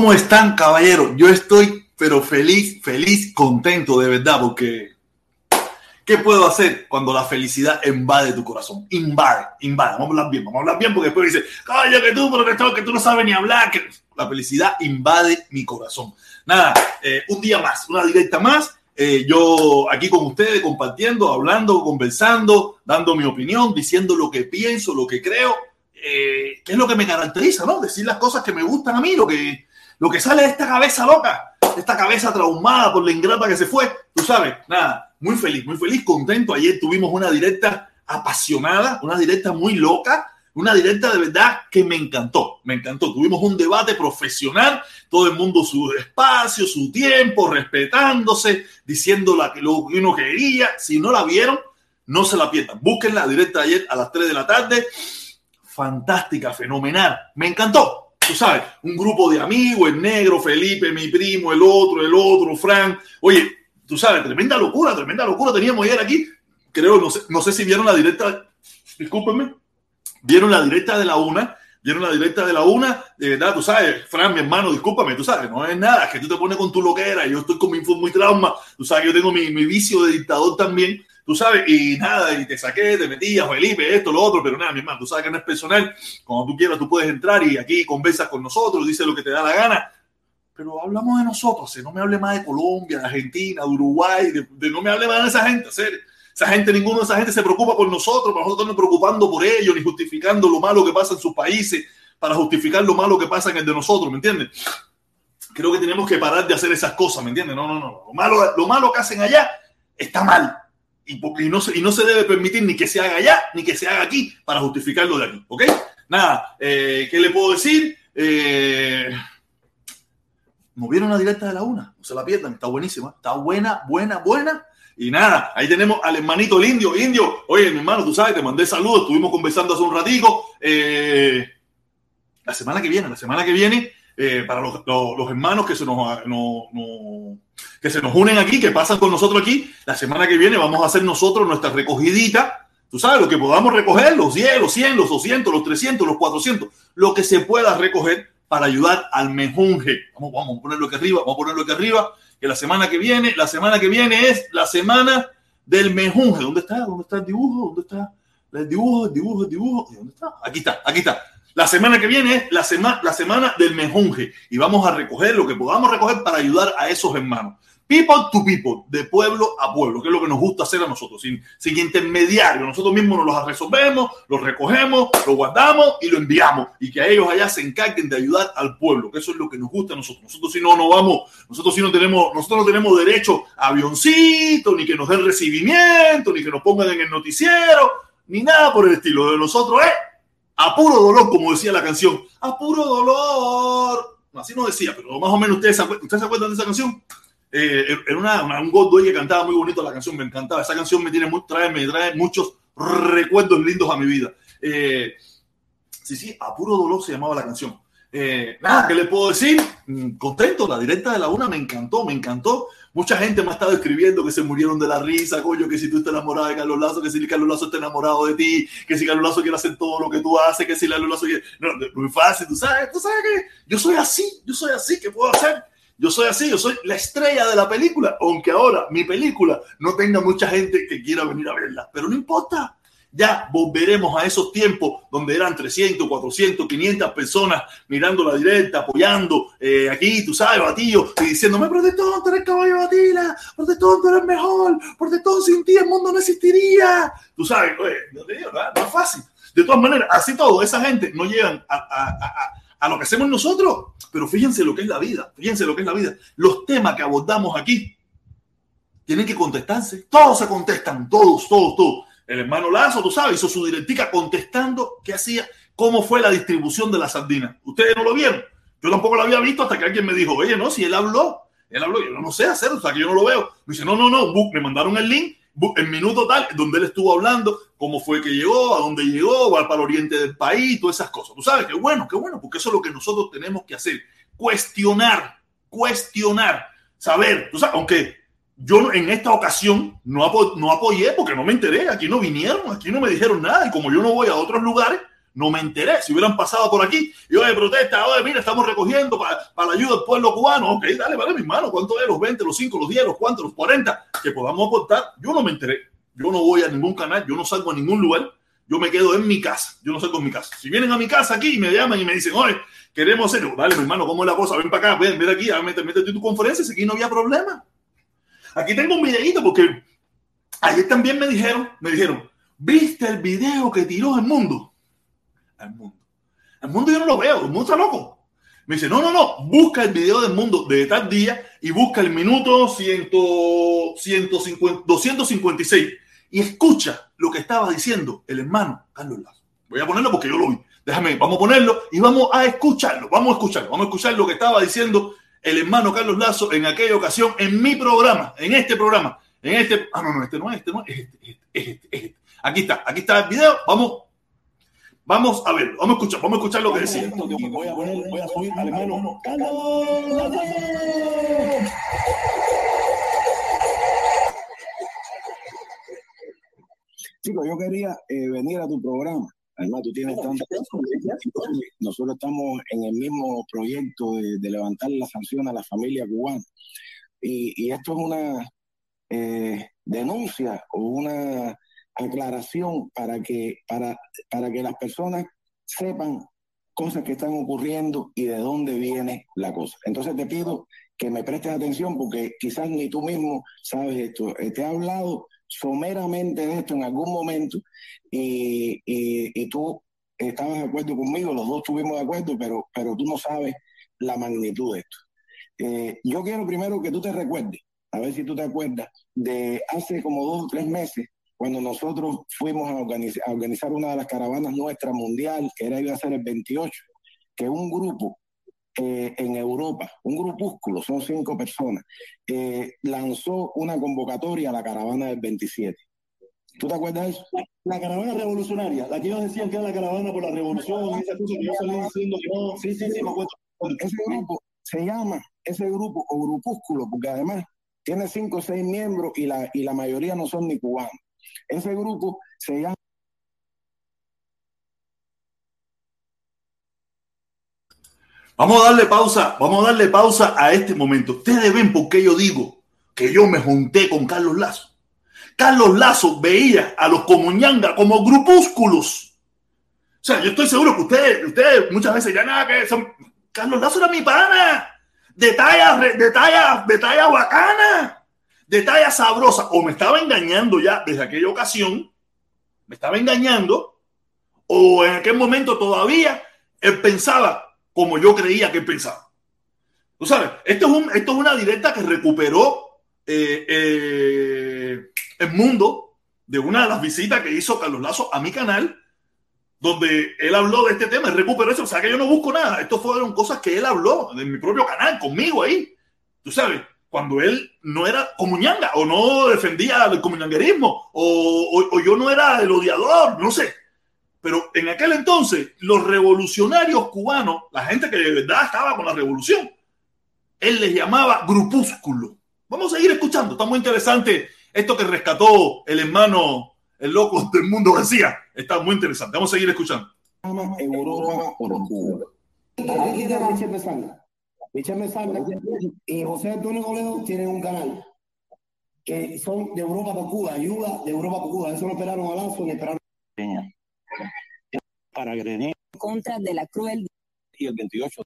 ¿Cómo están, caballeros? Yo estoy, pero feliz, feliz, contento de verdad, porque ¿qué puedo hacer cuando la felicidad invade tu corazón? Invade, invade. Vamos a hablar bien, vamos a hablar bien, porque después dice, coño, que tú, protector, que tú no sabes ni hablar, la felicidad invade mi corazón. Nada, eh, un día más, una directa más. Eh, yo aquí con ustedes compartiendo, hablando, conversando, dando mi opinión, diciendo lo que pienso, lo que creo, eh, que es lo que me caracteriza, ¿no? Decir las cosas que me gustan a mí, lo que, lo que sale de esta cabeza loca, esta cabeza traumada por la ingrata que se fue, tú sabes, nada, muy feliz, muy feliz, contento. Ayer tuvimos una directa apasionada, una directa muy loca, una directa de verdad que me encantó, me encantó. Tuvimos un debate profesional, todo el mundo su espacio, su tiempo, respetándose, diciendo lo que uno quería. Si no la vieron, no se la pierdan. Búsquenla directa ayer a las 3 de la tarde. Fantástica, fenomenal. Me encantó tú sabes, un grupo de amigos, el negro, Felipe, mi primo, el otro, el otro, Frank. Oye, tú sabes, tremenda locura, tremenda locura teníamos ayer aquí. Creo, no sé, no sé si vieron la directa, discúlpenme, vieron la directa de la una, vieron la directa de la una, de verdad, tú sabes, Frank, mi hermano, discúlpame, tú sabes, no es nada, es que tú te pones con tu loquera, yo estoy con mi muy trauma, tú sabes, yo tengo mi, mi vicio de dictador también, tú sabes, y nada, y te saqué, te metías, Felipe, esto, lo otro, pero nada, mi hermano, tú sabes que no es personal, cuando tú quieras tú puedes entrar y aquí conversas con nosotros, dices lo que te da la gana, pero hablamos de nosotros, no me hable más de Colombia, de Argentina, de Uruguay, de, no me hable más de esa gente, esa gente, ninguno de esa gente se preocupa por nosotros, para nosotros no preocupando por ellos, ni justificando lo malo que pasa en sus países, para justificar lo malo que pasa en el de nosotros, ¿me entiendes? Creo que tenemos que parar de hacer esas cosas, ¿me entiendes? No, no, no. Lo malo, lo malo que hacen allá está mal y, no se, y no se debe permitir ni que se haga allá ni que se haga aquí para justificarlo de aquí. ¿Ok? Nada, eh, ¿qué le puedo decir? Eh, movieron la directa de la una, no se la pierdan, está buenísima, está buena, buena, buena. Y nada, ahí tenemos al hermanito el indio. Indio, oye, mi hermano, tú sabes, te mandé saludos, estuvimos conversando hace un ratico. Eh, la semana que viene, la semana que viene, eh, para los, los, hermanos que se nos, no, no, que se nos unen aquí, que pasan con nosotros aquí. La semana que viene vamos a hacer nosotros nuestra recogidita. Tú sabes, lo que podamos recoger, los 10, los 100, los 200, los 300, los 400, lo que se pueda recoger para ayudar al mejunje. Vamos, vamos a ponerlo aquí arriba, vamos a ponerlo aquí arriba, que la semana que viene, la semana que viene es la semana del mejunje. ¿Dónde está? ¿Dónde está el dibujo? ¿Dónde está el dibujo? El dibujo, el dibujo. ¿Dónde está? Aquí está, aquí está. La semana que viene es la, semana la semana del mejunje y vamos a recoger lo que podamos recoger para ayudar a esos hermanos. People to people, de pueblo a pueblo, que es lo que nos gusta hacer a nosotros, sin, sin intermediario. Nosotros mismos nos los resolvemos, los recogemos, los guardamos y lo enviamos. Y que a ellos allá se encarguen de ayudar al pueblo, que eso es lo que nos gusta a nosotros. Nosotros si no, no vamos, nosotros si no tenemos, nosotros no tenemos derecho a avioncito, ni que nos den recibimiento, ni que nos pongan en el noticiero, ni nada por el estilo. De nosotros es a puro dolor, como decía la canción, a puro dolor. Así no decía, pero más o menos ustedes, se acuerdan de esa canción. Eh, era una, un Goldway que cantaba muy bonito la canción, me encantaba. Esa canción me, tiene, trae, me trae muchos recuerdos lindos a mi vida. Eh, sí, sí, a puro dolor se llamaba la canción. Eh, nada, ¿qué le puedo decir? Mm, contento, la directa de la una me encantó, me encantó. Mucha gente me ha estado escribiendo que se murieron de la risa, coño, que si tú estás enamorado de Carlos Lazo, que si Carlos Lazo está enamorado de ti, que si Carlos Lazo quiere hacer todo lo que tú haces, que si Carlos Lazo quiere... No, muy fácil, tú sabes, tú sabes que yo soy así, yo soy así, ¿qué puedo hacer? Yo soy así, yo soy la estrella de la película, aunque ahora mi película no tenga mucha gente que quiera venir a verla, pero no importa ya volveremos a esos tiempos donde eran 300, 400, 500 personas mirando la directa, apoyando eh, aquí, tú sabes, Batillo, y diciéndome, protestón, tú eres caballo Batila, protestón, tú eres mejor, protestón, sin ti el mundo no existiría. Tú sabes, no, no es fácil. De todas maneras, así todo, esa gente no llegan a, a, a, a, lo que hacemos nosotros, pero fíjense lo que es la vida, fíjense lo que es la vida. Los temas que abordamos aquí tienen que contestarse, todos se contestan, todos, todos, todos el hermano Lazo, tú sabes, hizo su directica contestando qué hacía, cómo fue la distribución de la sardina. Ustedes no lo vieron. Yo tampoco lo había visto hasta que alguien me dijo, oye, no, si él habló, él habló, yo no sé hacer, o sea, que yo no lo veo. Me dice, no, no, no, me mandaron el link, en minuto tal, donde él estuvo hablando, cómo fue que llegó, a dónde llegó, va para el oriente del país, todas esas cosas. Tú sabes, qué bueno, qué bueno, porque eso es lo que nosotros tenemos que hacer. Cuestionar, cuestionar, saber, tú sabes, aunque yo en esta ocasión no, apoyé porque no me enteré, aquí no vinieron, aquí no me dijeron nada y como yo no voy a otros lugares, No me enteré. Si hubieran pasado por aquí, yo de protesta, oye, mira, estamos recogiendo para, para la ayuda del pueblo cubano. Ok, dale, vale, mi hermano, ¿cuánto es? Los 20, los 5, los 10, los cuantos, los 40 que podamos aportar. Yo no me enteré. Yo no voy a ningún canal, yo no salgo a ningún lugar. Yo me quedo en mi casa. Yo no salgo en mi casa. Si vienen a mi casa aquí y me llaman y me dicen, oye, queremos hacerlo. Dale, mi hermano, ¿cómo es la cosa? Ven para acá, ven, ven aquí, métete, métete tu conferencia. Si aquí no había problema. Aquí tengo un videito porque ayer también me dijeron, me dijeron, ¿viste el video que tiró el mundo? El mundo. El mundo yo no lo veo, el mundo está loco. Me dice, no, no, no, busca el video del mundo de tal día y busca el minuto 100, 150, 256 y escucha lo que estaba diciendo el hermano Carlos Lazo. Voy a ponerlo porque yo lo vi. Déjame, vamos a ponerlo y vamos a escucharlo. Vamos a escucharlo. Vamos a escuchar lo que estaba diciendo el hermano Carlos Lazo en aquella ocasión en mi programa, en este programa, en este. Ah, no, no, este no es, este no es, este, este, este, este. Aquí está, aquí está el video. Vamos, vamos a ver, vamos a escuchar, vamos a escuchar lo que decía. Voy a poner, voy a subir al hermano Carlos Chicos, yo quería eh, venir a tu programa. Además, tú tienes tanto. Nosotros estamos en el mismo proyecto de, levantar la sanción a la familia cubana. Y, esto es una eh, denuncia o una aclaración para que, para, para que las personas sepan cosas que están ocurriendo y de dónde viene la cosa. Entonces te pido que me prestes atención porque quizás ni tú mismo sabes esto. Eh, te he hablado someramente de esto en algún momento y, y, tú estabas de acuerdo conmigo, los dos estuvimos de acuerdo, pero, pero tú no sabes la magnitud de esto. Eh, yo quiero primero que tú te recuerdes, a ver si tú te acuerdas, de hace como dos o tres meses, cuando nosotros fuimos a a organizar una de las caravanas nuestras mundial, que era iba a ser el 28, que un grupo eh, en Europa, un grupúsculo, son cinco personas, eh, lanzó una convocatoria a la caravana del 27. ¿Tú te acuerdas de eso? La caravana revolucionaria, la que ellos decían que era la caravana por la revolución. Ese grupo se llama, ese grupo o grupúsculo, porque además tiene cinco o seis miembros y la, y la mayoría no son ni cubanos. Ese grupo se llama Vamos a darle pausa, vamos a darle pausa a este momento. Ustedes ven por qué yo digo que yo me junté con Carlos Lazo. Carlos Lazo veía a los comuñanga como grupúsculos. O sea, yo estoy seguro que ustedes, ustedes muchas veces ya nada que son. Carlos Lazo era mi pana. De talla, de talla, de talla bacana. De talla sabrosa. O me estaba engañando ya desde aquella ocasión. Me estaba engañando. O en aquel momento todavía él pensaba como yo creía que él pensaba. Tú sabes, esto es, un, esto es una directa que recuperó eh, eh, el mundo de una de las visitas que hizo Carlos Lazo a mi canal, donde él habló de este tema, y recuperó eso. O sea que yo no busco nada. Esto fueron cosas que él habló en mi propio canal, conmigo ahí. Tú sabes, cuando él no era comuñanga o no defendía el comunanguerismo o, o yo no era el odiador, no sé. Pero en aquel entonces, los revolucionarios cubanos, la gente que de verdad estaba con la revolución, él les llamaba grupúsculo. Vamos a seguir escuchando, está muy interesante esto que rescató el hermano, el loco del mundo García. Está muy interesante, vamos a seguir escuchando. Europa por Cuba. Michel y José Antonio Toledo tienen un canal que son de Europa por Cuba, ayuda de Europa por Cuba. Eso lo esperaron a Lazo y esperaron para Grenet. Contra de la crueldad. Y el 28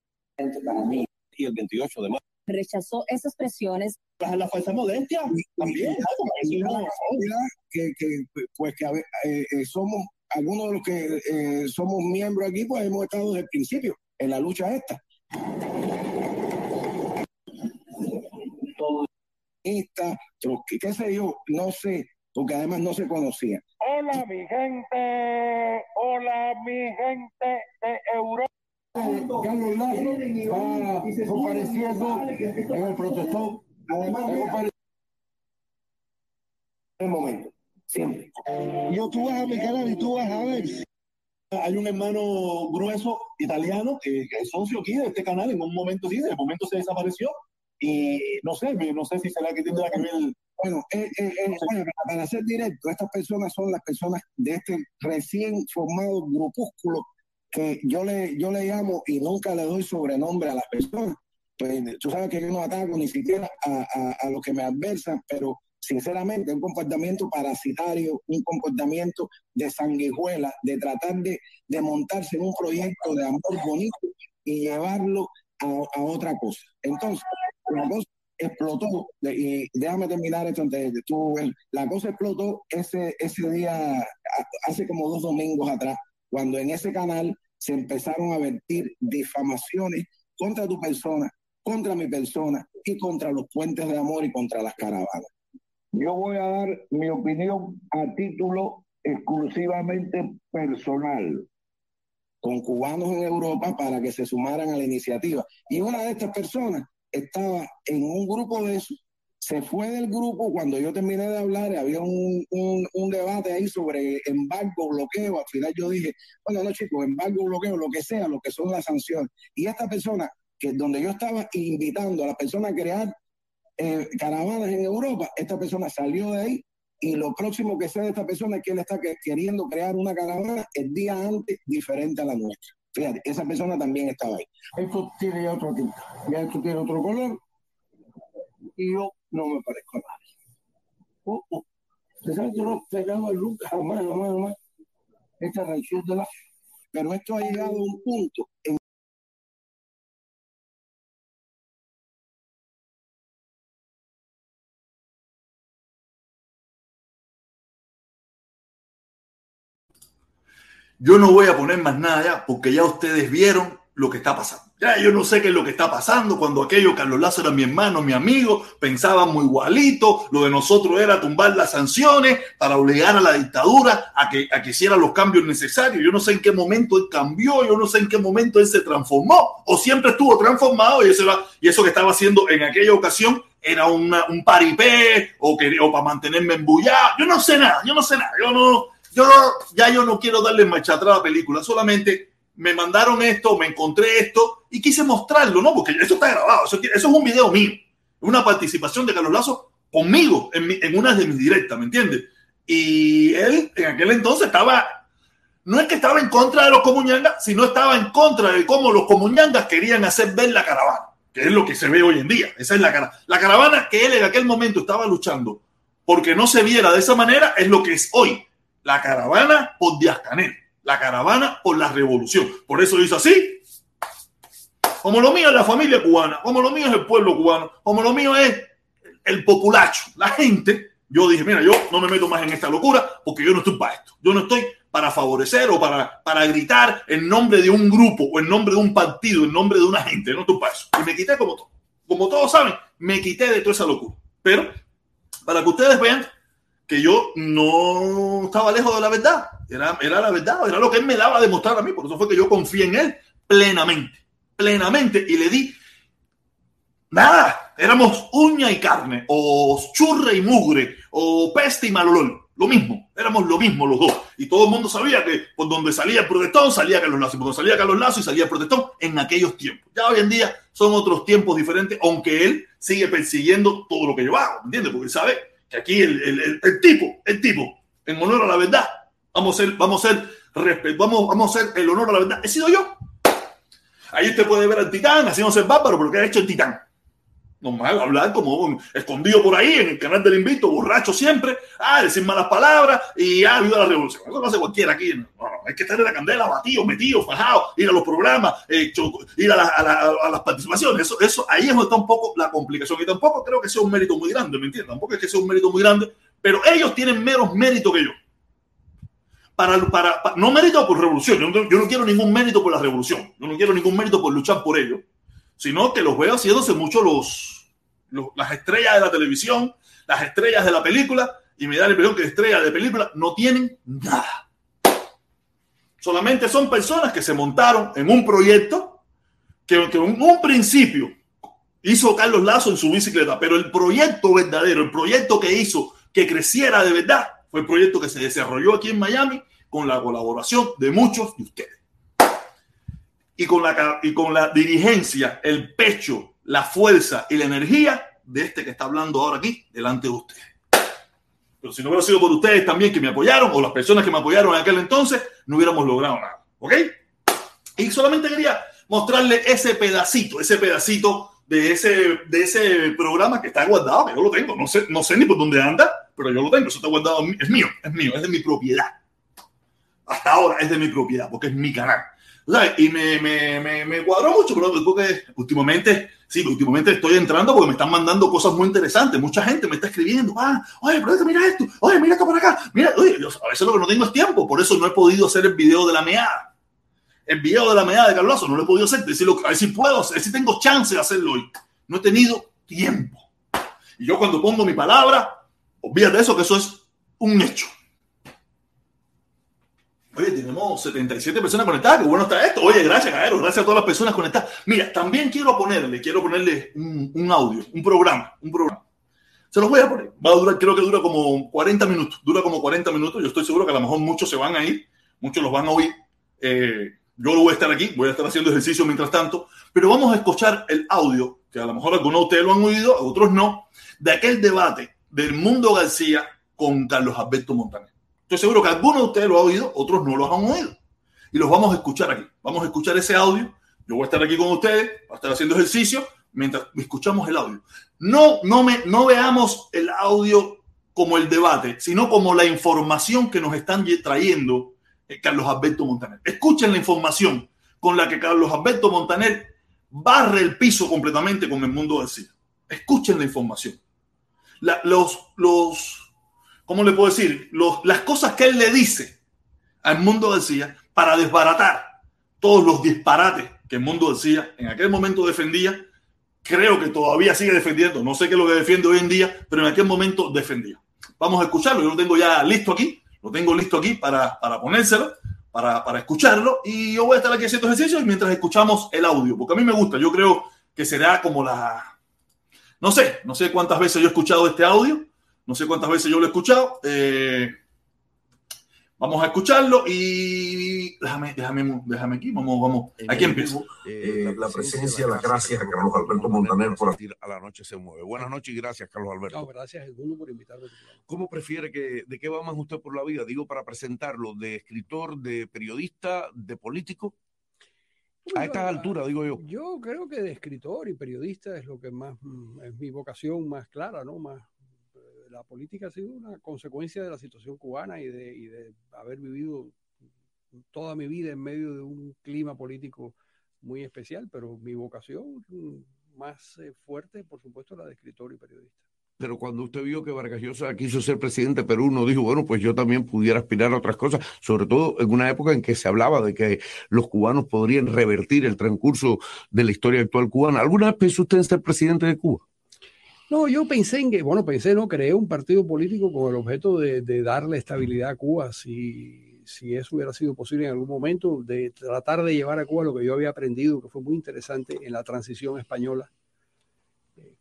para mí. Y el 28 de marzo. Rechazó esas presiones. La fuerza modestia también. Que, que, pues que eh, eh, somos, algunos de los que eh, somos miembros aquí, pues hemos estado desde el principio en la lucha esta. Esta, qué sé yo, no sé, porque además no se conocía. Hola mi gente, hola mi gente de Europa. Carlos Lazo va compareciendo en el protestón. Además, en el momento, siempre. Yo tú vas a mi canal y tú vas a ver. Hay un hermano grueso italiano que, es socio aquí de este canal. En un momento sí, de momento se desapareció. Y no sé, no sé si será que tiene que ver bueno, eh, eh, eh, bueno, para ser directo, estas personas son las personas de este recién formado grupúsculo que yo le, yo le llamo y nunca le doy sobrenombre a las personas. Pues tú sabes que yo no ataco ni siquiera a, a, a los que me adversan, pero sinceramente, un comportamiento parasitario, un comportamiento de sanguijuela, de tratar de, de montarse en un proyecto de amor bonito y llevarlo a, a otra cosa. Entonces, la cosa explotó, y déjame terminar esto antes de tú, la cosa explotó ese, ese día, hace como dos domingos atrás, cuando en ese canal se empezaron a vertir difamaciones contra tu persona, contra mi persona y contra los puentes de amor y contra las caravanas. Yo voy a dar mi opinión a título exclusivamente personal. con cubanos en Europa para que se sumaran a la iniciativa. Y una de estas personas estaba en un grupo de eso, se fue del grupo cuando yo terminé de hablar, había un, un, debate ahí sobre embargo, bloqueo, al final yo dije, bueno, no chicos, embargo, bloqueo, lo que sea, lo que son las sanciones. Y esta persona, que donde yo estaba invitando a las personas a crear eh, caravanas en Europa, esta persona salió de ahí y lo próximo que sé de esta persona es que él está que- queriendo crear una caravana el día antes diferente a la nuestra. Fíjate, esa persona también estaba ahí. Esto tiene ya otro tinta, ya esto tiene otro color y yo no me parezco a nadie. Oh, oh. ¿Usted sabe que no he pegado nunca, jamás, jamás, jamás esta reacción de la... Pero esto ha llegado a un punto en Yo no voy a poner más nada ya, porque ya ustedes vieron lo que está pasando. Ya yo no sé qué es lo que está pasando cuando aquello Carlos Lazo era mi hermano, mi amigo, pensábamos igualito, lo de nosotros era tumbar las sanciones para obligar a la dictadura a que, a que hiciera los cambios necesarios. Yo no sé en qué momento él cambió, yo no sé en qué momento él se transformó o siempre estuvo transformado y eso, era- y eso que estaba haciendo en aquella ocasión era un paripé o para mantenerme embullado. Yo no sé nada, yo no sé nada, yo no, yo ya yo no quiero darle marcha atrás a la película, solamente me mandaron esto, me encontré esto y quise mostrarlo, ¿no? Porque eso está grabado, eso, eso es un video mío, una participación de Carlos Lazo conmigo en, una de mis directas, ¿me entiendes? Y él en aquel entonces estaba, no es que estaba en contra de los comunyangas, sino estaba en contra de cómo los comunyangas querían hacer ver la caravana, que es lo que se ve hoy en día. Esa es la, cara, la caravana que él en aquel momento estaba luchando porque no se viera de esa manera, es lo que es hoy. La caravana por Díaz Canel, la caravana por la revolución. Por eso hizo así. Como lo mío es la familia cubana, como lo mío es el pueblo cubano, como lo mío es el populacho, la gente. Yo dije, mira, yo no me meto más en esta locura porque yo no estoy para esto. Yo no estoy para favorecer o para, para gritar en nombre de un grupo o en nombre de un partido, en nombre de una gente. No estoy para eso. Y me quité como todo. Como todos saben, me quité de toda esa locura. Pero para que ustedes vean que yo no estaba lejos de la verdad. Era, era la verdad, era lo que él me daba a demostrar a mí. Por eso fue que yo confié en él plenamente, plenamente. Y le di nada. Éramos uña y carne, o churre y mugre, o peste y mal. Lo mismo, éramos lo mismo los dos. Y todo el mundo sabía que por donde salía el protestón, salía Carlos Lazo. Y por donde salía Carlos Lazo y salía el protestón en aquellos tiempos. Ya hoy en día son otros tiempos diferentes, aunque él sigue persiguiendo todo lo que hago, ¿entiendes? Porque él sabe aquí el, el, el, tipo, el tipo, en honor a la verdad, vamos a ser, vamos a ser, vamos, vamos a hacer el honor a la verdad. He sido yo. Ahí usted puede ver al titán haciéndose bárbaro, pero ¿qué ha hecho el titán? Normal, hablar como escondido por ahí en el canal del invito, borracho siempre, ah, decir malas palabras y ah, viva la revolución. Eso lo hace cualquiera aquí. No, hay que estar en la candela, batido, metido, fajado, ir a los programas, eh, ir a, la, a, la, a, las participaciones. Eso, eso, ahí es donde está un poco la complicación. Y tampoco creo que sea un mérito muy grande, ¿me entiendes? Tampoco es que sea un mérito muy grande, pero ellos tienen menos mérito que yo. Para, para, no mérito por revolución, yo no, yo no quiero ningún mérito por la revolución, yo no quiero ningún mérito por luchar por ello, sino que los veo haciéndose mucho los, las estrellas de la televisión, las estrellas de la película, y me da la impresión que estrellas de película no tienen nada. Solamente son personas que se montaron en un proyecto que, que en un principio hizo Carlos Lazo en su bicicleta, pero el proyecto verdadero, el proyecto que hizo que creciera de verdad, fue el proyecto que se desarrolló aquí en Miami con la colaboración de muchos de ustedes. Y con la, y con la dirigencia, el pecho, la fuerza y la energía de este que está hablando ahora aquí delante de ustedes. Pero si no hubiera sido por ustedes también que me apoyaron o las personas que me apoyaron en aquel entonces, no hubiéramos logrado nada. ¿Ok? Y solamente quería mostrarle ese pedacito, ese pedacito de ese, de ese programa que está guardado, que yo lo tengo. No sé, no sé ni por dónde anda, pero yo lo tengo. Eso está guardado. Es mío, es mío, es de mi propiedad. Hasta ahora es de mi propiedad, porque es mi canal. ¿Sabes? Y me, me, me, me cuadró mucho, pero porque últimamente, sí, últimamente estoy entrando porque me están mandando cosas muy interesantes. Mucha gente me está escribiendo, ah, oye, pero mira esto, oye, mira esto para acá. Mira, oye, yo, a veces lo que no tengo es tiempo, por eso no he podido hacer el video de la meada. El video de la meada de Carlos no lo he podido hacer, decirlo, a ver si puedo, a ver si tengo chance de hacerlo hoy. No he tenido tiempo. Y yo cuando pongo mi palabra, olvídate de eso, que eso es un hecho. Oye, tenemos 77 personas conectadas, qué bueno está esto. Oye, gracias, Caero, gracias a todas las personas conectadas. Mira, también quiero ponerle, quiero ponerle un, audio, un programa, un programa. Se los voy a poner. Va a durar, creo que dura como 40 minutos. Dura como 40 minutos. Yo estoy seguro que a lo mejor muchos se van a ir, muchos los van a oír. Eh, yo voy a estar aquí, voy a estar haciendo ejercicio mientras tanto, pero vamos a escuchar el audio, que a lo mejor algunos de ustedes lo han oído, otros no, de aquel debate del Mundo García con Carlos Alberto Montaner. Estoy seguro que algunos de ustedes lo han oído, otros no los han oído. Y los vamos a escuchar aquí. Vamos a escuchar ese audio. Yo voy a estar aquí con ustedes, voy a estar haciendo ejercicio mientras escuchamos el audio. No, no, me, no veamos el audio como el debate, sino como la información que nos están trayendo eh, Carlos Alberto Montaner. Escuchen la información con la que Carlos Alberto Montaner barre el piso completamente con el mundo del cine. Escuchen la información. Los, los, ¿cómo le puedo decir? Las cosas que él le dice al mundo cine para desbaratar todos los disparates que el mundo cine en aquel momento defendía. Creo que todavía sigue defendiendo. No sé qué es lo que defiende hoy en día, pero en aquel momento defendía. Vamos a escucharlo. Yo lo tengo ya listo aquí lo tengo listo aquí para, para ponérselo, para, para, escucharlo. Y yo voy a estar aquí haciendo ejercicios mientras escuchamos el audio, porque a mí me gusta. Yo creo que será como la... No sé, no sé cuántas veces yo he escuchado este audio, no sé cuántas veces yo lo he escuchado. Eh, Vamos a escucharlo y déjame, déjame, déjame aquí, vamos, vamos. Aquí empiezo. Eh, la, la, presencia, la gracias a Carlos Alberto Montaner por asistir a la noche se mueve. Buenas noches y gracias, Carlos Alberto. No, gracias, Edmundo, por invitarme. ¿Cómo prefiere que, de qué va más usted por la vida? Digo, para presentarlo, de escritor, de periodista, de político. Bueno, a estas alturas, digo yo. Yo creo que de escritor y periodista es lo que más, es mi vocación más clara, ¿no? Más, la política ha sido una consecuencia de la situación cubana y de, haber vivido toda mi vida en medio de un clima político muy especial, pero mi vocación más eh, fuerte, por supuesto, la de escritor y periodista. Pero cuando usted vio que Vargas Llosa quiso ser presidente de Perú, no dijo, bueno, pues yo también pudiera aspirar a otras cosas, sobre todo en una época en que se hablaba de que los cubanos podrían revertir el transcurso de la historia actual cubana. ¿Alguna vez pensó usted en ser presidente de Cuba? No, yo pensé en que, bueno, pensé, ¿no? Creé un partido político con el objeto de, de darle estabilidad a Cuba, si, si, eso hubiera sido posible en algún momento, de tratar de llevar a Cuba lo que yo había aprendido, que fue muy interesante en la transición española,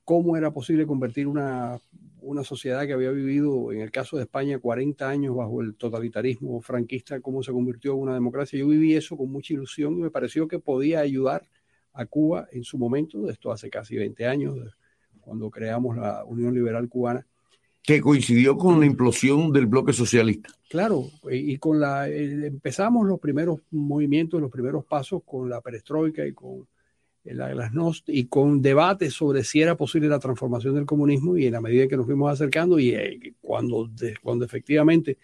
cómo era posible convertir una, una sociedad que había vivido, en el caso de España, 40 años bajo el totalitarismo franquista, cómo se convirtió en una democracia. Yo viví eso con mucha ilusión y me pareció que podía ayudar a Cuba en su momento, esto hace casi 20 años, cuando creamos la Unión Liberal Cubana. Que coincidió con la implosión del bloque socialista. Claro, y con la empezamos los primeros movimientos, los primeros pasos con la perestroika y con la glasnost y con debates sobre si era posible la transformación del comunismo y en la medida que nos fuimos acercando y eh, cuando, de, cuando efectivamente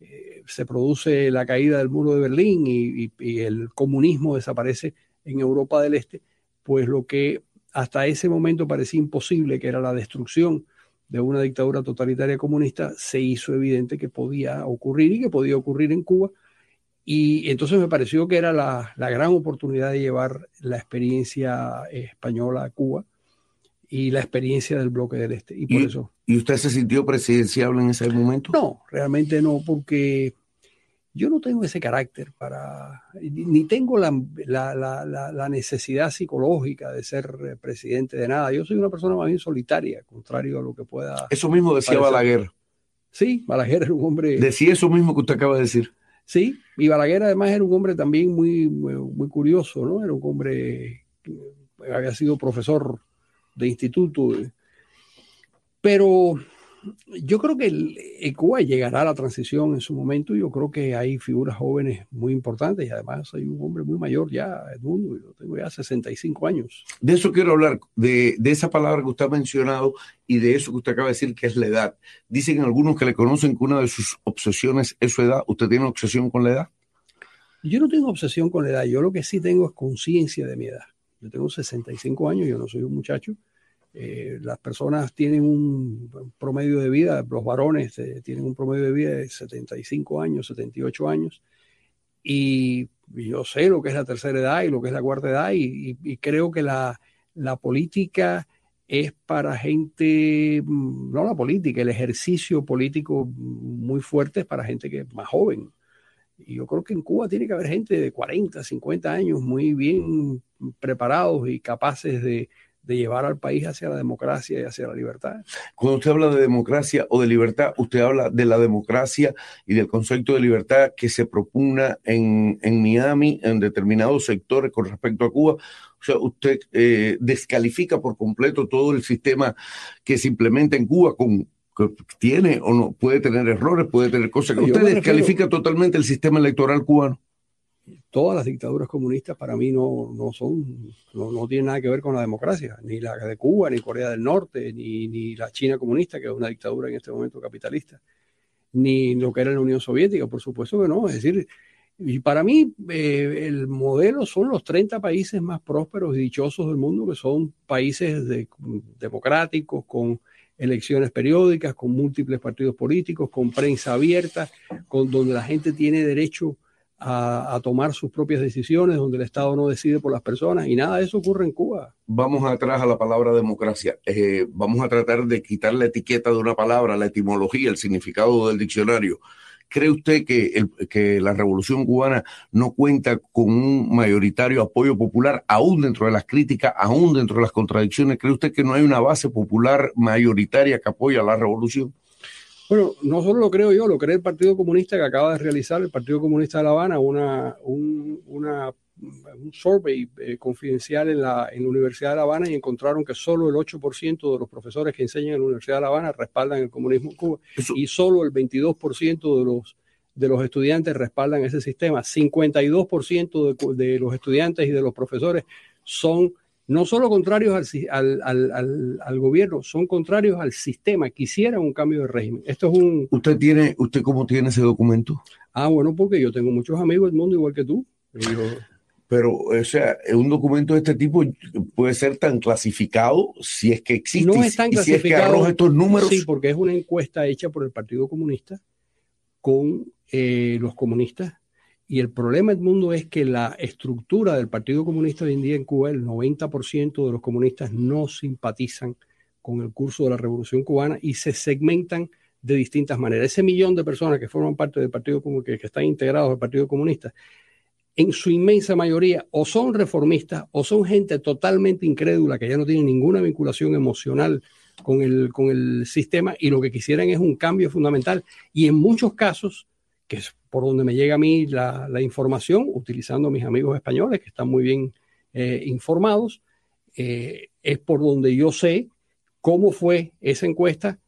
eh, se produce la caída del muro de Berlín y, y, y el comunismo desaparece en Europa del Este, pues lo que hasta ese momento parecía imposible, que era la destrucción de una dictadura totalitaria comunista, se hizo evidente que podía ocurrir y que podía ocurrir en Cuba. Y entonces me pareció que era la, la gran oportunidad de llevar la experiencia española a Cuba y la experiencia del bloque del Este. Y por ¿Y, eso. ¿Y usted se sintió presidenciable en ese momento? No, realmente no, porque yo no tengo ese carácter para, ni tengo la, la, la, la, necesidad psicológica de ser presidente de nada. Yo soy una persona más bien solitaria, contrario a lo que pueda. Eso mismo decía parecer. Balaguer. Sí, Balaguer era un hombre. Decía eso mismo que usted acaba de decir. Sí, y Balaguer además era un hombre también muy, muy, curioso, ¿no? Era un hombre que había sido profesor de instituto, pero Yo creo que el, el Cuba llegará a la transición en su momento. Yo creo que hay figuras jóvenes muy importantes y además hay un hombre muy mayor ya, Edmundo. Yo tengo ya 65 años. De eso quiero hablar, de, de esa palabra que usted ha mencionado y de eso que usted acaba de decir, que es la edad. Dicen algunos que le conocen que una de sus obsesiones es su edad. ¿Usted tiene obsesión con la edad? Yo no tengo obsesión con la edad. Yo lo que sí tengo es conciencia de mi edad. Yo tengo 65 años, yo no soy un muchacho. Eh, las personas tienen un promedio de vida, los varones eh, tienen un promedio de vida de 75 años, 78 años, y yo sé lo que es la tercera edad y lo que es la cuarta edad, y, y, creo que la, la, política es para gente, mm, no la política, el ejercicio político muy fuerte es para gente que es más joven. Y yo creo que en Cuba tiene que haber gente de 40, 50 años muy bien preparados y capaces de, de llevar al país hacia la democracia y hacia la libertad. Cuando usted habla de democracia o de libertad, usted habla de la democracia y del concepto de libertad que se propugna en, en Miami, en determinados sectores con respecto a Cuba. O sea, usted eh, descalifica por completo todo el sistema que se implementa en Cuba con que tiene o no, puede tener errores, puede tener cosas. ¿Usted descalifica totalmente el sistema electoral cubano? Todas las dictaduras comunistas para mí no, no son, no, no, tienen nada que ver con la democracia, ni la de Cuba, ni Corea del Norte, ni, ni la China comunista, que es una dictadura en este momento capitalista, ni lo que era la Unión Soviética, por supuesto que no. Es decir, y para mí eh, el modelo son los 30 países más prósperos y dichosos del mundo, que son países de, democráticos, con elecciones periódicas, con múltiples partidos políticos, con prensa abierta, con donde la gente tiene derecho a, tomar sus propias decisiones, donde el Estado no decide por las personas, y nada de eso ocurre en Cuba. Vamos atrás a la palabra democracia. Eh, vamos a tratar de quitar la etiqueta de una palabra, la etimología, el significado del diccionario. ¿Cree usted que, que la revolución cubana no cuenta con un mayoritario apoyo popular, aún dentro de las críticas, aún dentro de las contradicciones? ¿Cree usted que no hay una base popular mayoritaria que apoya la revolución? Bueno, no solo lo creo yo, lo cree el Partido Comunista que acaba de realizar el Partido Comunista de La Habana, una, un, una, un survey eh, confidencial en la, en la Universidad de La Habana y encontraron que solo el 8% de los profesores que enseñan en la Universidad de La Habana respaldan el comunismo en Cuba Eso. y solo el 22% de los, de los estudiantes respaldan ese sistema. 52% de, de los estudiantes y de los profesores son no solo contrarios al, al, al, al, gobierno, son contrarios al sistema, quisieran un cambio de régimen. Esto es un... ¿Usted tiene, usted cómo tiene ese documento? Ah, bueno, porque yo tengo muchos amigos del mundo igual que tú. Yo... Pero, o sea, un documento de este tipo puede ser tan clasificado si es que existe. No es tan y clasificado. Si es que arroja estos números. Sí, porque es una encuesta hecha por el Partido Comunista con eh, los comunistas y el problema del mundo es que la estructura del Partido Comunista hoy en día en Cuba, el 90% de los comunistas no simpatizan con el curso de la Revolución Cubana y se segmentan de distintas maneras. Ese millón de personas que forman parte del Partido Comunista, que están integrados al Partido Comunista, en su inmensa mayoría o son reformistas o son gente totalmente incrédula que ya no tiene ninguna vinculación emocional con el, con el sistema y lo que quisieran es un cambio fundamental. Y en muchos casos, que es por donde me llega a mí la, información, utilizando a mis amigos españoles que están muy bien eh, informados, eh, es por donde yo sé cómo fue esa encuesta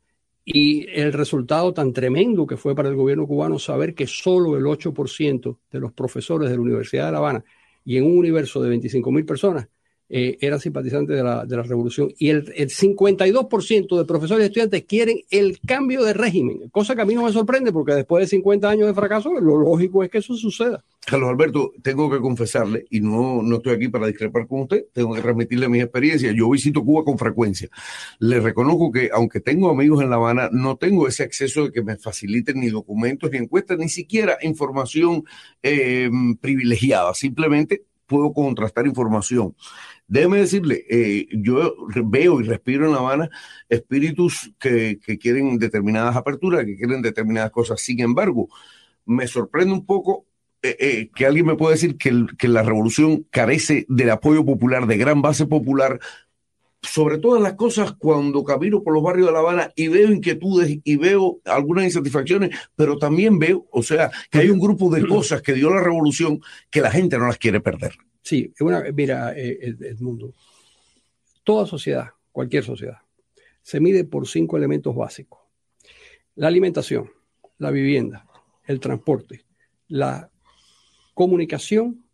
y el resultado tan tremendo que fue para el gobierno cubano saber que solo el 8% de los profesores de la Universidad de La Habana y en un universo de 25 mil personas eh, eran simpatizantes de la, de la revolución y el, el 52% de profesores y estudiantes quieren el cambio de régimen, cosa que a mí no me sorprende porque después de 50 años de fracaso lo lógico es que eso suceda. Carlos Alberto, tengo que confesarle, y no, no estoy aquí para discrepar con usted, tengo que transmitirle mis experiencias. Yo visito Cuba con frecuencia. Le reconozco que, aunque tengo amigos en La Habana, no tengo ese acceso de que me faciliten ni documentos, ni encuestas, ni siquiera información eh, privilegiada. Simplemente puedo contrastar información. Déjeme decirle, eh, yo veo y respiro en La Habana espíritus que, que, quieren determinadas aperturas, que quieren determinadas cosas. Sin embargo, me sorprende un poco eh, eh, que alguien me pueda decir que, que la revolución carece del apoyo popular, de gran base popular, sobre todas las cosas cuando camino por los barrios de La Habana y veo inquietudes y veo algunas insatisfacciones, pero también veo, o sea, que hay un grupo de cosas que dio la revolución que la gente no las quiere perder. Sí, una, mira, eh, Edmundo, toda sociedad, cualquier sociedad, se mide por cinco elementos básicos. La alimentación, la vivienda, el transporte, la comunicación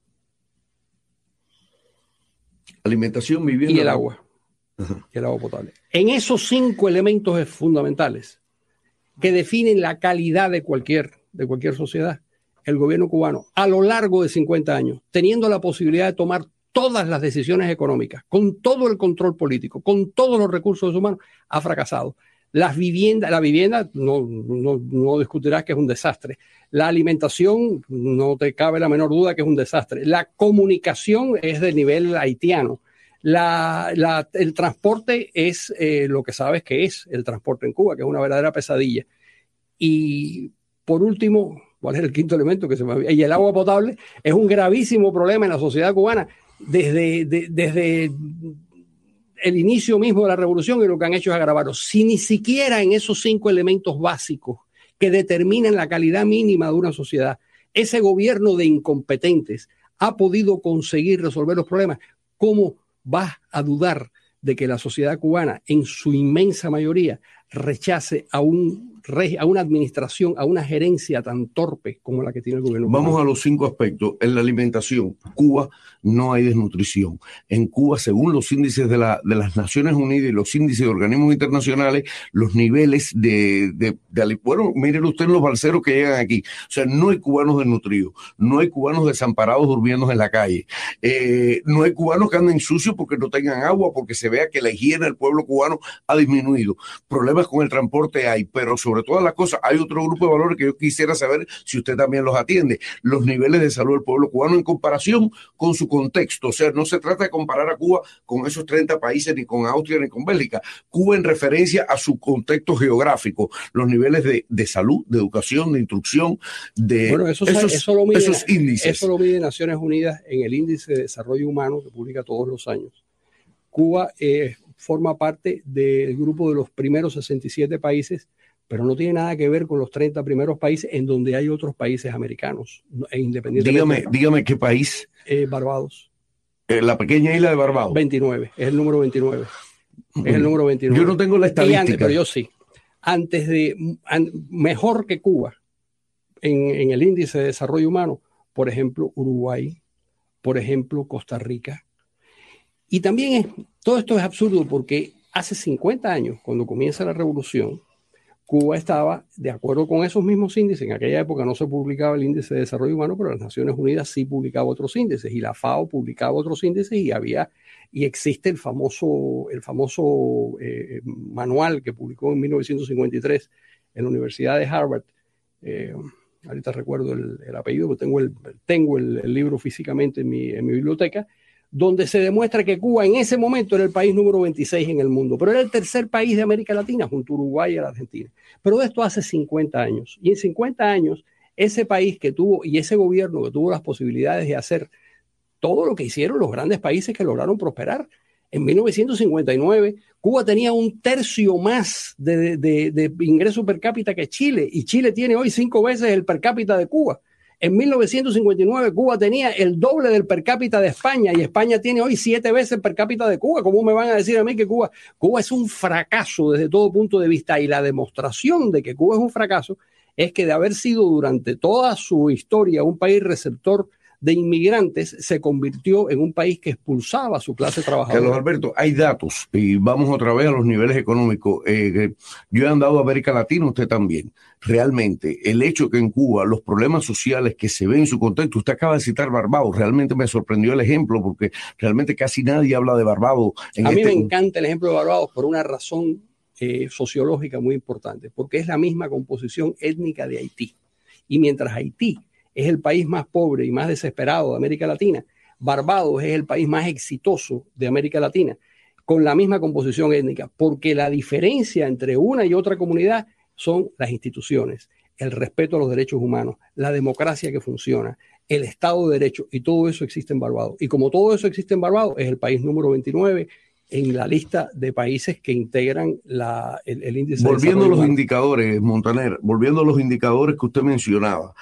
Alimentación, vivienda y el agua. Y el agua potable. En esos cinco elementos fundamentales que definen la calidad de cualquier, de cualquier sociedad, el gobierno cubano, a lo largo de 50 años, teniendo la posibilidad de tomar todas las decisiones económicas, con todo el control político, con todos los recursos humanos, ha fracasado. Las viviendas, la vivienda no, no, no, discutirás que es un desastre. La alimentación, no te cabe la menor duda que es un desastre. La comunicación es de nivel haitiano. La, el transporte es eh, lo que sabes que es el transporte en Cuba, que es una verdadera pesadilla. Y por último, ¿cuál es el quinto elemento que se me Y el agua potable es un gravísimo problema en la sociedad cubana desde, de, desde el inicio mismo de la revolución y lo que han hecho es agravarlo. Si ni siquiera en esos cinco elementos básicos que determinan la calidad mínima de una sociedad, ese gobierno de incompetentes ha podido conseguir resolver los problemas, ¿cómo vas a dudar de que la sociedad cubana, en su inmensa mayoría, rechace a un a una administración, a una gerencia tan torpe como la que tiene el gobierno. Vamos a los cinco aspectos. En la alimentación, Cuba no hay desnutrición. En Cuba, según los índices de, la, de las Naciones Unidas y los índices de organismos internacionales, los niveles de, de, bueno, miren ustedes los balseros que llegan aquí. O sea, no hay cubanos desnutridos, no hay cubanos desamparados durmiendo en la calle, eh, no hay cubanos que anden sucios porque no tengan agua, porque se vea que la higiene del pueblo cubano ha disminuido. Problemas con el transporte hay, pero sobre todas las cosas, hay otro grupo de valores que yo quisiera saber si usted también los atiende. Los niveles de salud del pueblo cubano en comparación con su contexto. O sea, no se trata de comparar a Cuba con esos 30 países, ni con Austria, ni con Bélgica. Cuba en referencia a su contexto geográfico, los niveles de, de salud, de educación, de instrucción, de bueno, eso, esos, eso lo mide, esos índices. Eso lo mide Naciones Unidas en el índice de desarrollo humano que publica todos los años. Cuba eh, forma parte del grupo de los primeros 67 países pero no tiene nada que ver con los 30 primeros países en donde hay otros países americanos, e independientemente. Dígame, dígame qué país. Eh, Barbados. Eh, la pequeña isla de Barbados. 29, es el número 29. Es el número 29. Yo no tengo la estadística. Antes, pero yo sí. Antes de, an, mejor que Cuba, en, en el índice de desarrollo humano, por ejemplo, Uruguay, por ejemplo, Costa Rica. Y también es, todo esto es absurdo porque hace 50 años, cuando comienza la revolución, Cuba estaba de acuerdo con esos mismos índices. En aquella época no se publicaba el índice de desarrollo humano, pero las Naciones Unidas sí publicaba otros índices y la FAO publicaba otros índices y había y existe el famoso el famoso eh, manual que publicó en 1953 en la Universidad de Harvard. Eh, ahorita recuerdo el, el, apellido, pero tengo el tengo el libro físicamente en mi, en mi biblioteca donde se demuestra que Cuba en ese momento era el país número 26 en el mundo, pero era el tercer país de América Latina junto a Uruguay y a la Argentina. Pero esto hace 50 años. Y en 50 años, ese país que tuvo y ese gobierno que tuvo las posibilidades de hacer todo lo que hicieron los grandes países que lograron prosperar. En 1959, Cuba tenía un tercio más de, de, de ingreso per cápita que Chile, y Chile tiene hoy cinco veces el per cápita de Cuba. En 1959 Cuba tenía el doble del per cápita de España y España tiene hoy siete veces el per cápita de Cuba. ¿Cómo me van a decir a mí que Cuba, Cuba es un fracaso desde todo punto de vista? Y la demostración de que Cuba es un fracaso es que de haber sido durante toda su historia un país receptor de inmigrantes se convirtió en un país que expulsaba a su clase trabajadora. Carlos Alberto, hay datos y vamos otra vez a los niveles económicos. Eh, yo he andado a América Latina, usted también. Realmente, el hecho que en Cuba los problemas sociales que se ven en su contexto, usted acaba de citar Barbados, realmente me sorprendió el ejemplo porque realmente casi nadie habla de Barbados. En a mí este... me encanta el ejemplo de Barbados por una razón eh, sociológica muy importante, porque es la misma composición étnica de Haití. Y mientras Haití es el país más pobre y más desesperado de América Latina. Barbados es el país más exitoso de América Latina, con la misma composición étnica, porque la diferencia entre una y otra comunidad son las instituciones, el respeto a los derechos humanos, la democracia que funciona, el Estado de Derecho, y todo eso existe en Barbados. Y como todo eso existe en Barbados, es el país número 29 en la lista de países que integran la, el, el índice. Volviendo de a los humano. indicadores, Montaner, volviendo a los indicadores que usted mencionaba,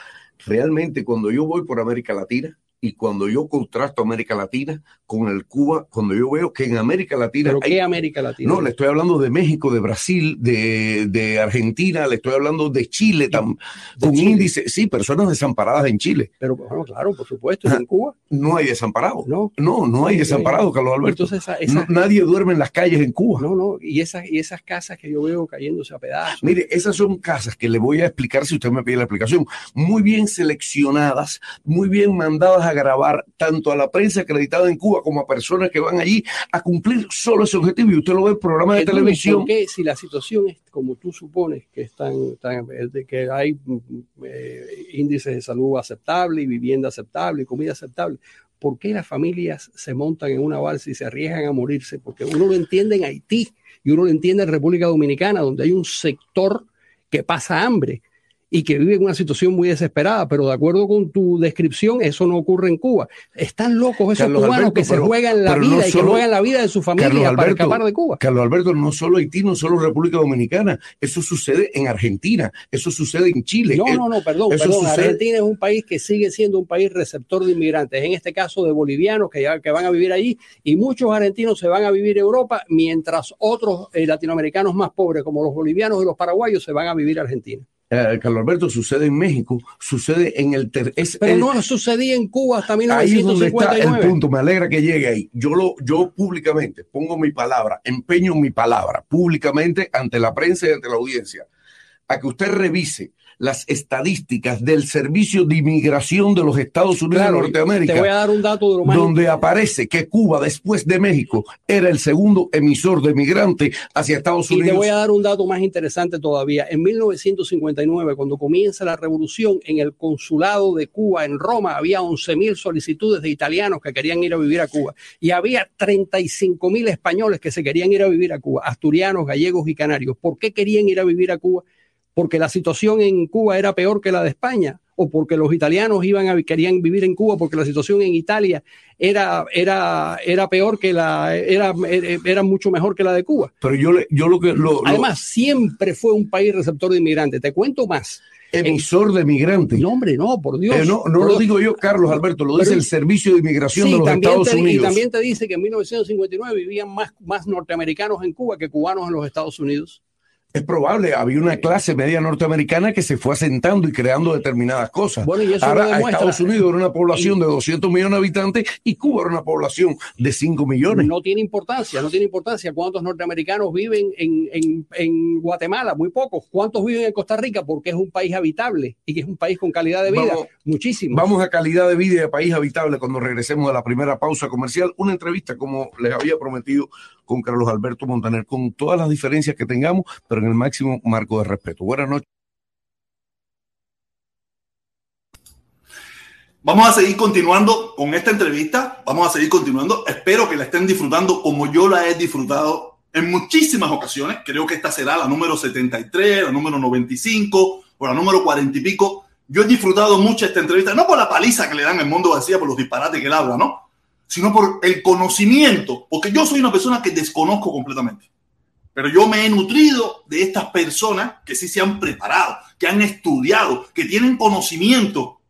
realmente cuando yo voy por América Latina, Y cuando yo contrasto América Latina con el Cuba, cuando yo veo que en América Latina... ¿Pero hay- qué América Latina? no, le estoy hablando de México, de Brasil, de, de Argentina, le estoy hablando de Chile, tam- de con Chile. índice, sí, personas desamparadas en Chile. Pero bueno, claro, por supuesto, ¿y en Cuba? No hay desamparados. No. No, no hay desamparados, Carlos Alberto. Entonces, esa- esa- No- nadie duerme en las calles en Cuba. no, no, y esas, y esas casas que yo veo cayéndose a pedazos. Mire, esas son casas que le voy a explicar si usted me pide la explicación, muy bien seleccionadas, muy bien mandadas a grabar tanto a la prensa acreditada en Cuba como a personas que van allí a cumplir solo ese objetivo. Y usted lo ve en programas de Entonces, televisión. ¿por qué si la situación es como tú supones que están, tan- que hay eh, índices de salud aceptable y vivienda aceptable y comida aceptable? ¿Por qué las familias se montan en una balsa y se arriesgan a morirse? Porque uno lo entiende en Haití y uno lo entiende en República Dominicana, donde hay un sector que pasa hambre y que vive en una situación muy desesperada, pero de acuerdo con tu descripción, eso no ocurre en Cuba. Están locos esos Carlos cubanos Alberto, que se pero- juegan la vida no y que juegan la vida de su familia Carlos para Alberto, escapar de Cuba. Carlos Alberto, no solo Haití, no solo República Dominicana, eso sucede en Argentina, eso sucede en Chile. No, Eh, no, no, perdón, eso perdón. sucede- Argentina es un país que sigue siendo un país receptor de inmigrantes, en este caso de bolivianos que, ya, que van a vivir allí, y muchos argentinos se van a vivir a Europa, mientras otros eh, latinoamericanos más pobres, como los bolivianos y los paraguayos, se van a vivir a Argentina. Eh, Carlos Alberto, sucede en México, sucede en el... ter- es Pero el- no sucedía en Cuba hasta Ahí es donde está el 1959. punto. Me alegra que llegue ahí. Yo lo, yo públicamente pongo mi palabra, empeño mi palabra públicamente ante la prensa y ante la audiencia, a que usted revise las estadísticas del Servicio de Inmigración de los Estados Unidos Claro, de Norteamérica, Te voy a dar un dato donde aparece que Cuba, después de México, era el segundo emisor de migrantes hacia Estados Y Unidos. te voy a dar un dato más interesante todavía. En 1959, cuando comienza la revolución, en el consulado de Cuba en Roma había 11.000 solicitudes de italianos que querían ir a vivir a Cuba y había 35.000 españoles que se querían ir a vivir a Cuba, asturianos, gallegos y canarios. ¿Por qué querían ir a vivir a Cuba? Porque la situación en Cuba era peor que la de España o porque los italianos iban a, querían vivir en Cuba porque la situación en Italia era, era, era peor que la, era, era mucho mejor que la de Cuba. Pero yo, le, yo lo que... Lo, Además, siempre fue un país receptor de inmigrantes. Te cuento más. Emisor de migrantes. No, hombre, no, por Dios. Eh, no no por lo Dios. digo yo, Carlos Alberto, lo Pero- dice el Servicio de Inmigración Sí, de los Estados te, y Unidos. también te dice que en 1959 vivían más, más norteamericanos en Cuba que cubanos en los Estados Unidos. Es probable, había una clase media norteamericana que se fue asentando y creando determinadas cosas. Bueno, y eso Ahora, lo a demuestra. Estados Unidos era una población de 200 millones de habitantes y Cuba era una población de 5 millones. No tiene importancia, no tiene importancia cuántos norteamericanos viven en, en- en Guatemala, muy pocos. ¿Cuántos viven en Costa Rica? Porque es un país habitable y que es un país con calidad de vida. Vamos- Muchísimo. Vamos a calidad de vida y a país habitable cuando regresemos de la primera pausa comercial. Una entrevista, como les había prometido, con Carlos Alberto Montaner, con todas las diferencias que tengamos, pero en el máximo marco de respeto. Buenas noches. Vamos a seguir continuando con esta entrevista. Vamos a seguir continuando. Espero que la estén disfrutando como yo la he disfrutado en muchísimas ocasiones. Creo que esta será la número 73, la número 95 o la número 40 y pico. Yo he disfrutado mucho esta entrevista, no por la paliza que le dan el mundo García, por los disparates que él habla, ¿no? Sino por el conocimiento, porque yo soy una persona que desconozco completamente. Pero yo me he nutrido de estas personas que sí se han preparado, que han estudiado, que tienen conocimiento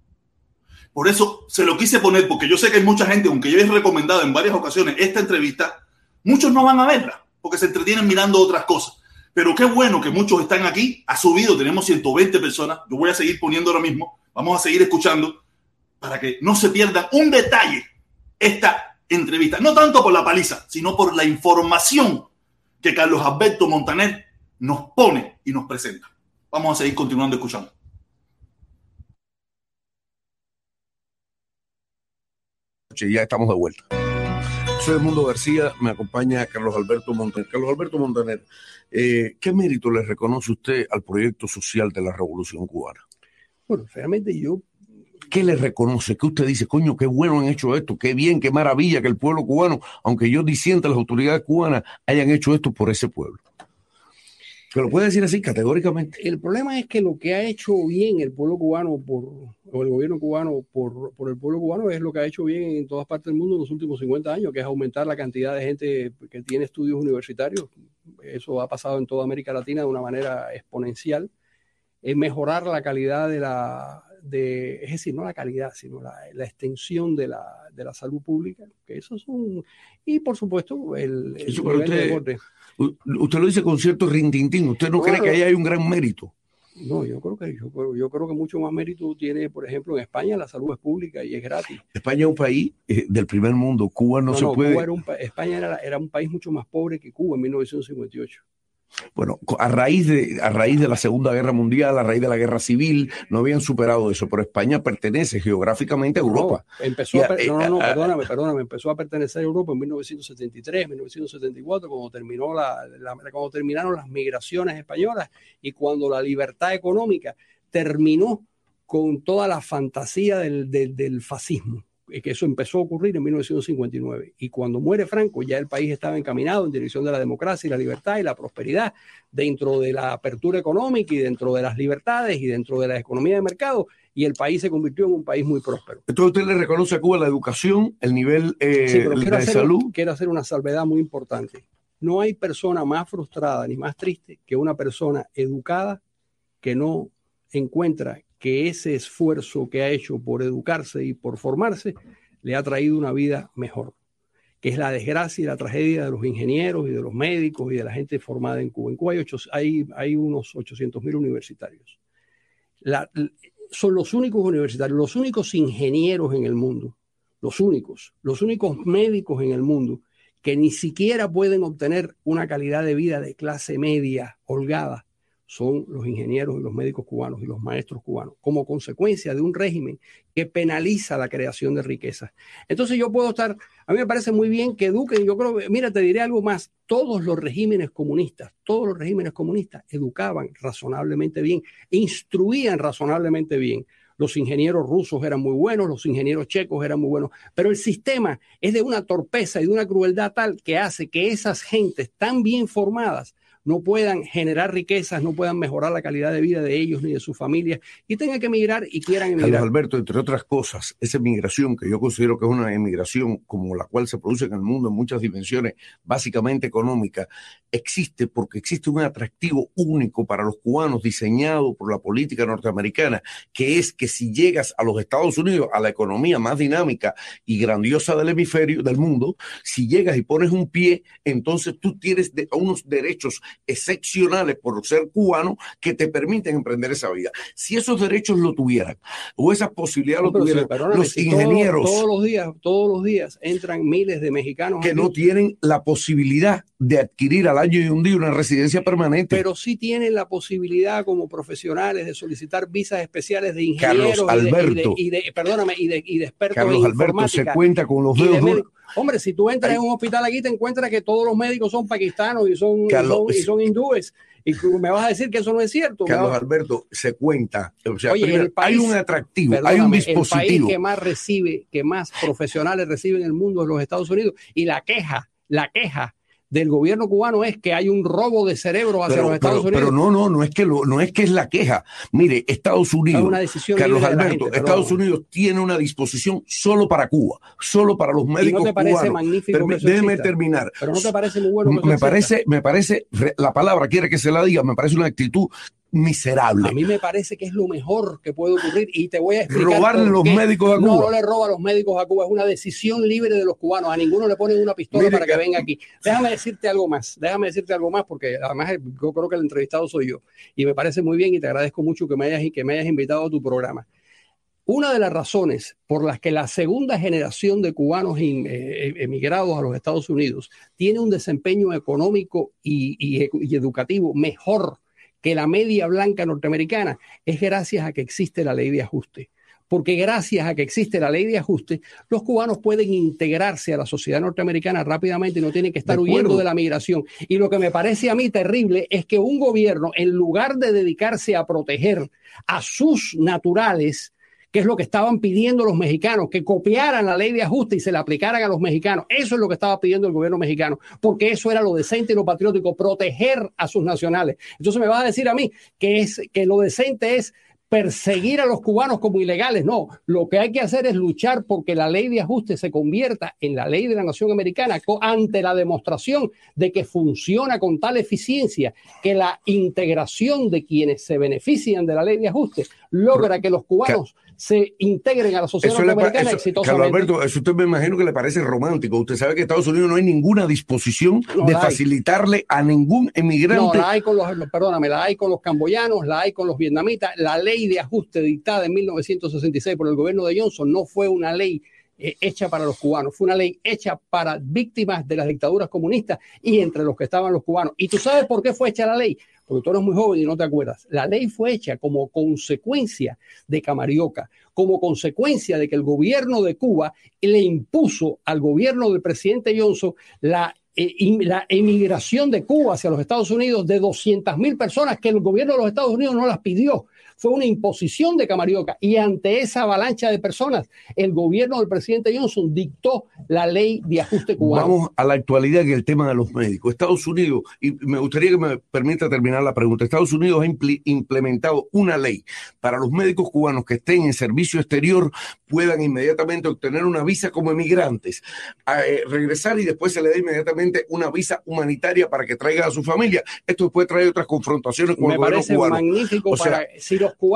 por eso se lo quise poner, porque yo sé que hay mucha gente, aunque yo he recomendado en varias ocasiones esta entrevista, muchos no van a verla, porque se entretienen mirando otras cosas. Pero qué bueno que muchos están aquí, ha subido, tenemos 120 personas, yo voy a seguir poniendo ahora mismo, vamos a seguir escuchando, para que no se pierdan un detalle esta entrevista, no tanto por la paliza, sino por la información que Carlos Alberto Montaner nos pone y nos presenta. Vamos a seguir continuando escuchando. ya estamos de vuelta. Soy Edmundo García, me acompaña Carlos Alberto Montaner. Carlos Alberto Montaner, eh, ¿qué mérito le reconoce usted al proyecto social de la Revolución Cubana? Bueno, realmente yo ¿Qué le reconoce? ¿Qué usted dice? Coño, qué bueno han hecho esto, qué bien, qué maravilla que el pueblo cubano, aunque yo disienta las autoridades cubanas, hayan hecho esto por ese pueblo. Que lo puede decir así categóricamente. El problema es que lo que ha hecho bien el pueblo cubano por, o el gobierno cubano por, por el pueblo cubano es lo que ha hecho bien en todas partes del mundo en los últimos 50 años, que es aumentar la cantidad de gente que tiene estudios universitarios. Eso ha pasado en toda América Latina de una manera exponencial. Es mejorar la calidad de la, de, es decir, no la calidad, sino la, la extensión de la, de la, salud pública, que eso es un, y por supuesto el, el eso, usted, usted, lo dice con cierto rintintín, ¿usted no, cree que ahí hay un gran mérito? No, yo creo que yo, yo, creo que mucho más mérito tiene, por ejemplo, en España la salud es pública y es gratis. España es un país eh, del primer mundo, Cuba no, se puede. Cuba era un, España era, era un país mucho más pobre que Cuba en 1958. Bueno, a raíz, de, a raíz de la Segunda Guerra Mundial, a raíz de la Guerra Civil, no habían superado eso, pero España pertenece geográficamente a Europa. No, empezó a, no, no, no, perdóname, perdóname, empezó a pertenecer a Europa en 1973, 1974, cuando, terminó la, la, cuando terminaron las migraciones españolas y cuando la libertad económica terminó con toda la fantasía del, del, del fascismo que eso empezó a ocurrir en 1959. Y cuando muere Franco, ya el país estaba encaminado en dirección de la democracia y la libertad y la prosperidad dentro de la apertura económica y dentro de las libertades y dentro de la economía de mercado. Y el país se convirtió en un país muy próspero. Entonces usted le reconoce a Cuba la educación, el nivel eh, sí, pero de hacer, salud. Quiero hacer una salvedad muy importante. No hay persona más frustrada ni más triste que una persona educada que no encuentra que ese esfuerzo que ha hecho por educarse y por formarse le ha traído una vida mejor, que es la desgracia y la tragedia de los ingenieros y de los médicos y de la gente formada en Cuba. En Cuba hay, ocho, unos 800 mil universitarios. Son los únicos universitarios, los únicos ingenieros en el mundo, los únicos, los únicos médicos en el mundo que ni siquiera pueden obtener una calidad de vida de clase media holgada son los ingenieros y los médicos cubanos y los maestros cubanos, como consecuencia de un régimen que penaliza la creación de riquezas. Entonces yo puedo estar, a mí me parece muy bien que eduquen, yo creo, mira, te diré algo más, todos los regímenes comunistas, todos los regímenes comunistas educaban razonablemente bien, instruían razonablemente bien. Los ingenieros rusos eran muy buenos, los ingenieros checos eran muy buenos, pero el sistema es de una torpeza y de una crueldad tal que hace que esas gentes tan bien formadas no puedan generar riquezas, no puedan mejorar la calidad de vida de ellos ni de sus familias y tengan que emigrar y quieran emigrar. Carlos Alberto, entre otras cosas, esa emigración que yo considero que es una emigración como la cual se produce en el mundo en muchas dimensiones, básicamente económica, existe porque existe un atractivo único para los cubanos diseñado por la política norteamericana, que es que si llegas a los Estados Unidos, a la economía más dinámica y grandiosa del hemisferio, del mundo, si llegas y pones un pie, entonces tú tienes de, unos derechos excepcionales por ser cubano que te permiten emprender esa vida. Si esos derechos lo tuvieran o esas posibilidades No, lo sí, tuvieran los todos- ingenieros Todos, los días, todos los días entran miles de mexicanos. que aquí, no tienen la posibilidad de adquirir al año y un día una residencia permanente. pero sí tienen la posibilidad como profesionales de solicitar visas especiales de ingenieros Carlos y de- y de, Alberto. y de- perdóname, y de, y de expertos Carlos en Alberto se cuenta con los de dedos. médicos. Hombre, si tú entras en un hospital aquí, te encuentras que todos los médicos son pakistanos y son, y son, y son hindúes. Y tú me vas a decir que eso no es cierto. Carlos Alberto se cuenta. O sea, Oye, primero, el país- hay un atractivo, hay un El dispositivo. país que más recibe, que más profesionales recibe en el mundo es los Estados Unidos. Y la queja, la queja del gobierno cubano es que hay un robo de cerebro hacia Pero, los Estados pero- Unidos. pero no, no, no es que lo, no es que es la queja. Mire, Estados es Unidos, una decisión Carlos Alberto, gente, Estados. Unidos tiene una disposición solo para Cuba, solo para los ¿Y médicos no te parece cubanos. magnífico Permi- que eso déjeme terminar. Pero no te parece muy bueno que me exista? parece, me parece, re- la palabra quiere que se la diga, me parece una actitud miserable. A mí me parece que es lo mejor que puede ocurrir y te voy a explicar. Robarle los médicos a No, Cuba. no le roba a los médicos a Cuba, es una decisión libre de los cubanos. A ninguno le ponen una pistola Mire para que que- venga aquí. Déjame decirte algo más, déjame decirte algo más, porque además yo creo que el entrevistado soy yo. Y me parece muy bien y te agradezco mucho que me hayas, que me hayas invitado a tu programa. Una de las razones por las que la segunda generación de cubanos in- eh, emigrados a los Estados Unidos tiene un desempeño económico y, y- y educativo mejor que la media blanca norteamericana es gracias a que existe la ley de ajuste. Porque gracias a que existe la ley de ajuste, los cubanos pueden integrarse a la sociedad norteamericana rápidamente y no tienen que estar De huyendo de la migración. Y lo que me parece a mí terrible es que un gobierno, en lugar de dedicarse a proteger a sus naturales, que es lo que estaban pidiendo los mexicanos, que copiaran la ley de ajuste y se la aplicaran a los mexicanos. Eso es lo que estaba pidiendo el gobierno mexicano, porque eso era lo decente y lo patriótico, proteger a sus nacionales. Entonces me vas a decir a mí que, es, que lo decente es perseguir a los cubanos como ilegales. No, lo que hay que hacer es luchar porque la ley de ajuste se convierta en la ley de la nación americana ante la demostración de que funciona con tal eficiencia que la integración de quienes se benefician de la ley de ajuste logra que los cubanos se integren a la sociedad Eso norteamericana eso- exitosamente. Carlos Alberto, eso usted me imagino que le parece romántico. Usted sabe que en Estados Unidos no hay ninguna disposición No de hay. facilitarle a ningún No, emigrante. la hay con los, perdóname, la hay con los camboyanos, la hay con los vietnamitas. La ley de ajuste dictada en 1966 por el gobierno de Johnson no fue una ley eh, hecha para los cubanos, fue una ley hecha para víctimas de las dictaduras comunistas y entre los que estaban los cubanos. ¿Y tú sabes por qué fue hecha la ley? Porque tú eres muy joven y no te acuerdas. La ley fue hecha como consecuencia de Camarioca, como consecuencia de que el gobierno de Cuba le impuso al gobierno del presidente Johnson la eh, la emigración de Cuba hacia los Estados Unidos de 200 mil personas que el gobierno de los Estados Unidos no las pidió. Fue una imposición de Camarioca y ante esa avalancha de personas, el gobierno del presidente Johnson dictó la ley de ajuste cubano. Vamos a la actualidad que el tema de los médicos. Estados Unidos, y me gustaría que me permita terminar la pregunta, Estados Unidos ha implementado una ley para los médicos cubanos que estén en servicio exterior puedan inmediatamente obtener una visa como emigrantes, eh, regresar y después se le da inmediatamente una visa humanitaria para que traigan a su familia. Esto puede traer otras confrontaciones con Me el gobierno parece cubano. magnífico O sea, para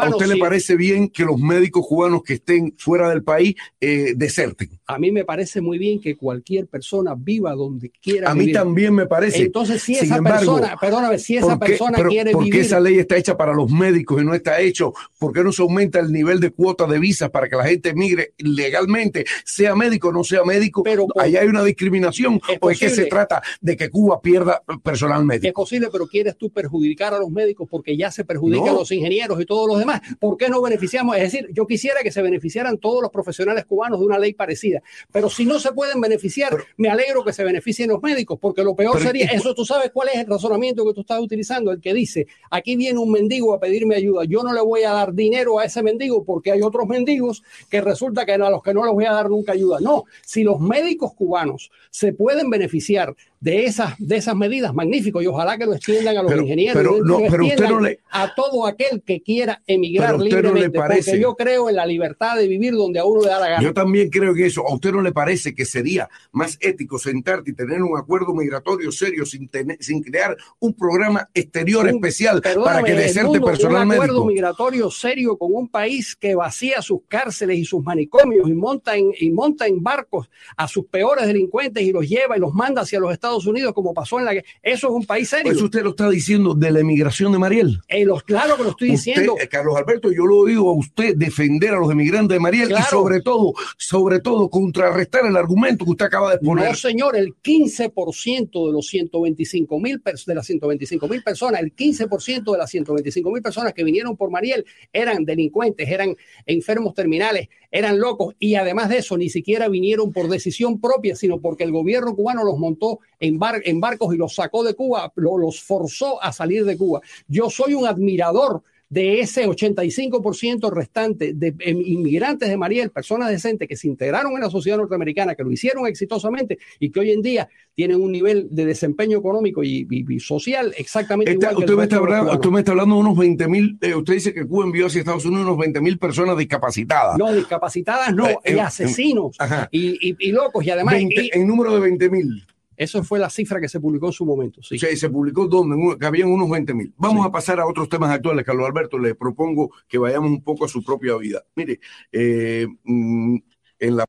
¿A usted le parece bien que los médicos cubanos que estén fuera del país eh, deserten? A mí me parece muy bien que cualquier persona viva donde quiera A mí vivir. también me parece. Entonces, si Sin esa embargo, persona, perdóname, si esa ¿Por qué- persona pero quiere por qué vivir esa ley está hecha para los médicos y no está hecho? ¿Por qué no se aumenta el nivel de cuota de visas para que la gente migre legalmente, sea médico o no sea médico? Pero Allá hay una discriminación Es o es que se trata de que Cuba pierda personal Es médico. posible, pero quieres tú perjudicar a los médicos porque ya se perjudican No. los ingenieros y todos los demás. ¿Por qué no beneficiamos? Es decir, yo quisiera que se beneficiaran todos los profesionales cubanos de una ley parecida, pero si no se pueden beneficiar, Pero- me alegro que se beneficien los médicos, porque lo peor Pero- sería, eso. Tú sabes cuál es el razonamiento que tú estás utilizando, el que dice, aquí viene un mendigo a pedirme ayuda, yo no le voy a dar dinero a ese mendigo porque hay otros mendigos que resulta que a los que no les voy a dar nunca ayuda. No, si los médicos cubanos se pueden beneficiar de esas, de esas medidas, magnífico, y ojalá que lo extiendan a los Pero- ingenieros, pero lo no, pero usted extiendan no le- a todo aquel que quiera emigrar no libremente, parece- porque yo creo en la libertad de vivir donde a uno le da la gana. Yo también creo que eso, ¿a usted no le parece que sería más ético sentarte y tener un acuerdo migratorio serio sin, tener- sin crear un programa exterior Un- especial para que deserte personal un acuerdo médico? migratorio serio con un país que vacía sus cárceles y sus manicomios y monta en, y monta en barcos a sus peores delincuentes y los lleva y los manda hacia los Estados Unidos como pasó en la guerra. Eso es un país serio. Eso usted lo está diciendo de la emigración de Mariel. Eh, los, claro que lo estoy diciendo. eh, Carlos Alberto, yo lo digo a usted defender a los emigrantes de Mariel y sobre todo, sobre todo contrarrestar el argumento que usted acaba de exponer. No, señor, el 15% de los 125 mil de las 125 mil personas, el 15% de las 125 mil personas que vinieron por Mariel eran delincuentes, eran enfermos terminales, eran locos y además de eso ni siquiera vinieron por decisión propia, sino porque el gobierno cubano los montó en, bar- en barcos y los sacó de Cuba, lo- los forzó a salir de Cuba. Yo soy un admirador de ese 85% restante de em, inmigrantes de Mariel, personas decentes que se integraron en la sociedad norteamericana, que lo hicieron exitosamente y que hoy en día tienen un nivel de desempeño económico y, y- y social exactamente Esta- igual que usted, me está hablando, usted me está hablando de unos 20 mil, eh, usted dice que Cuba envió hacia Estados Unidos unos 20 mil personas discapacitadas. No, discapacitadas no, Eh, y eh, asesinos Ajá. y, y- y locos. Y además, 20 y- en número de 20 mil. Eso fue la cifra que se publicó en su momento. Sí. O sea, y se publicó donde que habían unos 20 mil. Vamos Sí. a pasar a otros temas actuales. Carlos Alberto, le propongo que vayamos un poco a su propia vida. Mire, eh, mm, en la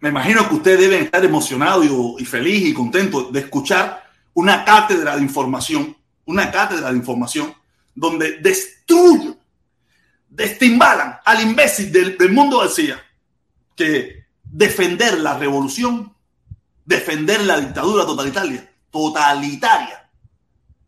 Me imagino que ustedes deben estar emocionados y, y feliz y contentos de escuchar una cátedra de información, una cátedra de información donde destruyen, destimbalan al imbécil del, del mundo García que defender la revolución, defender la dictadura totalitaria, totalitaria,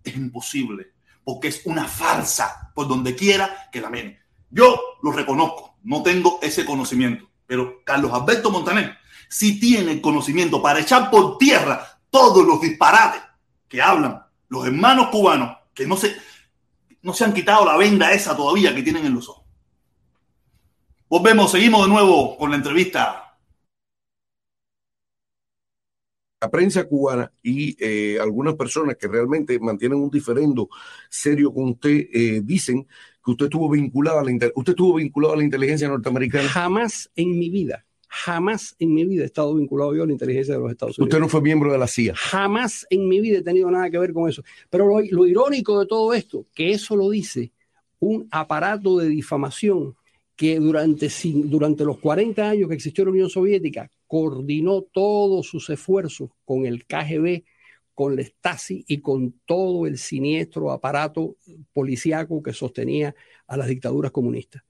es imposible, porque es una farsa por donde quiera que la miren. Yo lo reconozco, no tengo ese conocimiento, pero Carlos Alberto Montaner sí tiene el conocimiento para echar por tierra todos los disparates que hablan los hermanos cubanos que no se, no se han quitado la venda esa todavía que tienen en los ojos. Volvemos, seguimos de nuevo con la entrevista la prensa cubana y eh, algunas personas que realmente mantienen un diferendo serio con usted eh, dicen que usted estuvo vinculado a la usted estuvo vinculado a la inteligencia norteamericana. Jamás en mi vida, jamás en mi vida he estado vinculado yo a la inteligencia de los Estados Unidos. Usted no fue miembro de la CIA. Jamás en mi vida he tenido nada que ver con eso. Pero lo, lo irónico de todo esto, que eso lo dice un aparato de difamación que durante, durante los 40 años que existió la Unión Soviética coordinó todos sus esfuerzos con el KGB, con la Stasi y con todo el siniestro aparato policíaco que sostenía a las dictaduras comunistas.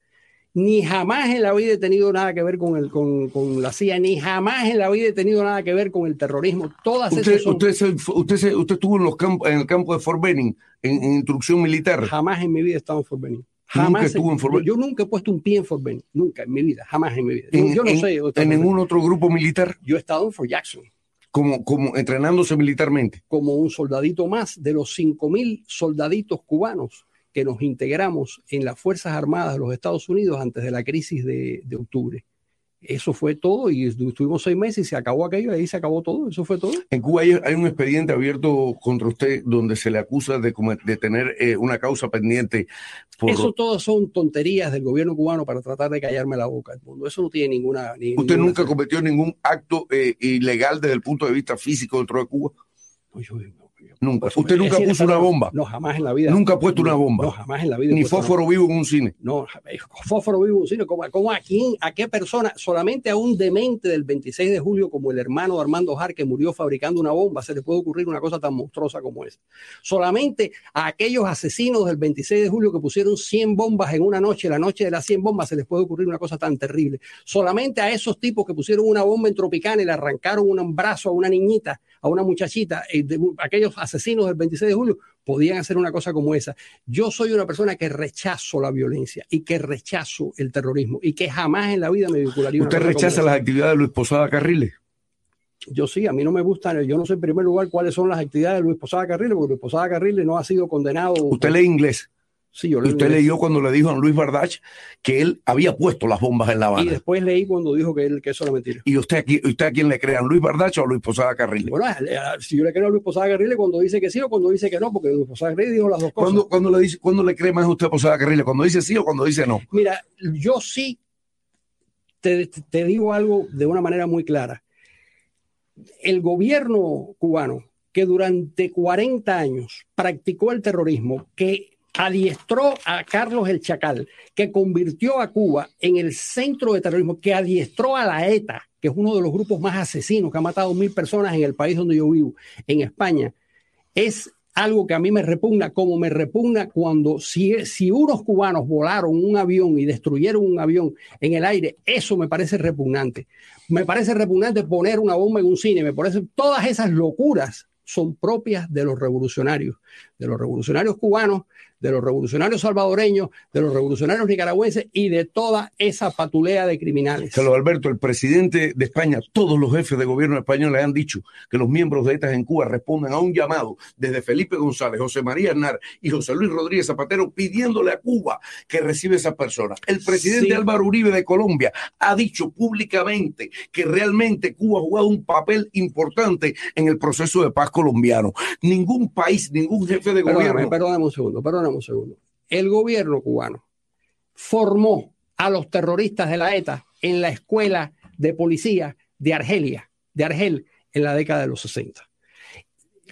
Ni jamás en la vida he tenido nada que ver con, el, con, con la CIA, ni jamás en la vida he tenido nada que ver con el terrorismo. Todas Usted, esas son usted, se- usted, se- usted estuvo en, los campos, en el campo de Fort Benning, en, en instrucción militar. Jamás en mi vida he estado en Fort Benning. Nunca Jamás. estuvo en Fort yo, nunca he puesto un pie en Fort Benning. Nunca en mi vida. Jamás en mi vida. En, yo no en- sé. en ningún otro grupo militar, Yo he estado en Fort Jackson como, como entrenándose militarmente. como un soldadito más de los 5.000 soldaditos cubanos que nos integramos en las Fuerzas Armadas de los Estados Unidos antes de la crisis de, de octubre. Eso fue todo y estuvimos seis meses y se acabó aquello, ahí se acabó todo, eso fue todo. En Cuba hay, hay un expediente abierto contra usted donde se le acusa de, de tener eh, una causa pendiente por Eso todas son tonterías del gobierno cubano para tratar de callarme la boca al mundo. Eso no tiene ninguna... ni- Usted ninguna nunca fe. cometió ningún acto eh, ilegal desde el punto de vista físico dentro de Cuba. No, yo- Nunca. Eso Usted nunca puso una bomba. No, jamás en la vida. Nunca ha puesto una bomba. No, jamás en la vida. Ni fósforo vivo en un cine. No, eh, fósforo vivo en un cine. ¿Cómo, cómo a quién, a qué persona? Solamente a un demente del 26 de julio como el hermano de Armando Jar que murió fabricando una bomba se le puede ocurrir una cosa tan monstruosa como esa. Solamente a aquellos asesinos del 26 de julio que pusieron 100 bombas en una noche, la noche de las 100 bombas, se les puede ocurrir una cosa tan terrible. Solamente a esos tipos que pusieron una bomba en Tropicana y le arrancaron un brazo a una niñita, a una muchachita, eh, de- aquellos asesinos del 26 de julio podían hacer una cosa como esa. Yo soy una persona que rechazo la violencia y que rechazo el terrorismo y que jamás en la vida me vincularía ¿Usted rechaza las actividades de Luis Posada Carriles? Yo sí, a mí no me gustan, yo no sé en primer lugar cuáles son las actividades de Luis Posada Carriles, porque Luis Posada Carriles no ha sido condenado. Usted lee inglés. Sí, yo Usted leyó cuando le dijo a Luis Bardach que él había puesto las bombas en La Y Habana. después leí cuando dijo que, él, que eso era mentira. ¿Y usted, aquí, usted a quién le cree? ¿A Luis Bardach o a Luis Posada Carriles? Bueno, si yo le creo a Luis Posada Carriles cuando dice que sí o cuando dice que no, porque Luis Posada Carriles dijo las dos cosas. ¿Cuándo, cuándo le dice, ¿Cuándo le cree más a usted a Posada Carriles? ¿Cuando dice sí o cuando dice no? Mira, yo sí te, te digo algo de una manera muy clara. El gobierno cubano que durante 40 años practicó el terrorismo, que adiestró a Carlos el Chacal, que convirtió a Cuba en el centro de terrorismo, que adiestró a la ETA, que es uno de los grupos más asesinos, que ha matado mil personas en el país donde yo vivo, en España, es algo que a mí me repugna, como me repugna cuando si, si unos cubanos volaron un avión y destruyeron un avión en el aire, eso me parece repugnante. Me parece repugnante poner una bomba en un cine, me parece todas esas locuras son propias de los revolucionarios, de los revolucionarios cubanos, de los revolucionarios salvadoreños, de los revolucionarios nicaragüenses y de toda esa patulea de criminales. Carlos Alberto, el presidente de España, todos los jefes de gobierno español le han dicho que los miembros de ETA en Cuba respondan a un llamado desde Felipe González, José María Aznar y José Luis Rodríguez Zapatero pidiéndole a Cuba que reciba a esas personas. El presidente Sí. Álvaro Uribe de Colombia ha dicho públicamente que realmente Cuba ha jugado un papel importante en el proceso de paz colombiano. Ningún país, ningún jefe de Perdóname, gobierno. perdóname un segundo, perdóname un segundo. El gobierno cubano formó a los terroristas de la ETA en la escuela de policía de Argelia, de Argel, en la década de los 60.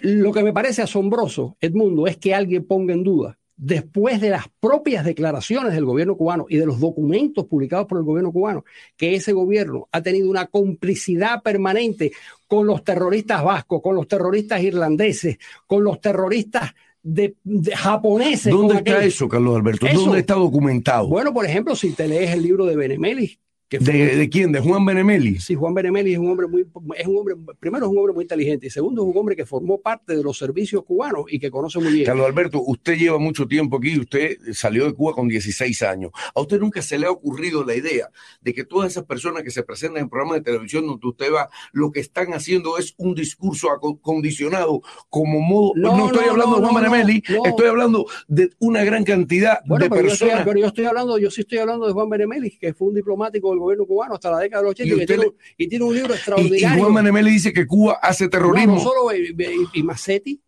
Lo que me parece asombroso, Edmundo, es que alguien ponga en duda, después de las propias declaraciones del gobierno cubano y de los documentos publicados por el gobierno cubano, que ese gobierno ha tenido una complicidad permanente con los terroristas vascos, con los terroristas irlandeses, con los terroristas de, de japoneses. ¿Dónde está aquellos. eso, Carlos Alberto? Eso. ¿Dónde está documentado? Bueno, por ejemplo, si te lees el libro de Benemeli, que fue- ¿De, de quién? ¿De Juan Benemeli? Sí, Juan Benemeli es un hombre muy, es un hombre, primero es un hombre muy inteligente y segundo es un hombre que formó parte de los servicios cubanos y que conoce muy bien. Carlos Alberto, usted lleva mucho tiempo aquí, usted salió de Cuba con 16 años. ¿A usted nunca se le ha ocurrido la idea de que todas esas personas que se presentan en programas de televisión donde usted va, lo que están haciendo es un discurso acondicionado como modo... No, No, estoy no, hablando no, de Juan Benemeli, estoy hablando de una gran cantidad Bueno, de pero yo, estoy, personas. pero yo estoy hablando, yo sí estoy hablando de Juan Benemeli, que fue un diplomático gobierno cubano hasta la década de los 80 Y y, tiene, le- un- y tiene un libro Y, y extraordinario. Juan Manemé le dice que Cuba hace No, terrorismo no solo y, y Massetti,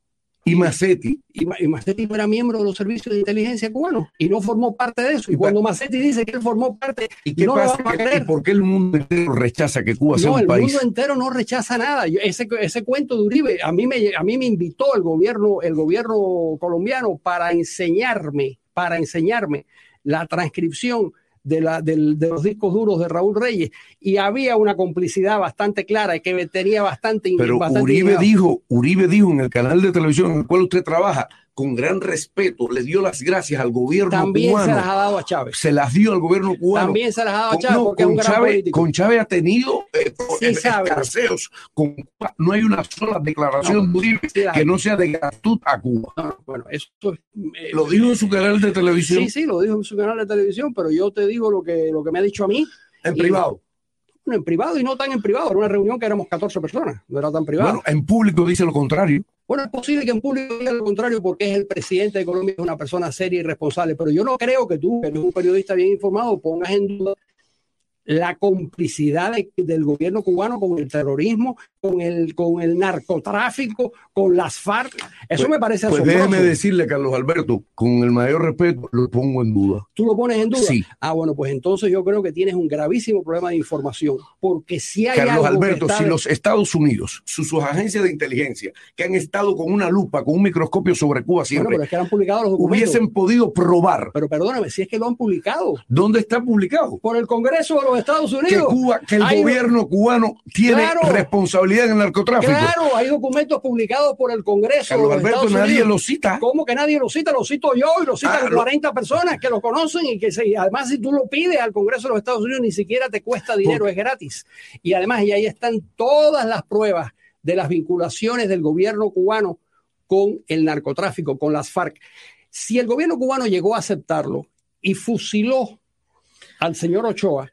y Macetti. y, Ma- y Massetti no era miembro de los servicios de inteligencia cubanos y no formó parte de eso. Y cuando Massetti dice que él formó parte, ¿Y qué no lo pasa? vamos a creer. ¿Y por qué el mundo entero rechaza que Cuba sea No, un el país? mundo entero no rechaza nada. Yo- ese, ese cuento de Uribe, a mí, me, a mí me invitó el gobierno, el gobierno colombiano para enseñarme, para enseñarme la transcripción de, la, del- de los discos duros de Raúl Reyes. Y había una complicidad bastante clara que tenía bastante Pero bastante Uribe dijo, Uribe dijo en el canal de televisión en el cual usted trabaja, con gran respeto, le dio las gracias al gobierno También cubano. se las ha dado a Chávez. se las dio al gobierno cubano. También se las ha dado a Chávez no, porque es un con gran Chávez, político. con Chávez ha tenido eh, Sí, escarceos. Con Cuba no hay una sola declaración sí, que no sea de gratitud a Cuba. No, no, bueno, eso es, eh, Lo dijo en su canal de televisión Sí, sí, lo dijo en su canal de televisión, pero yo te digo lo que, lo que me ha dicho a mí. en privado. En privado y no tan en privado. Era una reunión que éramos 14 personas, no era tan privado. Bueno, en público dice lo contrario. Bueno, es posible que en público diga lo contrario porque es el presidente de Colombia, es una persona seria y responsable, pero yo no creo que tú, que eres un periodista bien informado, pongas en duda la complicidad de- del gobierno cubano con el terrorismo, con el, con el narcotráfico, con las FARC. Eso Pues- me parece Pues asombroso. déjeme decirle, Carlos Alberto, con el mayor respeto, lo pongo en duda. ¿Tú lo pones en duda? Sí. Ah, bueno, pues entonces yo creo que tienes un gravísimo problema de información, porque si hay Carlos algo que Alberto, está si los Estados Unidos, sus, sus agencias de inteligencia, que han estado con una lupa, con un microscopio sobre Cuba Bueno, siempre, pero es que han publicado los documentos. hubiesen podido probar Pero perdóname, si es que lo han publicado dónde está publicado. por el Congreso de los Estados Que Unidos. Cuba, que el Hay- gobierno cubano tiene Claro. responsabilidad en el narcotráfico. Claro, hay documentos publicados por el Congreso. Carlos de Alberto, Estados nadie lo cita. ¿Cómo que nadie lo cita? Lo cito yo y lo citan Ah, lo- 40 personas que lo conocen y que se, además si tú lo pides al Congreso de los Estados Unidos ni siquiera te cuesta dinero, es gratis. Y además y ahí están todas las pruebas de las vinculaciones del gobierno cubano con el narcotráfico, con las FARC. Si el gobierno cubano llegó a aceptarlo y fusiló al señor Ochoa,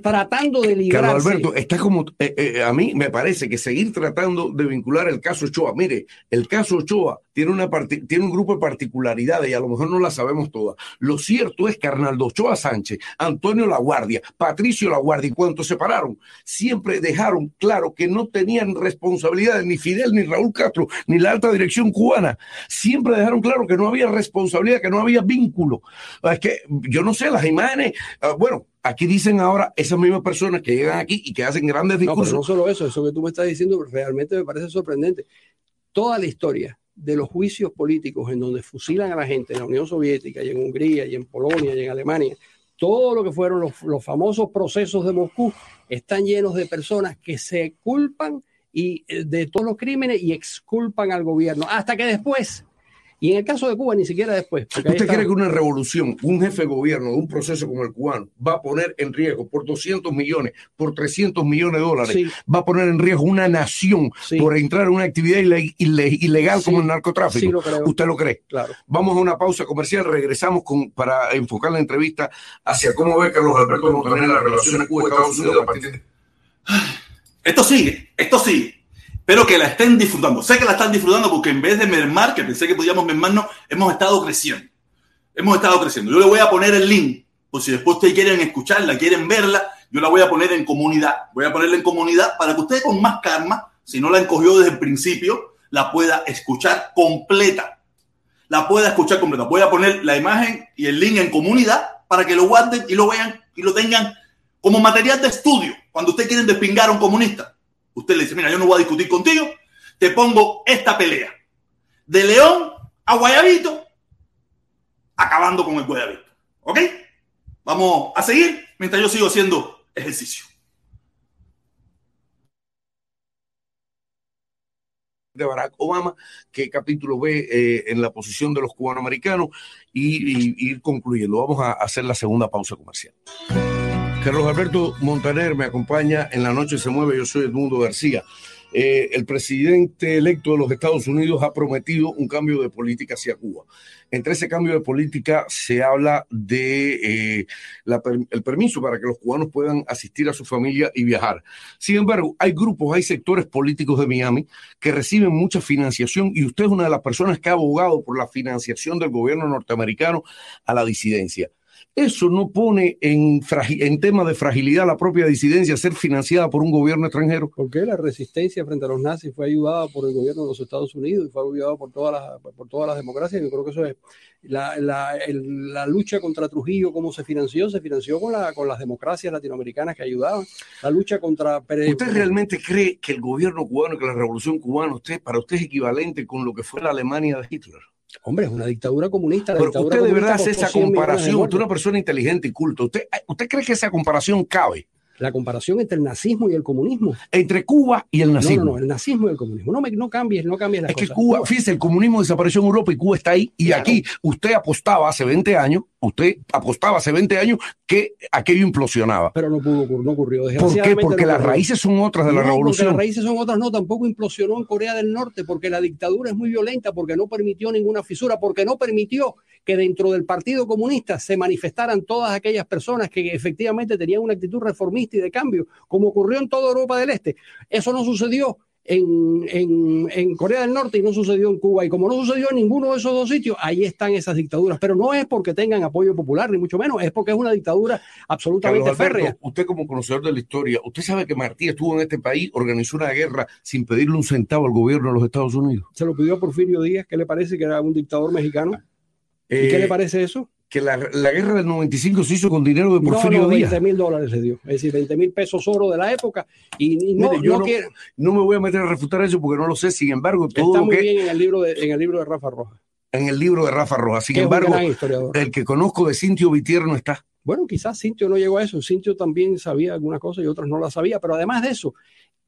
tratando de librarse. Carlos Alberto, está como, eh, eh, a mí me parece que seguir tratando de vincular el caso Ochoa, mire, el caso Ochoa tiene, una tiene un grupo de particularidades y a lo mejor no las sabemos todas. Lo cierto es que Arnaldo Ochoa Sánchez, Antonio Laguardia, Patricio Laguardia, y cuando se separaron, siempre dejaron claro que no tenían responsabilidades ni Fidel, ni Raúl Castro, ni la alta dirección cubana. Siempre dejaron claro que no había responsabilidad, que no había vínculo. Es que yo no sé, las imágenes, ah, bueno, aquí dicen ahora esas mismas personas que llegan aquí y que hacen grandes discursos. no solo eso, eso que tú me estás diciendo realmente me parece sorprendente. Toda la historia de los juicios políticos en donde fusilan a la gente en la Unión Soviética y en Hungría y en Polonia y en Alemania, todo lo que fueron los, los famosos procesos de Moscú están llenos de personas que se culpan y, eh, de todos los crímenes y exculpan al gobierno, hasta que después, y en el caso de Cuba ni siquiera después. ¿Usted está- cree que una revolución, un jefe de gobierno de un proceso como el cubano va a poner en riesgo por 200 millones, por 300 millones de dólares, Sí. va a poner en riesgo una nación Sí. por entrar en una actividad ile- ile- ilegal Sí. como el narcotráfico? Sí, lo creo. ¿Usted lo cree? Claro. Vamos a una pausa comercial, regresamos con, para enfocar la entrevista hacia cómo ve Carlos Alberto Montaner la relación de Cuba y Estados Unidos a partir de... Esto sigue, esto sigue. Espero que la estén disfrutando. Sé que la están disfrutando porque en vez de mermar, que pensé que podíamos mermarnos, hemos estado creciendo. Hemos estado creciendo. Yo le voy a poner el link, por si después ustedes quieren escucharla, quieren verla, yo la voy a poner en comunidad. Voy a ponerla en comunidad para que usted con más calma, si no la encogió desde el principio, la pueda escuchar completa. La pueda escuchar completa. Voy a poner la imagen y el link en comunidad para que lo guarden y lo vean y lo tengan como material de estudio. Cuando ustedes quieren despingar a un comunista, usted le dice, mira, yo no voy a discutir contigo, te pongo esta pelea. De León a Guayabito, acabando con el Guayabito. ¿Ok? Vamos a seguir mientras yo sigo haciendo ejercicio. de Barack Obama, qué capítulo ve eh, en la posición de los cubanoamericanos y, y- y ir concluyendo. Vamos a hacer la segunda pausa comercial. Carlos Alberto Montaner me acompaña en La Noche se mueve, yo soy Edmundo García. Eh, el presidente electo de los Estados Unidos ha prometido un cambio de política hacia Cuba. Entre ese cambio de política se habla de eh, el permiso para que los cubanos puedan asistir a su familia y viajar. Sin embargo, hay grupos, hay sectores políticos de Miami que reciben mucha financiación y usted es una de las personas que ha abogado por la financiación del gobierno norteamericano a la disidencia. Eso no pone en, en tema de fragilidad la propia disidencia ser financiada por un gobierno extranjero. Porque la resistencia frente a los nazis fue ayudada por el gobierno de los Estados Unidos y fue ayudada por todas las, por todas las democracias. Yo creo que eso es la, la- el- la lucha contra Trujillo, cómo se financió, se financió con, la, con las democracias latinoamericanas que ayudaban. La lucha contra Pérez. ¿Usted realmente cree que el gobierno cubano, que la revolución cubana, usted, para usted es equivalente con lo que fue la Alemania de Hitler? Hombre, es una dictadura comunista. La Pero dictadura usted de verdad hace esa 100 millones de comparación, usted es una persona inteligente y culta. ¿Usted, ¿Usted cree que esa comparación cabe La comparación entre el nazismo y el comunismo. entre Cuba y el No, nazismo? no, no, el nazismo y el comunismo. No, me, no cambies, no cambies las Es que cosas. Cuba, fíjese, el comunismo desapareció en Europa y Cuba está ahí. Y Claro. aquí usted apostaba hace 20 años, usted apostaba hace 20 años que aquello implosionaba. Pero no pudo, ocurrir, no ocurrió. ¿Por qué? Porque no las raíces son otras de la porque revolución. las raíces son otras, no, tampoco implosionó en Corea del Norte, porque la dictadura es muy violenta, porque no permitió ninguna fisura, porque no permitió que dentro del Partido Comunista se manifestaran todas aquellas personas que efectivamente tenían una actitud reformista y de cambio, como ocurrió en toda Europa del Este. Eso no sucedió. En, en- en Corea del Norte y no sucedió en Cuba. Y como no sucedió en ninguno de esos dos sitios, ahí están esas dictaduras. Pero no es porque tengan apoyo popular, ni mucho menos, es porque es una dictadura absolutamente Alberto, férrea. usted como conocedor de la historia, usted sabe que Martí estuvo en este país, organizó una guerra sin pedirle un centavo al gobierno de los Estados Unidos. Se lo pidió a Porfirio Díaz, ¿qué le parece que era un dictador mexicano? ¿Y Eh, qué le parece eso? Que la, la guerra del 95 se hizo con dinero de Porfirio no, no, Díaz. 20 mil dólares le dio. Es decir, 20 mil pesos oro de la época. Y, y no, Mire, yo no no- quiere- No me voy a meter a refutar eso porque no lo sé. Sin embargo, todo Está lo muy que bien en el libro de, en el libro de Rafa Rojas. en el libro de Rafa Rojas. Sin es embargo, el que conozco de Cintio Vitier no está. Bueno, quizás Cintio no llegó a eso. Cintio también sabía algunas cosas y otras no las sabía. Pero además de eso,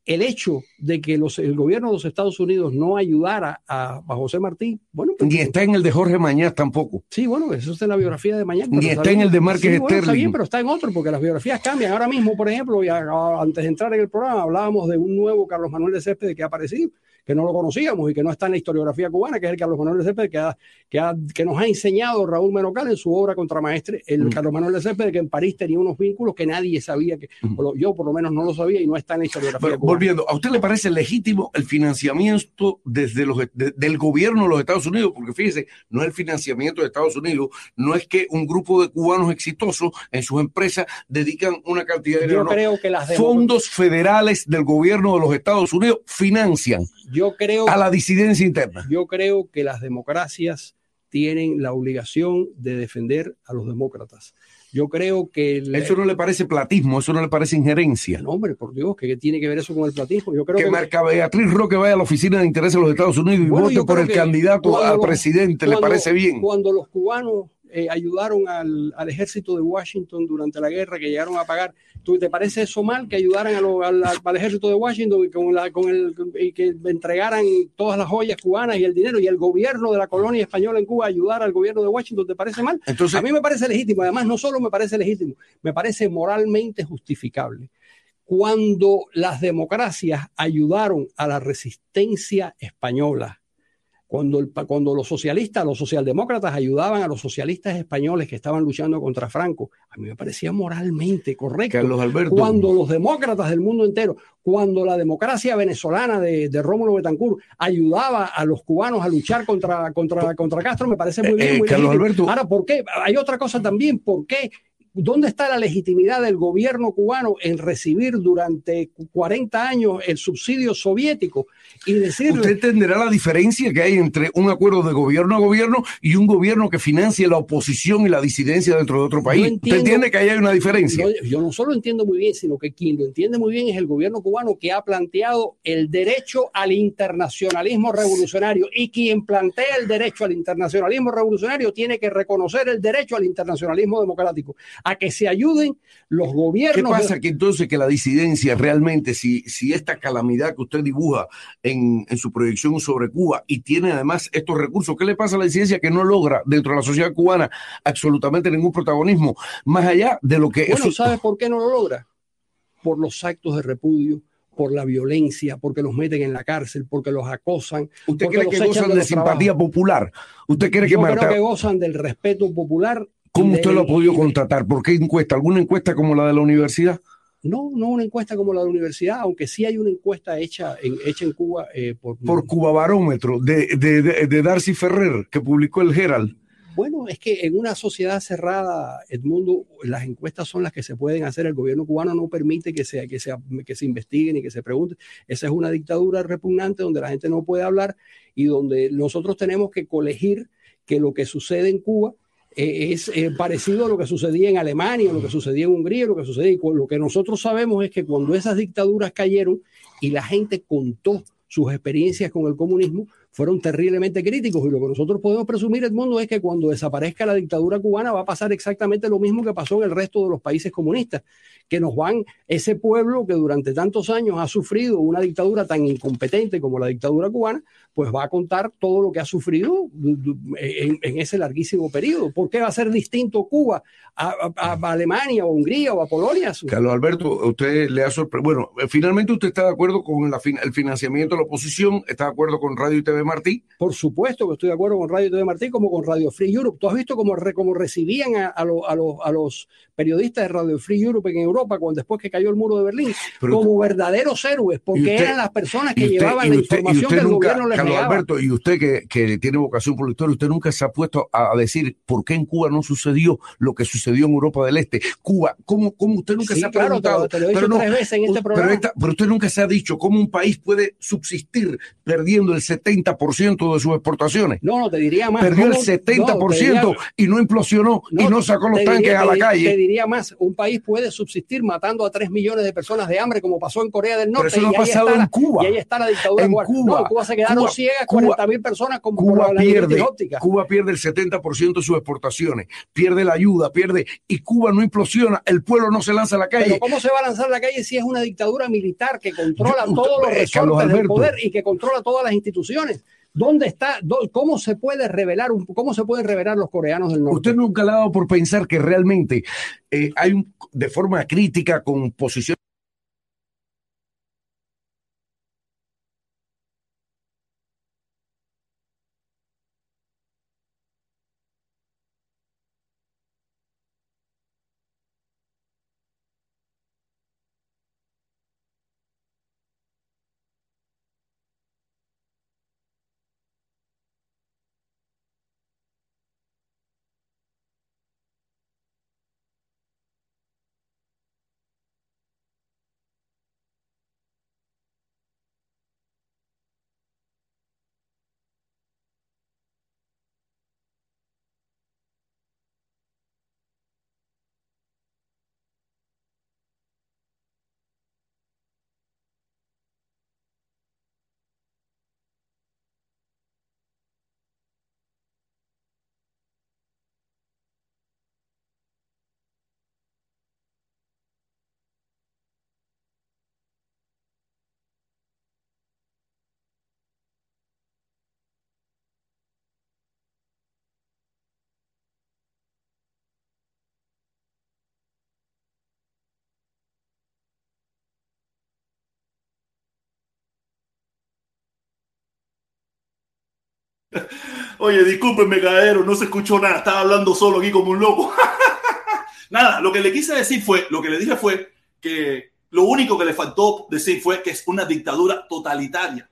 el hecho de que los, el gobierno de los Estados Unidos no ayudara a, a José Martí, bueno, pues, Ni está en el de Jorge Mañaz tampoco. Sí, bueno, eso está en la biografía de mañana. Ni está en el de Márquez sí, bueno, está bien, pero está en otro, porque las biografías cambian. Ahora mismo, por ejemplo, y a- a- antes de entrar en el programa, hablábamos de un nuevo Carlos Manuel de Céspedes que ha aparecido, que no lo conocíamos y que no está en la historiografía cubana, que es el Carlos Manuel de Céspedes que, ha- que, ha- que nos ha enseñado Raúl Menocal en su obra Contramaestre, el Mm. Carlos Manuel de Céspedes, que en París tenía unos vínculos que nadie sabía, que Mm. lo- yo por lo menos no lo sabía y no está en la historiografía Bueno, cubana. volviendo, ¿a usted le parece legítimo el financiamiento desde los, de- del gobierno de los Estados Unidos? Porque fíjese, no es el financiamiento de Estados Unidos, no es que un grupo de cubanos exitosos en sus empresas dedican una cantidad de dinero. Yo no. creo que las Fondos federales del gobierno de los Estados Unidos financian yo creo a la disidencia interna. Yo creo que las democracias tienen la obligación de defender a los demócratas. Yo creo que el- Eso no le parece platismo, eso no le parece injerencia. no, hombre, por Dios, ¿qué tiene que ver eso con el platismo? Yo creo que que, Marca Beatriz Roque vaya a la oficina de intereses de los Estados Unidos y Bueno, vote por el candidato al los- presidente, ¿le parece bien? cuando los cubanos eh, ayudaron al, al ejército de Washington durante la guerra, que llegaron a pagar, ¿tú te parece eso mal que ayudaran a lo- al, al ejército de Washington y, con la, con el, y que entregaran todas las joyas cubanas y el dinero y el gobierno de la colonia española en Cuba ayudara al gobierno de Washington? ¿Te parece mal? Entonces, A mí me parece legítimo, además no solo me parece legítimo, me parece moralmente justificable. Cuando las democracias ayudaron a la resistencia española, cuando, el cuando los socialistas, los socialdemócratas ayudaban a los socialistas españoles que estaban luchando contra Franco, a mí me parecía moralmente correcto. Carlos Alberto. Cuando los demócratas del mundo entero, cuando la democracia venezolana de, de Rómulo Betancourt ayudaba a los cubanos a luchar contra, contra, contra Castro, me parece muy bien. Eh, muy Carlos. Alberto. Ahora, ¿por qué? Hay otra cosa también, ¿por qué? ¿Dónde está la legitimidad del gobierno cubano en recibir durante 40 años el subsidio soviético y decirle Usted entenderá la diferencia que hay entre un acuerdo de gobierno a gobierno y un gobierno que financie la oposición y la disidencia dentro de otro país. ¿Usted entiende que ahí hay una diferencia? Yo no solo entiendo muy bien, sino que quien lo entiende muy bien es el gobierno cubano que ha planteado el derecho al internacionalismo revolucionario y quien plantea el derecho al internacionalismo revolucionario tiene que reconocer el derecho al internacionalismo democrático, a que se ayuden los ¿Qué gobiernos. pasa? Que entonces que la disidencia realmente, si, si esta calamidad que usted dibuja en, en su proyección sobre Cuba y tiene además estos recursos, ¿qué le pasa a la disidencia que no logra dentro de la sociedad cubana absolutamente ningún protagonismo? Más allá de lo que... Bueno, eso- ¿sabes por qué no lo logra? Por los actos de repudio, por la violencia, porque los meten en la cárcel, porque los acosan. ¿Usted cree que gozan de de simpatía popular? ¿Usted cree que Yo Marta... creo que gozan del respeto popular. ¿Cómo usted lo ha podido contratar? ¿Por qué encuesta? ¿Alguna encuesta como la de la universidad? No, no una encuesta como la de la universidad, aunque sí hay una encuesta hecha en, hecha en Cuba eh, por, Por Cuba Barómetro, de, de, de- de Darcy Ferrer, que publicó el Herald. Bueno, es que en una sociedad cerrada, Edmundo, las encuestas son las que se pueden hacer. El gobierno cubano no permite que se, que se, que se investiguen y que se pregunten. Esa es una dictadura repugnante donde la gente no puede hablar y donde nosotros tenemos que colegir que lo que sucede en Cuba eh, es eh, parecido a lo que sucedía en Alemania, lo que sucedía en Hungría, lo que sucedía. Lo que nosotros sabemos es que cuando esas dictaduras cayeron y la gente contó sus experiencias con el comunismo, fueron terriblemente críticos. Y lo que nosotros podemos presumir, Edmundo, es que cuando desaparezca la dictadura cubana va a pasar exactamente lo mismo que pasó en el resto de los países comunistas, que nos van, ese pueblo que durante tantos años ha sufrido una dictadura tan incompetente como la dictadura cubana, pues va a contar todo lo que ha sufrido en, en ese larguísimo periodo. ¿Por qué va a ser distinto Cuba a, Alemania o Hungría o a Polonia? Carlos Alberto, usted le ha sorprendido. Bueno, finalmente usted está de acuerdo con la, el financiamiento de la oposición, está de acuerdo con Radio y TV Martí. Por supuesto que estoy de acuerdo con Radio TV Martí como con Radio Free Europe. Tú has visto cómo, re, cómo recibían a, a, lo, a, los, a los periodistas de Radio Free Europe en Europa cuando después que cayó el muro de Berlín, Pero como usted, verdaderos héroes, porque usted, eran las personas que usted, llevaban la información que el nunca, gobierno les Carlos negaba. Alberto, y usted que, que, tiene vocación por la historia, usted nunca se ha puesto a decir por qué en Cuba no sucedió lo que sucedió en Europa del Este. Cuba, ¿cómo, cómo usted nunca sí, se ha claro, preguntado? Te lo, te lo he dicho pero tres no, veces en este programa. Pero, esta, pero, usted nunca se ha dicho cómo un país puede subsistir perdiendo el 70% de sus exportaciones. No, no, te diría más. Perdió el 70% no, diría, y no implosionó no, y no sacó los tanques diría, a la te, calle. Te diría más, un país puede subsistir matando a 3 millones de personas de hambre como pasó en Corea del Norte. Pero eso no y ha pasado en la, Cuba. Y ahí está la dictadura en. Cuba. No, Cuba se quedaron Cuba, ciegas Cuba, 40 mil personas con Cuba pierde, óptica. Cuba pierde el 70% de sus exportaciones, pierde la ayuda, pierde, y Cuba no implosiona, el pueblo no se lanza a la calle. Pero ¿cómo se va a lanzar a la calle si es una dictadura militar que controla Yo, todos los eh, resortes del poder y que controla todas las instituciones? ¿Dónde está? ¿Cómo se puede revelar cómo se pueden revelar los coreanos del norte? Usted nunca ha dado por pensar que realmente eh, hay un, de forma crítica con posición Oye, discúlpenme, cadero, no se escuchó nada, estaba hablando solo aquí como un loco. nada, lo que le quise decir fue, lo que le dije fue que lo único que le faltó decir fue que es una dictadura totalitaria,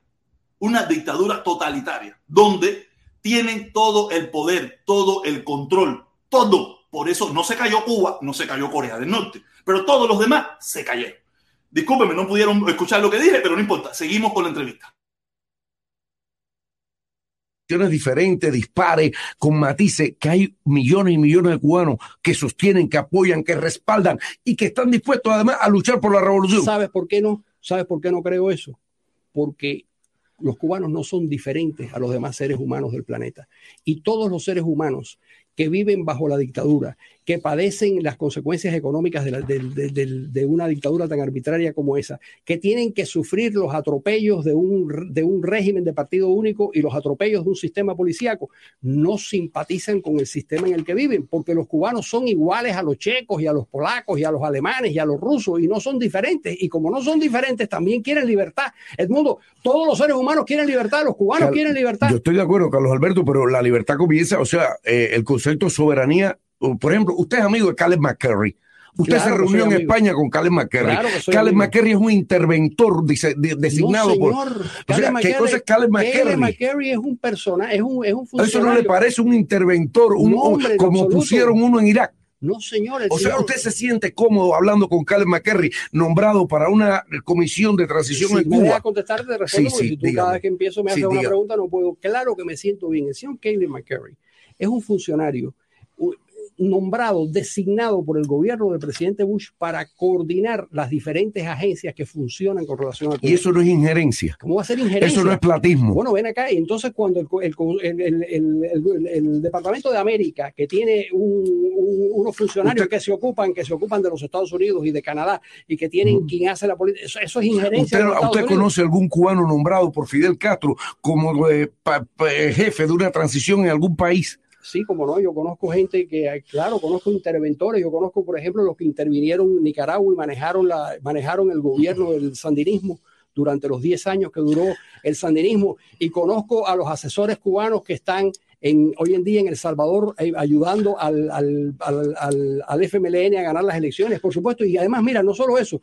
una dictadura totalitaria, donde tienen todo el poder, todo el control, todo. Por eso no se cayó Cuba, no se cayó Corea del Norte, pero todos los demás se cayeron. Discúlpenme, no pudieron escuchar lo que dije, pero no importa, seguimos con la entrevista diferentes, dispares, con matices, que hay millones y millones de cubanos que sostienen, que apoyan, que respaldan y que están dispuestos además a luchar por la revolución. ¿Sabes por qué no? ¿Sabes por qué no creo eso? Porque los cubanos no son diferentes a los demás seres humanos del planeta. Y todos los seres humanos que viven bajo la dictadura, que padecen las consecuencias económicas de, la, de, de, de, una dictadura tan arbitraria como esa, que tienen que sufrir los atropellos de un, de un régimen de partido único y los atropellos de un sistema policíaco, no simpatizan con el sistema en el que viven, porque los cubanos son iguales a los checos y a los polacos y a los alemanes y a los rusos y no son diferentes. Y como no son diferentes, también quieren libertad. Edmundo, todos los seres humanos quieren libertad, los cubanos Cal quieren libertad. Yo estoy de acuerdo, Carlos Alberto, pero la libertad comienza, o sea, eh, el concepto de soberanía por ejemplo, usted es amigo de Caleb McCurry. Usted Claro se reunió en. España con Calen McCarry. Claro amigo. McCarry es un interventor dice- de- designado no, por. señor. O sea, ¿qué cosa es McCarry? McCarry es un personaje, es un, es un Eso no le funcionario. parece un interventor, un, No, hombre, como pusieron uno en Irak. No, señor. O sea, señor- usted se siente cómodo hablando con Calen McCarry, nombrado para una comisión de transición si en me deja Cuba. contestar, te respondo, Sí, sí, si tú dígame. cada vez que empiezo me Sí, haces una pregunta, no puedo. Claro que me siento bien. El señor Caitlin McCarry es un funcionario nombrado, designado por el gobierno del presidente Bush para coordinar las diferentes agencias que funcionan con relación a. Y eso no es injerencia. ¿Cómo va a ser injerencia? Eso no es platismo. Bueno, ven acá, y entonces cuando el, el- el- el- el- el Departamento de América, que tiene un- un- unos funcionarios Usted- que se ocupan, que se ocupan de los Estados Unidos y de Canadá, y que tienen quien hace la política, eso, eso es injerencia. ¿Usted, usted Unidos. conoce algún cubano nombrado por Fidel Castro como eh, pa- pa- jefe de una transición en algún país? Sí, como no, yo conozco gente que, claro, conozco interventores, yo conozco, por ejemplo, los que intervinieron en Nicaragua y manejaron, la, manejaron el gobierno del sandinismo durante los 10 años que duró el sandinismo, y conozco a los asesores cubanos que están en, hoy en día en El Salvador eh, ayudando al, al, al, al, al FMLN a ganar las elecciones, por supuesto, y además, mira, no solo eso,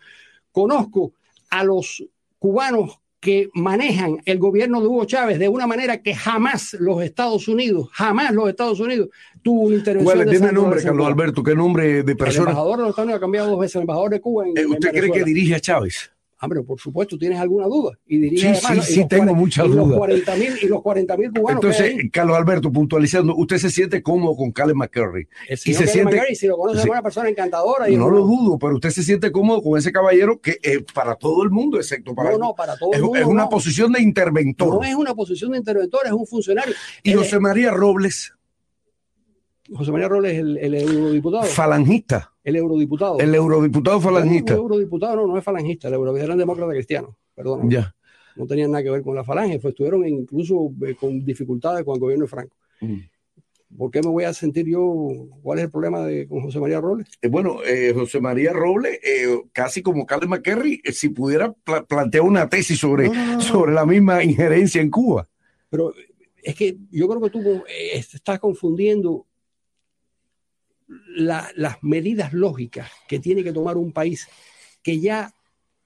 conozco a los cubanos que manejan el gobierno de Hugo Chávez de una manera que jamás los Estados Unidos, jamás los Estados Unidos tuvo una intervención. ¿Cuál esa nombre, Carlos. Alberto, ¿qué nombre de El persona? embajador de los Estados Unidos ha cambiado dos veces, el embajador de Cuba en, Eh, en ¿Usted cree que dirige a Chávez? Ah, pero por supuesto, ¿tienes alguna duda? Y dirige Sí, además, sí, sí, tengo muchas y los dudas. 40 y los 40 mil cubanos Entonces. Carlos Alberto, puntualizando, usted se siente cómodo con Calen McCarry. El y se siente- McCarthy, si lo conoce, sí. es una persona encantadora. Y No lo dudo, pero usted se siente cómodo con ese caballero que eh, para todo el mundo, excepto para No, no, para todo el mundo. es una no. posición de interventor. No es una posición de interventor, es un funcionario. y José María Robles, José María Robles, el, el eurodiputado. falangista, el eurodiputado. el eurodiputado falangista. No, el eurodiputado no, no es falangista, el eurodiputado eran demócrata cristiano. Perdón. Ya. No tenían nada que ver con la falange, pues estuvieron incluso eh, con dificultades con el gobierno de Franco. Mm. ¿Por qué me voy a sentir yo? ¿Cuál es el problema de, con José María Robles? Eh, Bueno, eh, José María Robles, eh, casi como Calen McCarry, eh, si pudiera pla- plantear una tesis sobre, No, no, no, no. sobre la misma injerencia en Cuba. Pero es que yo creo que tú estás confundiendo la- las medidas lógicas que tiene que tomar un país que ya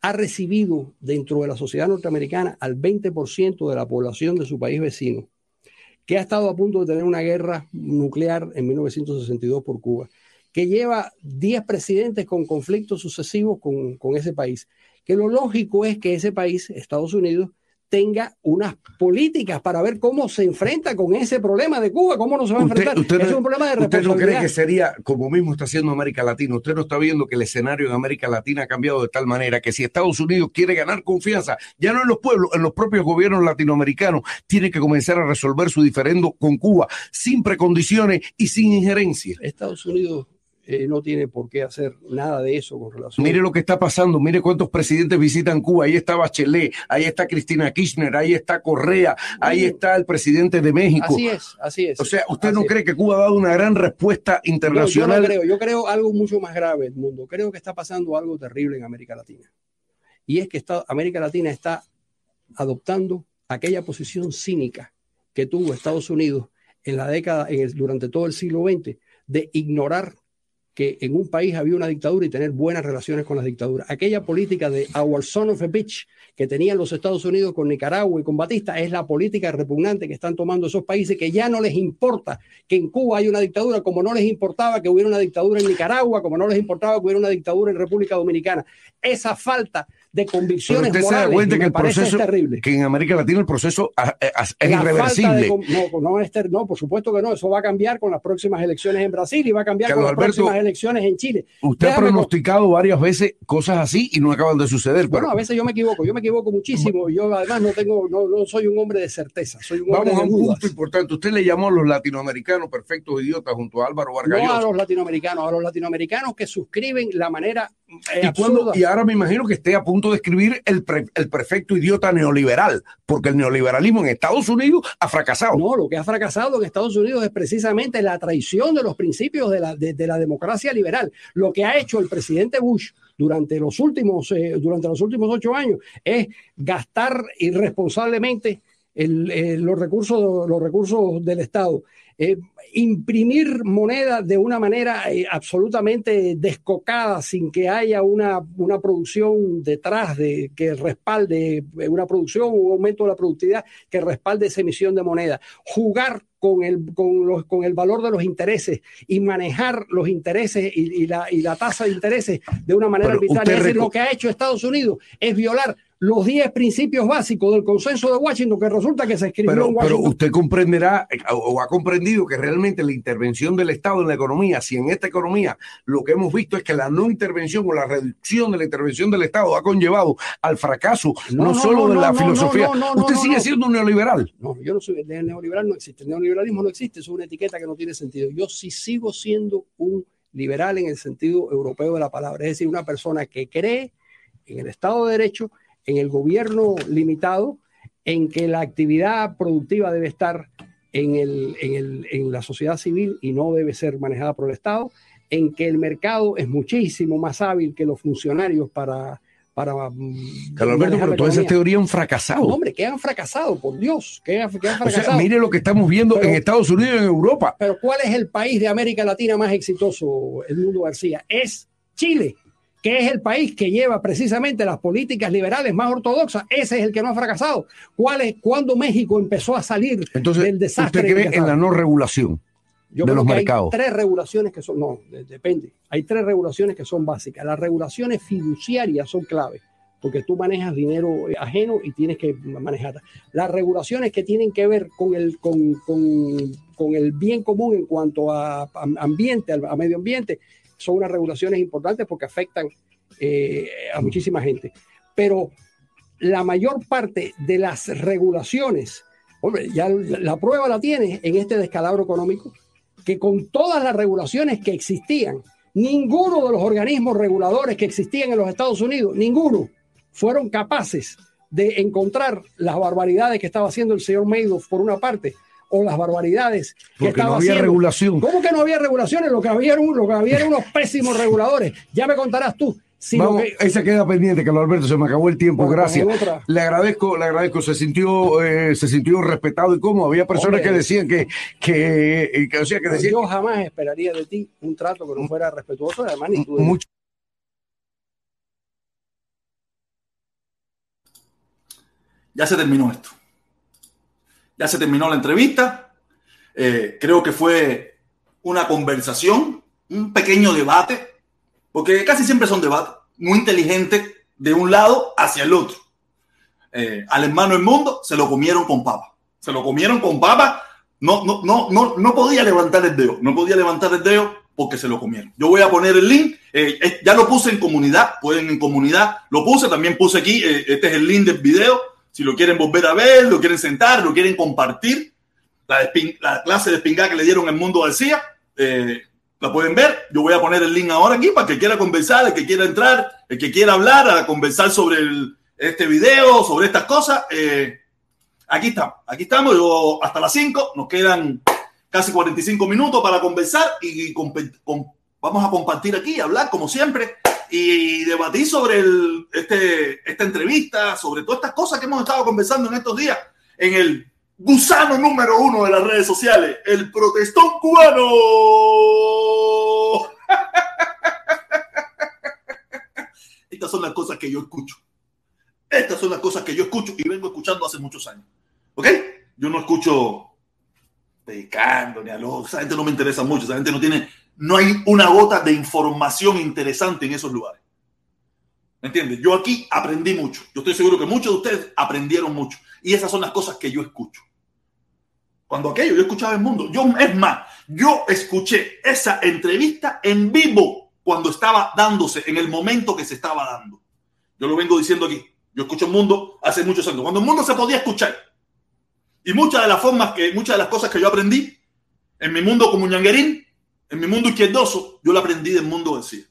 ha recibido dentro de la sociedad norteamericana al 20% de la población de su país vecino, que ha estado a punto de tener una guerra nuclear en 1962 por Cuba, que lleva 10 presidentes con conflictos sucesivos con, con ese país, que lo lógico es que ese país, Estados Unidos, tenga unas políticas para ver cómo se enfrenta con ese problema de Cuba, cómo no se va a enfrentar. usted no- es un problema de ¿Usted no cree responsabilidad. que sería, como mismo está haciendo América Latina, usted no está viendo que el escenario en América Latina ha cambiado de tal manera que si Estados Unidos quiere ganar confianza, ya no en los pueblos, en los propios gobiernos latinoamericanos, tiene que comenzar a resolver su diferendo con Cuba, sin precondiciones y sin injerencia. Estados Unidos eh, no tiene por qué hacer nada de eso con relación Mire lo que está pasando, mire cuántos presidentes visitan Cuba. Ahí está Bachelet, ahí está Cristina Kirchner, ahí está Correa, ahí está el presidente de México. Así es, así es. O sea, ¿usted no es. cree que Cuba ha dado una gran respuesta No, yo internacional? no creo, yo creo algo mucho más grave, mundo. Creo que está pasando algo terrible en América Latina. Y es que está, América Latina está adoptando aquella posición cínica que tuvo Estados Unidos en la década, en el- durante todo el siglo XX, de ignorar que en un país había una dictadura y tener buenas relaciones con las dictaduras. Aquella política de our son of a bitch que tenían los Estados Unidos con Nicaragua y con Batista es la política repugnante que están tomando esos países que ya no les importa que en Cuba hay una dictadura, como no les importaba que hubiera una dictadura en Nicaragua, como no les importaba que hubiera una dictadura en República Dominicana. Esa falta de Pero convicciones usted se da morales cuenta que el proceso, terrible. que en América Latina el proceso ah, eh, ah, es La irreversible. de no, no, es ter- no, por supuesto que no. Eso va a cambiar con las próximas elecciones en Brasil y va a cambiar Carlos con las Alberto, próximas elecciones en Chile. Usted ha Déjame con- pronosticado varias veces cosas así y no acaban de suceder. Bueno, pero a veces yo me equivoco, yo me equivoco muchísimo. Yo además no tengo, no, no soy un hombre de certeza, soy un hombre vamos a de un dudas. punto importante. Usted le llamó a los latinoamericanos perfectos idiotas junto a Álvaro Vargas No a los latinoamericanos, a los latinoamericanos que suscriben la manera eh, y, cuando- y ahora me imagino que esté a punto de escribir el, pre- el perfecto idiota neoliberal, porque el neoliberalismo en Estados Unidos ha fracasado. No, lo que ha fracasado en Estados Unidos es precisamente la traición de los principios de la, de, de la democracia liberal. Lo que ha hecho el presidente Bush durante los últimos, eh, durante los últimos ocho años es gastar irresponsablemente el, eh, los, recursos, los recursos del Estado eh, imprimir moneda de una manera eh, absolutamente descocada, sin que haya una, una producción detrás de que respalde eh, una producción, un aumento de la productividad que respalde esa emisión de moneda. Jugar con el, con, los, con el valor de los intereses y manejar los intereses y, y, la, y la, tasa de intereses de una manera arbitraria. Es decir, lo que ha hecho Estados Unidos es violar los 10 principios básicos del consenso de Washington, que resulta que se escribió pero, en Washington. Pero usted comprenderá o ha comprendido que realmente la intervención del Estado en la economía, si en esta economía lo que hemos visto es que la no intervención o la reducción de la intervención del Estado ha conllevado al fracaso, no, no, no solo de la no, filosofía. usted sigue siendo un neoliberal. No, yo no soy el neoliberal, no existe. El neoliberalismo no existe, es una etiqueta que no tiene sentido. Yo sí sigo siendo un liberal en el sentido europeo de la palabra, es decir, una persona que cree en el Estado de Derecho, en el gobierno limitado, en que la actividad productiva debe estar en, el, en, el, en, la sociedad civil y no debe ser manejada por el Estado, en que el mercado es muchísimo más hábil que los funcionarios para... para Carlos Alberto, pero todas esas teorías han fracasado. No, hombre, que han fracasado, por Dios, que han, que han fracasado. O sea, mire lo que estamos viendo pero, en Estados Unidos y en Europa. Pero ¿cuál es el país de América Latina más exitoso, Edmundo García? Es Chile que es el país que lleva precisamente las políticas liberales más ortodoxas, ese es el que no ha fracasado. ¿Cuál es, ¿Cuándo México empezó a salir Entonces, del desastre? ¿Usted cree en la no regulación Yo de creo los que mercados? Hay tres regulaciones que son, no, depende. Hay tres regulaciones que son básicas. Las regulaciones fiduciarias son clave, porque tú manejas dinero ajeno y tienes que manejarla. Las regulaciones que tienen que ver con el, con, con, con el bien común en cuanto a, a ambiente, a medio ambiente, son unas regulaciones importantes porque afectan eh, a muchísima gente. Pero la mayor parte de las regulaciones, ya la prueba la tiene en este descalabro económico, que con todas las regulaciones que existían, ninguno de los organismos reguladores que existían en los Estados Unidos, ninguno, fueron capaces de encontrar las barbaridades que estaba haciendo el señor Madoff por una parte, o las barbaridades que Porque estaba no había haciendo. regulación. ¿Cómo que no había regulaciones? Lo que había, lo que había eran unos pésimos reguladores. Ya me contarás tú. Vamos, que- esa queda pendiente, Carlos Alberto, se me acabó el tiempo, Bueno, gracias. Le agradezco, le agradezco, se sintió, eh, se sintió respetado y cómo. Había personas Hombre. que decían que, que, que, o sea, que decían yo jamás esperaría de ti un trato que no fuera respetuoso de la magnitud. de- mucho. ya se terminó esto. Ya se terminó la entrevista. Eh, creo que fue una conversación, un pequeño debate, porque casi siempre son debates muy inteligentes de un lado hacia el otro. Eh, al hermano del mundo se lo comieron con papa. Se lo comieron con papa. No, no, no, no, no podía levantar el dedo. No podía levantar el dedo porque se lo comieron. Yo voy a poner el link. eh, eh, ya lo puse en comunidad. Pueden en comunidad. Lo puse. También puse aquí. eh, este es el link del video. Si lo quieren volver a ver, lo quieren sentar, lo quieren compartir. La, la clase de espingá que le dieron en Mundo García. eh, la pueden ver. Yo voy a poner el link ahora aquí para que quiera conversar, el que quiera entrar, el que quiera hablar, a conversar sobre el- este video, sobre estas cosas. eh, aquí estamos, aquí estamos. Yo, hasta las 5 nos quedan casi 45 minutos para conversar y compe- com- vamos a compartir aquí, hablar como siempre y debatir sobre este, esta entrevista, sobre todas estas cosas que hemos estado conversando en estos días en el gusano número uno de las redes sociales, el protestón cubano. Estas son las cosas que yo escucho. Estas son las cosas que yo escucho y vengo escuchando hace muchos años. ¿Ok? Yo no escucho predicando ni a los. Esa gente no me interesa mucho. Esa gente no tiene. No hay una gota de información interesante en esos lugares. ¿Me entiendes? Yo aquí aprendí mucho. Yo estoy seguro que muchos de ustedes aprendieron mucho. Y esas son las cosas que yo escucho. Cuando aquello yo escuchaba el mundo. Yo, es más, yo escuché esa entrevista en vivo cuando estaba dándose, en el momento que se estaba dando. Yo lo vengo diciendo aquí. Yo escucho el mundo hace muchos años. Cuando el mundo se podía escuchar. Y muchas de las formas que, muchas de las cosas que yo aprendí en mi mundo como ñanguerín, en mi mundo izquierdoso, yo la aprendí del mundo del CIE.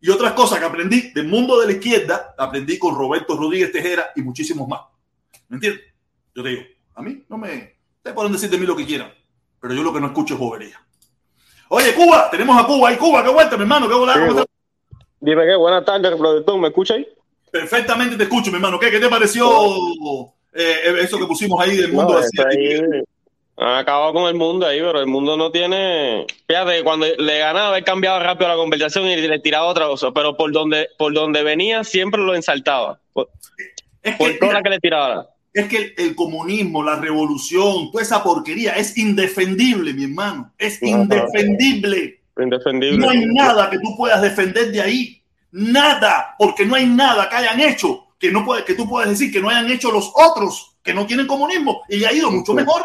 Y otras cosas que aprendí del mundo de la izquierda, la aprendí con Roberto Rodríguez Tejera y muchísimos más. ¿Me entiendes? Yo te digo, a mí no me. Ustedes pueden decir de mí lo que quieran, pero yo lo que no escucho es bobería. Oye, Cuba, tenemos a Cuba. Ahí, Cuba, qué vuelta, mi hermano, qué volada. Sí. Dime qué, buenas tardes, productor, ¿me escucha ahí? Perfectamente te escucho, mi hermano. ¿Qué, qué te pareció eh, eso que pusimos ahí del mundo No, ahí, Han acabado con el mundo ahí, pero el mundo no tiene. Fíjate, cuando le ganaba, él cambiaba rápido la conversación y le tiraba otra cosa, pero por donde, por donde venía siempre lo ensaltaba. Por, Es por que, toda la que le tiraba. es que el, el comunismo, la revolución, toda esa porquería es indefendible, mi hermano. Es indefendible. Indefendible. No hay nada que tú puedas defender de ahí. Nada, porque no hay nada que hayan hecho que no puede, que tú puedas decir que no hayan hecho los otros que no tienen comunismo y ha ido mucho mejor.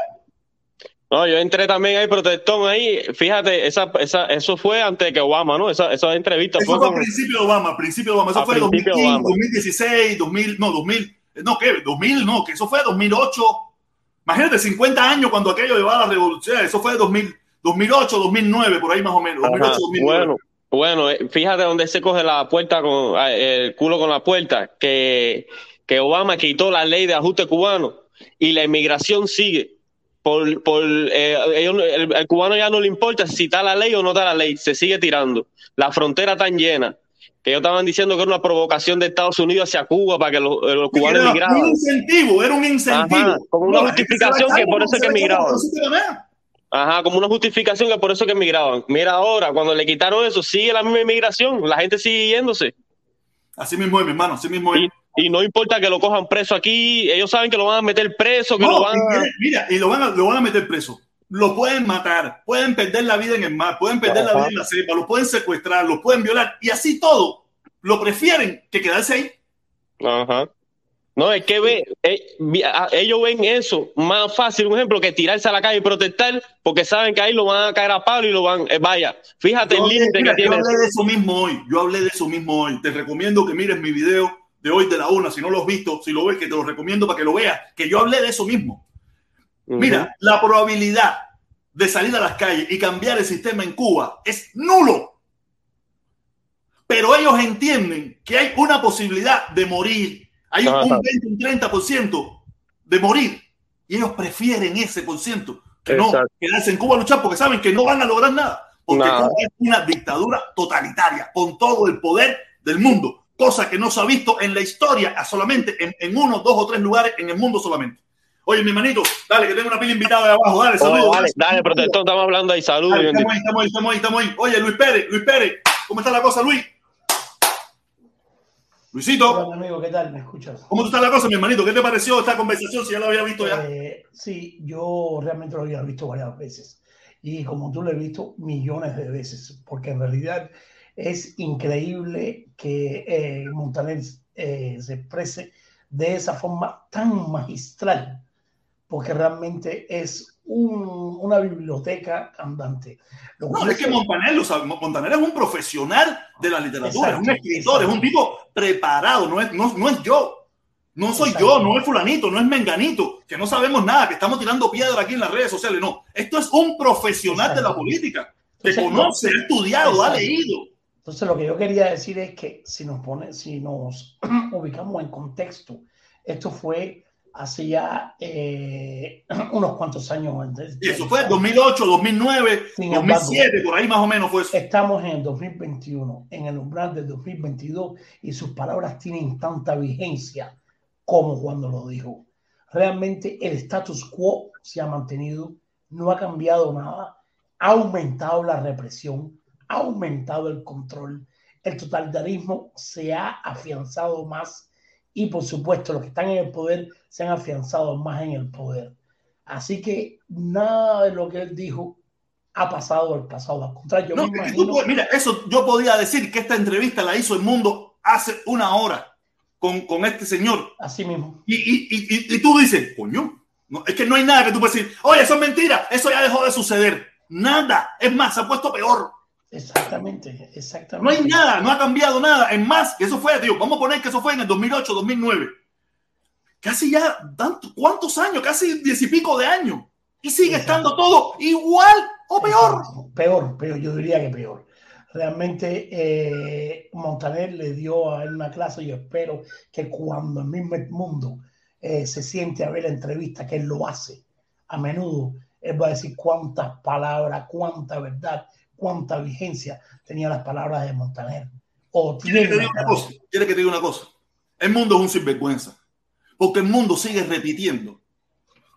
No, yo entré también ahí, protestón ahí. Fíjate, esa, esa, eso fue antes de que Obama, ¿no? Esa, esa entrevista Eso fue como- principio de Obama, principio de Obama. Eso A fue principio de 2015, Obama. 2016, 2000, no, 2000, no, ¿qué? 2000, no, que eso fue 2008. Imagínate, 50 años cuando aquello llevaba la revolución. Eso fue 2000, 2008, 2009, por ahí más o menos. 2008, Ajá, 2009. Bueno, bueno, eh, fíjate dónde se coge la puerta con ah, el culo con la puerta, que, que Obama quitó la ley de ajuste cubano y la inmigración sigue. Por, por eh, ellos- el, el cubano ya no le importa si está la ley o no está la ley, se sigue tirando. La frontera tan llena que ellos estaban diciendo que era una provocación de Estados Unidos hacia Cuba para que los, eh, los cubanos Era un incentivo, era un incentivo. Ajá, como una No, justificación que por eso es que emigraban. Ajá, como una justificación que por eso que emigraban. Mira ahora, cuando le quitaron eso, sigue la misma inmigración, la gente sigue yéndose. Así mismo es, mi hermano, así mismo es. Y, y no importa que lo cojan preso aquí, ellos saben que lo van a meter preso, que No, lo van a... mira, y lo van, a, lo van a meter preso. Lo pueden matar, pueden perder la vida en el mar, pueden perder la vida en la cepa, lo pueden secuestrar, lo pueden violar y así todo. Lo prefieren que quedarse ahí. Ajá. No, es que ve, eh, ellos ven eso más fácil, un ejemplo, que tirarse a la calle y protestar, porque saben que ahí lo van a caer a palo y lo van, eh, vaya, fíjate Yo el límite que yo tiene. hablé de eso mismo hoy. Yo hablé de eso mismo hoy. Te recomiendo que mires mi video de hoy de la una. Si no lo has visto, si lo ves, que te lo recomiendo para que lo veas. Que yo hablé de eso mismo. Mira, la probabilidad de salir a las calles y cambiar el sistema en Cuba es nulo. Pero ellos entienden que hay una posibilidad de morir. Hay un Ajá. 20, un 30% de morir. Y ellos prefieren ese por ciento que no quedarse en Cuba a luchar porque saben que no van a lograr nada. Porque. Cuba es una dictadura totalitaria con todo el poder del mundo. Cosa que no se ha visto en la historia, a solamente en, en uno, dos o tres lugares en el mundo solamente. Oye, mi manito, dale, que tengo una pila invitada de abajo. Dale, saludos. dale, dale, protestón, estamos hablando ahí, saludos. Estamos ahí, estamos ahí, estamos ahí, estamos ahí. Oye, Luis Pérez, Luis Pérez, ¿cómo está la cosa, Luis? Luisito, Hola, mi amigo, ¿qué tal? ¿Me escuchas? ¿cómo está la cosa, mi hermanito? ¿Qué te pareció esta conversación si ya la había visto ya? Eh, sí, yo realmente lo había visto varias veces. Y como tú lo he visto millones de veces, porque en realidad es increíble que eh, Montaner eh, se exprese de esa forma tan magistral, porque realmente es un- una biblioteca andante. Lo No, es que Montaner lo sabe. Montaner es un profesional de la literatura, es un Exacto, escritor, es un exacto. tipo preparado, no es, no, no es yo. No soy Exacto. yo, no es fulanito, no es menganito, que no sabemos nada, que estamos tirando piedra aquí en las redes sociales. No, esto es un profesional de la Exacto. política, que Entonces, conoce, ha estudiado, ha Exacto. leído. Entonces, lo que yo quería decir es que si nos pone, si nos ubicamos en contexto, esto fue hace ya eh, unos cuantos años antes. Y eso fue 2008, 2009, Sin 2007, por ahí más o menos fue eso. Estamos en el 2021, en el umbral del 2022, y sus palabras tienen tanta vigencia como cuando lo dijo. Realmente el status quo se ha mantenido, no ha cambiado nada, ha aumentado la represión, ha aumentado el control, el totalitarismo se ha afianzado más y por supuesto los que están en el poder se han afianzado más en el poder. Así que nada de lo que él dijo ha pasado al pasado. Al contrario, yo No, me imagino. tú mira, eso yo podía decir que esta entrevista la hizo el mundo hace una hora con, con este señor. Así mismo. Y, y, y, y- y tú dices, coño, no, es que no hay nada que tú puedas decir, oye, eso es mentira, eso ya dejó de suceder. Nada, es más, se ha puesto peor. Exactamente, exactamente. No hay nada, no ha cambiado nada. Es más, eso fue, tío, vamos a poner que eso fue en el 2008, 2009. Casi ya, tanto, ¿cuántos años? Casi diez y pico de años. Y sigue estando todo igual o peor. Peor, peor, yo diría que peor. Realmente eh, Montaner le dio a él una clase y yo espero que cuando el mismo mundo eh, se siente a ver la entrevista, que él lo hace a menudo, él va a decir cuántas palabras, cuánta verdad, cuánta vigencia tenía las palabras de Montaner. O ¿Quiere que te diga una cosa? ¿Quiere que te diga una cosa? El mundo es un sinvergüenza. Porque el mundo sigue repitiendo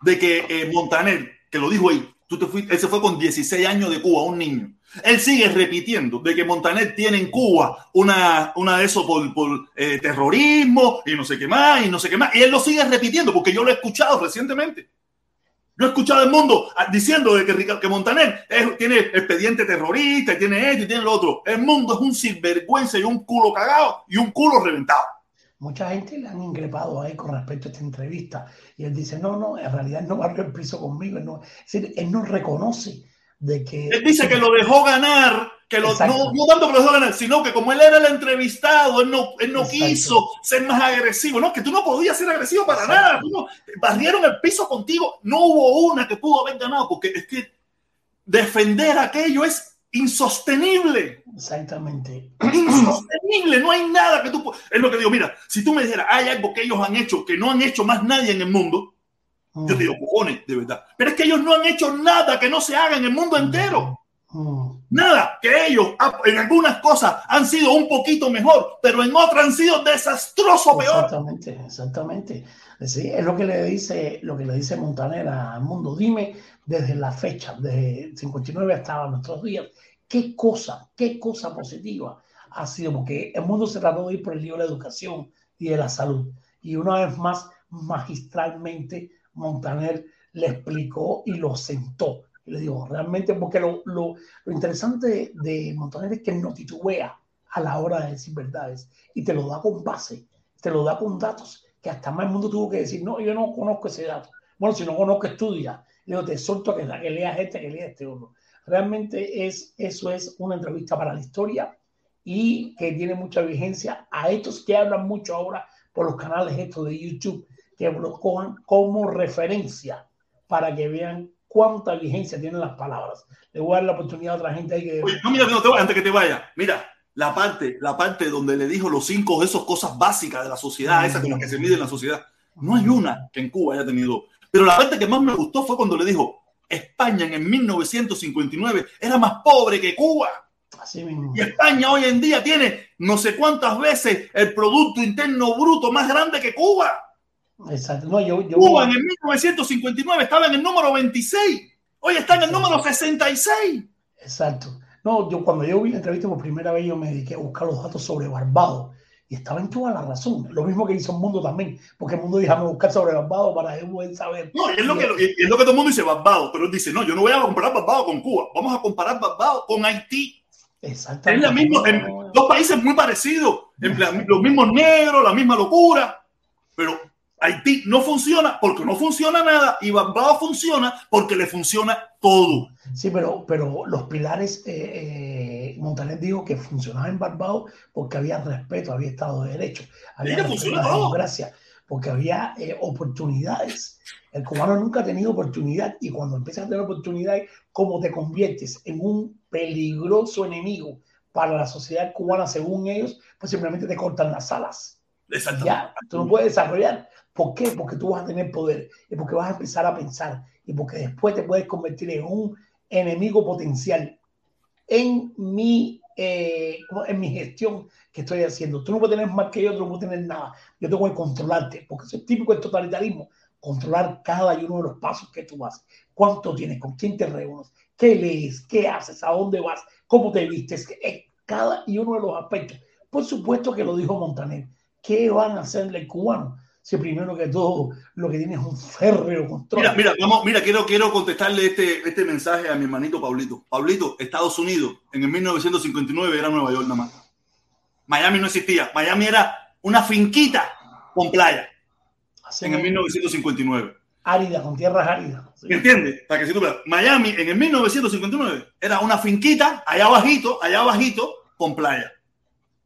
de que eh, Montaner que lo dijo ahí, tú te fuiste, él se fue con 16 años de Cuba, un niño. Él sigue repitiendo de que Montaner tiene en Cuba una, una de eso por, por eh, terrorismo y no sé qué más, y no sé qué más. Y él lo sigue repitiendo porque yo lo he escuchado recientemente. Yo he escuchado al mundo diciendo de que, que Montaner es- tiene expediente terrorista, tiene esto y tiene lo otro. El mundo es un sinvergüenza y un culo cagado y un culo reventado. Mucha gente le han increpado a él con respecto a esta entrevista y él dice, no, no, en realidad no barrió el piso conmigo, él no, es decir, él no reconoce de que... Él dice que lo dejó ganar, que lo, no, no tanto que lo dejó ganar, sino que como él era el entrevistado, él no, él no Exacto. quiso ser más agresivo. No, que tú no podías ser agresivo para Exacto. nada. No- barrieron el piso contigo. No hubo una que pudo haber ganado, porque es que defender aquello es insostenible. Exactamente. Insostenible, no hay nada que tú Es lo que digo, mira, si tú me dijeras, hay algo que ellos han hecho que no han hecho más nadie en el mundo, yo te digo, cojones, de verdad. Pero es que ellos no han hecho nada que no se haga en el mundo entero. Mm. Nada, que ellos en algunas cosas han sido un poquito mejor, pero en otras han sido desastroso peor. Exactamente, exactamente. Sí, es lo que le dice, lo que le dice Montaner al mundo. Dime desde la fecha, desde 59 hasta nuestros días, qué cosa, qué cosa positiva ha sido, porque el mundo se trató de ir por el lío de la educación y de la salud. Y una vez más, magistralmente, Montaner le explicó y lo sentó. Y le digo, realmente, porque lo, lo, lo interesante de, Montaner es que no titubea a la hora de decir verdades y te lo da con base, te lo da con datos que hasta más el mundo tuvo que decir, no, yo no conozco ese dato. Bueno, si no conozco, estudia. Le digo, te que, que leas este, que leas este otro. Realmente es, eso es una entrevista para la historia y que tiene mucha vigencia a estos que hablan mucho ahora por los canales estos de YouTube, que lo cojan como referencia para que vean cuánta vigencia tienen las palabras. Le voy a dar la oportunidad a otra gente ahí que... Oye, no, mira, no te antes que te vaya. Mira, la parte, la parte donde le dijo los cinco de esas cosas básicas de la sociedad, esas con las que se mide en la sociedad. No hay una que en Cuba haya tenido. Pero la parte que más me gustó fue cuando le dijo, España en el 1959 era más pobre que Cuba. Así mismo. Y España hoy en día tiene no sé cuántas veces el Producto Interno Bruto más grande que Cuba. Exacto. No, yo, yo, Cuba en el 1959 estaba en el número 26. Hoy está en el número 66. Exacto. No, yo cuando yo vi la entrevista por primera vez, yo me dediqué a buscar los datos sobre Barbados y estaba en toda la razón. Lo mismo que hizo el mundo también, porque el mundo dijo, "Déjame buscar sobre Barbados para yo poder saber. No, es lo, que, es lo que todo el mundo dice Barbados, pero él dice, no, yo no voy a comparar Barbados con Cuba, vamos a comparar Barbados con Haití. Es Exactamente. la misma, en dos países muy parecidos, en plan, los mismos negros, la misma locura, pero Haití no funciona porque no funciona nada y Barbados funciona porque le funciona todo. Sí, pero, pero los pilares, eh, eh, Montaner dijo que funcionaba en Barbados porque había respeto, había Estado de Derecho, había funciona la democracia, porque había eh, oportunidades. El cubano nunca ha tenido oportunidad y cuando empiezas a tener oportunidades, ¿cómo te conviertes en un peligroso enemigo para la sociedad cubana según ellos? Pues simplemente te cortan las alas. Ya, tú no puedes desarrollar. ¿Por qué? Porque tú vas a tener poder y porque vas a empezar a pensar y porque después te puedes convertir en un enemigo potencial en mi, eh, en mi gestión que estoy haciendo. Tú no puedes tener más que yo, tú no puedes tener nada. Yo tengo que controlarte, porque es típico del totalitarismo, controlar cada uno de los pasos que tú haces. ¿Cuánto tienes? ¿Con quién te reúnes? ¿Qué lees? ¿Qué haces? ¿A dónde vas? ¿Cómo te vistes? Cada y uno de los aspectos. Por supuesto que lo dijo Montaner. ¿Qué van a hacerle el cubano? Si primero que todo lo que tiene es un férreo control. Mira, mira, vamos, mira, quiero, quiero contestarle este, este mensaje a mi hermanito Pablito. Pablito, Estados Unidos, en el 1959 era Nueva York nada más. Miami no existía. Miami era una finquita con playa Así en el mismo. 1959. árida, con tierras áridas. Sí. ¿Me entiendes? Para que si tú veas, Miami en el 1959 era una finquita allá abajito, allá abajito, con playa.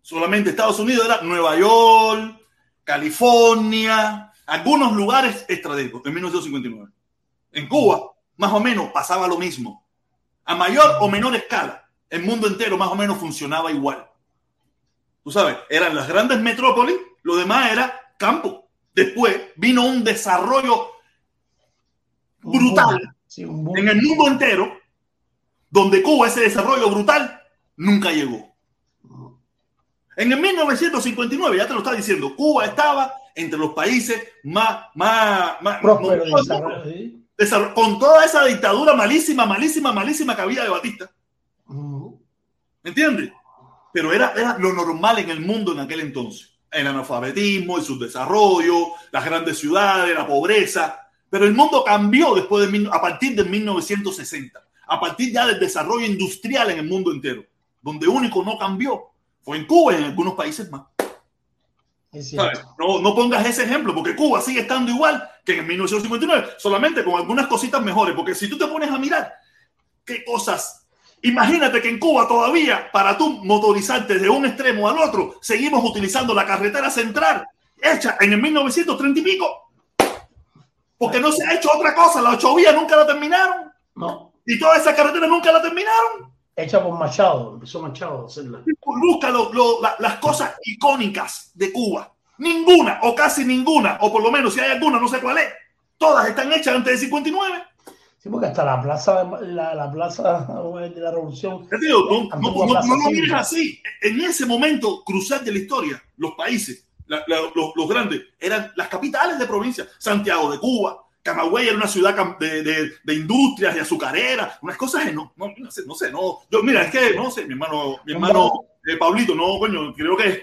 Solamente Estados Unidos era Nueva York, California, algunos lugares estratégicos en 1959. En Cuba, más o menos, pasaba lo mismo. A mayor o menor escala, el mundo entero más o menos funcionaba igual. Tú sabes, eran las grandes metrópolis, lo demás era campo. Después vino un desarrollo brutal en el mundo entero, donde Cuba ese desarrollo brutal nunca llegó. En el 1959, ya te lo está diciendo, Cuba estaba entre los países más, más, más sí. con toda esa dictadura malísima, malísima, malísima que había de Batista. ¿Entiendes? Pero era, era lo normal en el mundo en aquel entonces. El analfabetismo, el subdesarrollo, las grandes ciudades, la pobreza. Pero el mundo cambió después de, a partir de 1960. A partir ya del desarrollo industrial en el mundo entero. Donde único no cambió fue en Cuba y en algunos países más. No, no pongas ese ejemplo, porque Cuba sigue estando igual que en 1959, solamente con algunas cositas mejores. Porque si tú te pones a mirar qué cosas, imagínate que en Cuba todavía, para tú motorizarte de un extremo al otro, seguimos utilizando la carretera central hecha en el 1930 y pico. Porque no se ha hecho otra cosa, la ocho vías nunca la terminaron. No, Y toda esa carretera nunca la terminaron. Hecha por Machado, empezó Machado a hacerla. Busca lo- lo- la- las cosas icónicas de Cuba. Ninguna, o casi ninguna, o por lo menos si hay alguna, no sé cuál es. Todas están hechas antes del 59. Sí, porque hasta la plaza, la, la plaza de la revolución. Digo, no, no, Antigua no- Plaza no lo mires así. En ese momento crucial de la historia, los países, la- los, los grandes, eran las capitales de provincia. Santiago de Cuba, Camagüey era una ciudad de, de- de industrias y azucareras, unas cosas no, no, no sé, no sé, no. Yo, mira, es que, no sé, mi hermano, mi hermano eh, Pablito, no, coño, creo que.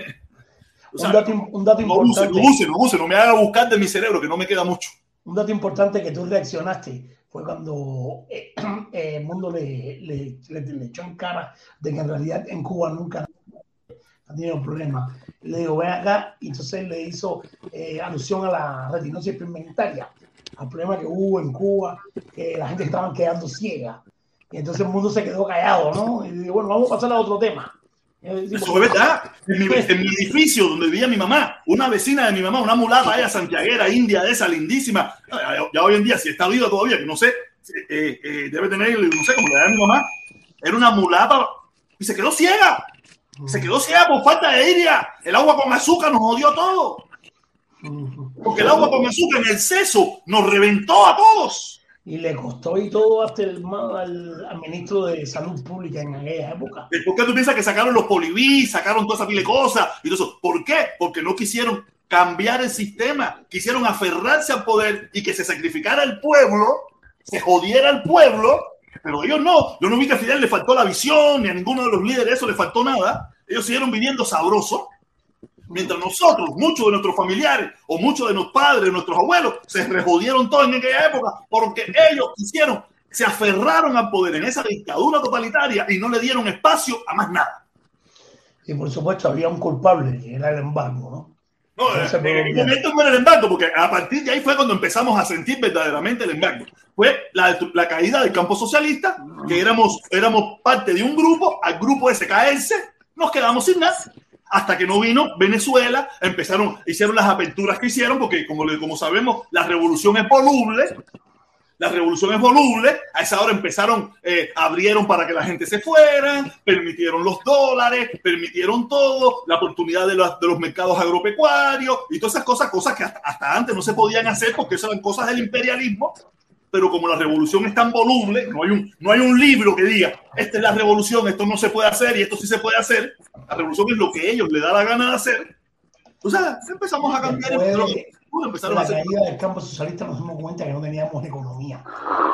o sea, un dato, un dato no use, importante. no use, no use, no me haga buscar de mi cerebro, que no me queda mucho. Un dato importante que tú reaccionaste fue cuando eh, eh, el mundo le, le, le- le echó en cara de que en realidad en Cuba nunca ha tenido problemas. Le digo, ven acá, y entonces le hizo eh, alusión a la retinosis pigmentaria, al problema que hubo en Cuba, que la gente estaba quedando ciega. Y entonces el mundo se quedó callado, ¿no? Y digo, bueno, vamos a pasar a otro tema. Eh, Eso es verdad. En mi, en mi edificio donde vivía mi mamá, una vecina de mi mamá, una mulata ella santiaguera, india de esa, lindísima. Ya, ya hoy en día, si está viva todavía, que no sé, eh, eh, debe tener, no sé, como la edad de mi mamá, era una mulata y se quedó ciega. Se quedó ciega por falta de iria. El agua con azúcar nos jodió todo. Porque el agua con azúcar en el seso nos reventó a todos. Y le costó y todo hasta el, al, al ministro de Salud Pública en aquella época. ¿Por qué tú piensas que sacaron los poliví, sacaron toda esa pila de cosas y todo eso? ¿Por qué? Porque no quisieron cambiar el sistema, quisieron aferrarse al poder y que se sacrificara el pueblo, se jodiera el pueblo, pero ellos no. Yo no vi que a Fidel le faltó la visión, ni a ninguno de los líderes eso le faltó nada. Ellos siguieron viviendo sabroso. Mientras nosotros, muchos de nuestros familiares o muchos de nuestros padres, nuestros abuelos, se rejodieron todo en aquella época porque ellos quisieron, se aferraron al poder en esa dictadura totalitaria y no le dieron espacio a más nada. Y por supuesto había un culpable, que era el embargo, ¿no? No, No se en aquel olvidar. momento no era el embargo, porque a partir de ahí fue cuando empezamos a sentir verdaderamente el embargo. Fue la, la caída del campo socialista, que éramos, éramos parte de un grupo, al grupo ese caerse, nos quedamos sin nada. Hasta que no vino Venezuela, empezaron, hicieron las aperturas que hicieron, porque como, como sabemos, la revolución es voluble, la revolución es voluble, a esa hora empezaron, eh, abrieron para que la gente se fuera, permitieron los dólares, permitieron todo, la oportunidad de, los- de los mercados agropecuarios y todas esas cosas, cosas que hasta, antes no se podían hacer porque eran cosas del imperialismo, pero como la revolución es tan voluble, no hay un, no hay un libro que diga, esta es la revolución, esto no se puede hacer y esto sí se puede hacer, la revolución es lo que ellos le da la gana de hacer. O sea, empezamos a cambiar el de Bueno, empezaron a la hacer caída del campo socialista nos dimos cuenta que no teníamos economía.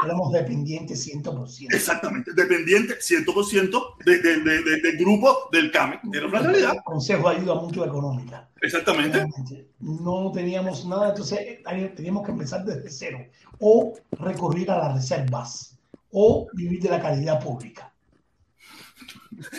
Éramos dependientes 100%. Exactamente, dependiente 100% de, de, de, de- del grupo del CAME. Era una realidad. El Consejo de Ayuda Mutua Económica. Exactamente. No teníamos nada, entonces eh, teníamos que empezar desde cero. O recurrir a las reservas. O vivir de la caridad pública.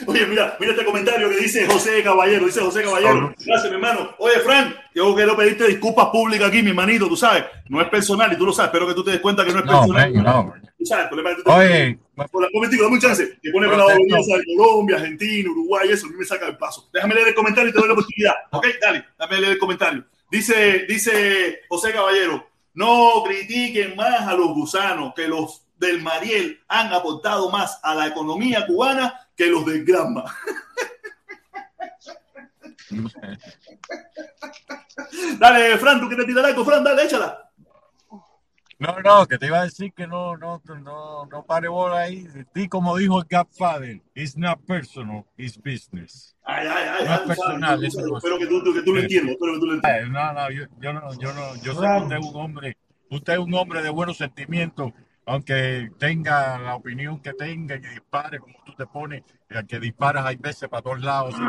Oye, mira, mira este comentario que dice José Caballero. Dice José Caballero. Gracias, mi hermano. Oye, Frank, yo quiero pedirte disculpas públicas aquí, mi hermanito, tú sabes. No es personal y tú lo sabes. Espero que tú te des cuenta que no es No, personal. man, no. Tú sabes, problema que tú- Oye, Por la momentico, dame un chance. Que pone con la boloñesa de Colombia, Argentina, Uruguay, eso, a mí me saca el paso. Déjame leer el comentario y te doy la oportunidad. Ok, dale, déjame leer el comentario. Dice, dice José Caballero, no critiquen más a los gusanos, que los del Mariel han aportado más a la economía cubana que los del Granma. dale, Fran, tú que te tiras algo, Fran, dale, échala. No, no, que te iba a decir que no, no, no, no pare bola ahí. Di como dijo el Godfather, it's not personal, it's business. Ay, ay, ay, No es personal, sabes, sabes. Espero que tú, que tú lo entiendas, espero que tú lo entiendas. No, no, yo, yo no, yo no, yo sé que usted es un hombre usted es un hombre de buenos sentimientos, aunque tenga la opinión que tenga y dispare como tú te pones, que disparas hay veces para todos lados. ¿sí?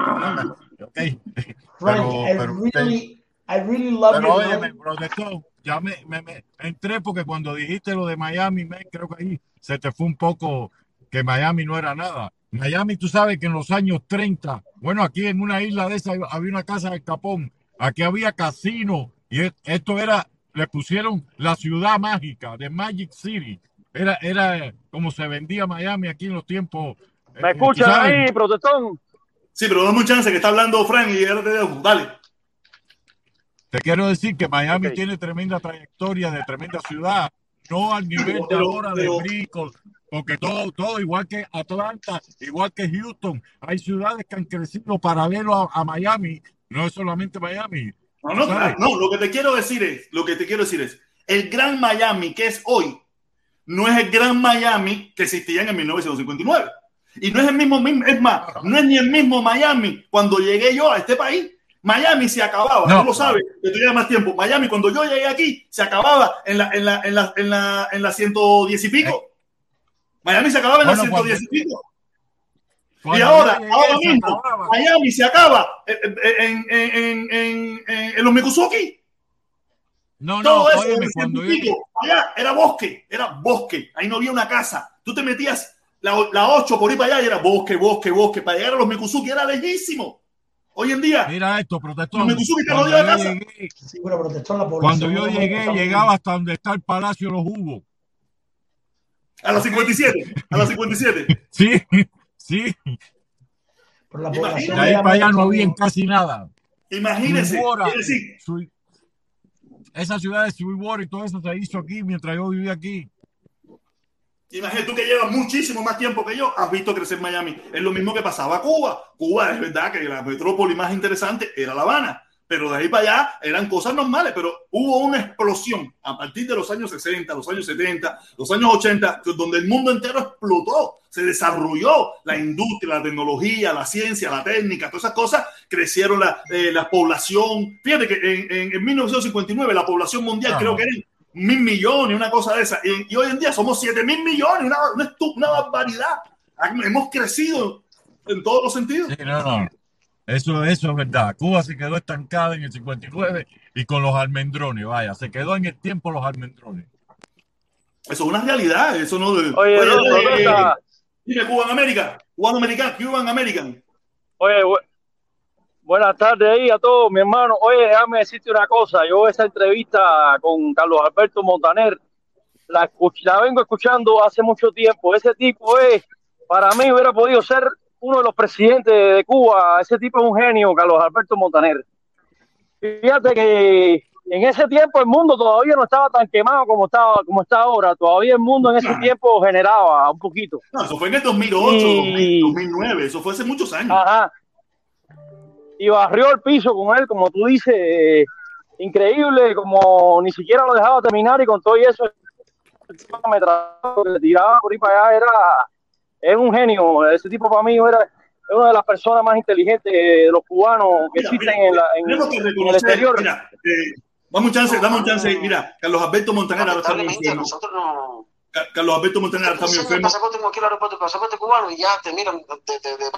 ok. Frank, Pero, I pero really, I really love pero you. óyeme, man. protestó, ya me, me- me entré porque cuando dijiste lo de Miami, me, creo que ahí se te fue un poco que Miami no era nada. Miami, tú sabes que en los años 30, bueno, aquí en una isla de esa había una casa de Capón, aquí había casino y e- esto era, le pusieron la ciudad mágica de Magic City. Era, era como se vendía Miami aquí en los tiempos. eh, ¿Me tú escuchan ahí, protestón? Sí, pero dame un chance que está hablando Frank y te dejo. Dale. Te quiero decir que Miami tiene tremenda trayectoria de tremenda ciudad, no al nivel de ahora de Brickell, porque todo, todo igual que Atlanta, igual que Houston, hay ciudades que han crecido paralelo a, a Miami, no es solamente Miami. No, no, ¿sabes? no, lo que te quiero decir es, lo que te quiero decir es, el gran Miami que es hoy, no es el gran Miami que existía en el 1959. Y no es el mismo, es más, no es ni el mismo Miami cuando llegué yo a este país. Miami se acababa, No. tú lo sabes, que llevas más tiempo. Miami, cuando yo llegué aquí, se acababa en la, en la, en la, en la, en la 110 y pico. Miami se acababa en la Eh. Bueno, 110 y pico. Y Cuando ahora, llegué, ahora se mismo, acababa. Miami se acaba eh, eh, en, en, en, en, en- en los Mikusuki. No, no, Todo eso, óyeme, cuando yo, allá era bosque, era bosque. Ahí no había una casa. Tú te metías la, la 8 por ir para allá y era bosque, bosque, bosque. Para llegar a los Mikusuki era lejísimo. Hoy en día, mira esto, protestón, los Mikusuki te cuando rodean la yo casa. llegué, Sí, pero protestó la población. cuando yo llegué, llegaba hasta donde está el Palacio de los Jugos. A las 57, a las 57. Sí, sí, Pero la población de ahí para allá no había casi nada. Imagínense. Esa ciudad de Sweetwater y todo eso se hizo aquí mientras yo vivía aquí. Imagínate tú que llevas muchísimo más tiempo que yo, has visto crecer Miami. Es lo mismo que pasaba a Cuba. Cuba es verdad que la metrópoli más interesante era La Habana, pero de ahí para allá eran cosas normales, pero hubo una explosión a partir de los años 60, los años 70, los años 80, donde el mundo entero explotó, se desarrolló la industria, la tecnología, la ciencia, la técnica, todas esas cosas, crecieron la, eh, la población. Fíjate que en, en- en 1959 la población mundial Ajá. creo que eran mil millones, una cosa de esa. Y, y hoy en día somos siete mil millones, una, una, una barbaridad. Hemos crecido en todos los sentidos. Sí, no, no. Eso, eso es verdad. Cuba se quedó estancada en el 59 y con los almendrones, vaya, se quedó en el tiempo los almendrones. Eso es una realidad. Eso no. Oye, Oye, no, eh, dime Cuban América, Cuban American, Cuban American. Oye, bu- buenas tardes ahí a todos, mi hermano. Oye, déjame decirte una cosa. Yo esa entrevista con Carlos Alberto Montaner la, la vengo escuchando hace mucho tiempo. Ese tipo es, para mí hubiera podido ser uno de los presidentes de Cuba. Ese tipo es un genio, Carlos Alberto Montaner. Fíjate que en ese tiempo el mundo todavía no estaba tan quemado como estaba como está ahora. Todavía el mundo en ese Claro. tiempo generaba un poquito. No, eso fue en el 2008, Y- 2009. Eso fue hace muchos años. Ajá. Y barrió el piso con él, como tú dices, eh, increíble, como ni siquiera lo dejaba terminar y con todo y eso, el me trataba, le tiraba por ahí para allá, era, es un genio, ese tipo para mí era es una de las personas más inteligentes de los cubanos que Mira, existen mira, en, la, en, tenemos que en el exterior. mira, eh, dame un chance, dame un chance. Mira, Carlos Alberto Montaner ahora está muy enfermo. no Carlos Alberto Montaner está muy el enfermo. pasaporte como aquí el aeropuerto, el pasaporte cubano y ya te miran de, de, de-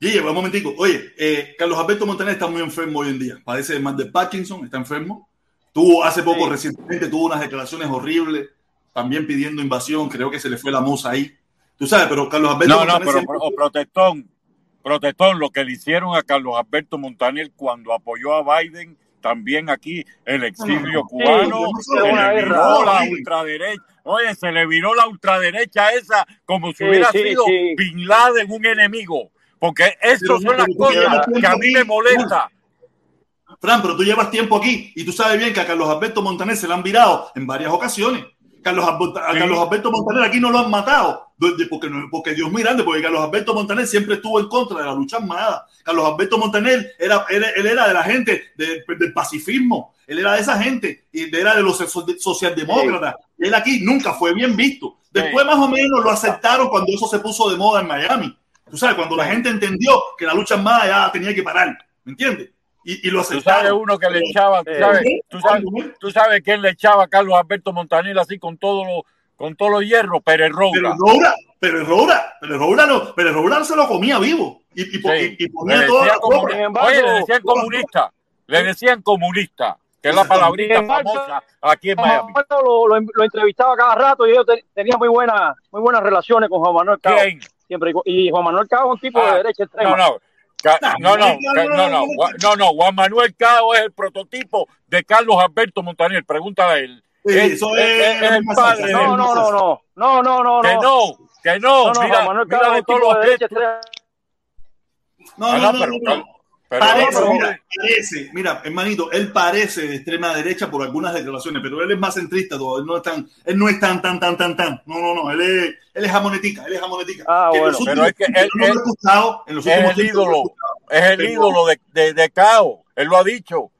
Guille, un momentico. Oye, eh, Carlos Alberto Montaner está muy enfermo hoy en día. Padece de mal de Parkinson, está enfermo. Tuvo hace poco, Sí. recientemente, tuvo unas declaraciones horribles, también pidiendo invasión. Creo que se le fue la musa ahí. Tú sabes, pero Carlos Alberto No, no, Montaner pero siempre- o protestón, protestón, lo que le hicieron a Carlos Alberto Montaner cuando apoyó a Biden, también aquí el exilio cubano, sí, se le viró la Sí. ultraderecha, oye, se le viró la ultraderecha esa como si Sí, hubiera sí, sido sí. Bin Laden un enemigo, porque no, son las cosas llevas que a tiempo mí me aquí. molesta. Fran, pero tú llevas tiempo aquí y tú sabes bien que a Carlos Alberto Montaner se le han virado en varias ocasiones. Carlos, Alberto- a Sí. Carlos Alberto Montaner aquí no lo han matado, porque, porque Dios mirande, porque Carlos Alberto Montaner siempre estuvo en contra de la lucha armada. Carlos Alberto Montaner era, él, él era de la gente de- del pacifismo, él era de esa gente, y era de los so- socialdemócratas. Él aquí nunca fue bien visto. Después más o menos lo aceptaron cuando eso se puso de moda en Miami. Tú sabes, cuando la gente entendió que la lucha armada ya tenía que parar, ¿me entiendes? y, y lo Tú sabes aceptaron. uno que le echaba, tú sabes, tú sabes, tú sabes quién le echaba a Carlos Alberto Montanil así con todos los con todos los hierros, Pérez Pero Roura. Roura, pero Roura, pero Roura no, pero Roura se lo comía vivo y, y, Sí. y- y ponía toda la. Oye, le decían comunista, le decían comunista, que es la palabrita famosa aquí en Miami. Lo, lo, lo entrevistaba cada rato y yo te- tenía muy buenas muy buenas relaciones con Juan Manuel Cao. ¿Quién? Siempre, y Juan Manuel Cao es un tipo Ah, de derecha extrema. No, no. No, no, no, no, no, no, no, Juan Manuel Cao es el prototipo de Carlos Alberto Montaner, pregúntale a él. Él- eso él- es- es el padre No, no, no, no, no, no, no, Que no, que no, No, no, mira, mira de todos los de derecha gestos. No, no, no, no, pero- no, no. pero- parece, pero- mira, parece, mira, hermanito, él parece de extrema derecha por algunas declaraciones, pero él es más centrista, todo, él no es tan, él no es tan, tan, tan, tan, tan. No, no, no, él es, él es jamonetica, él es jamonetica. Ah, bueno, pero es que él- es últimos el tiempos no lo he ídolo, es el Pero- ídolo de, de, de Cao, él lo ha dicho.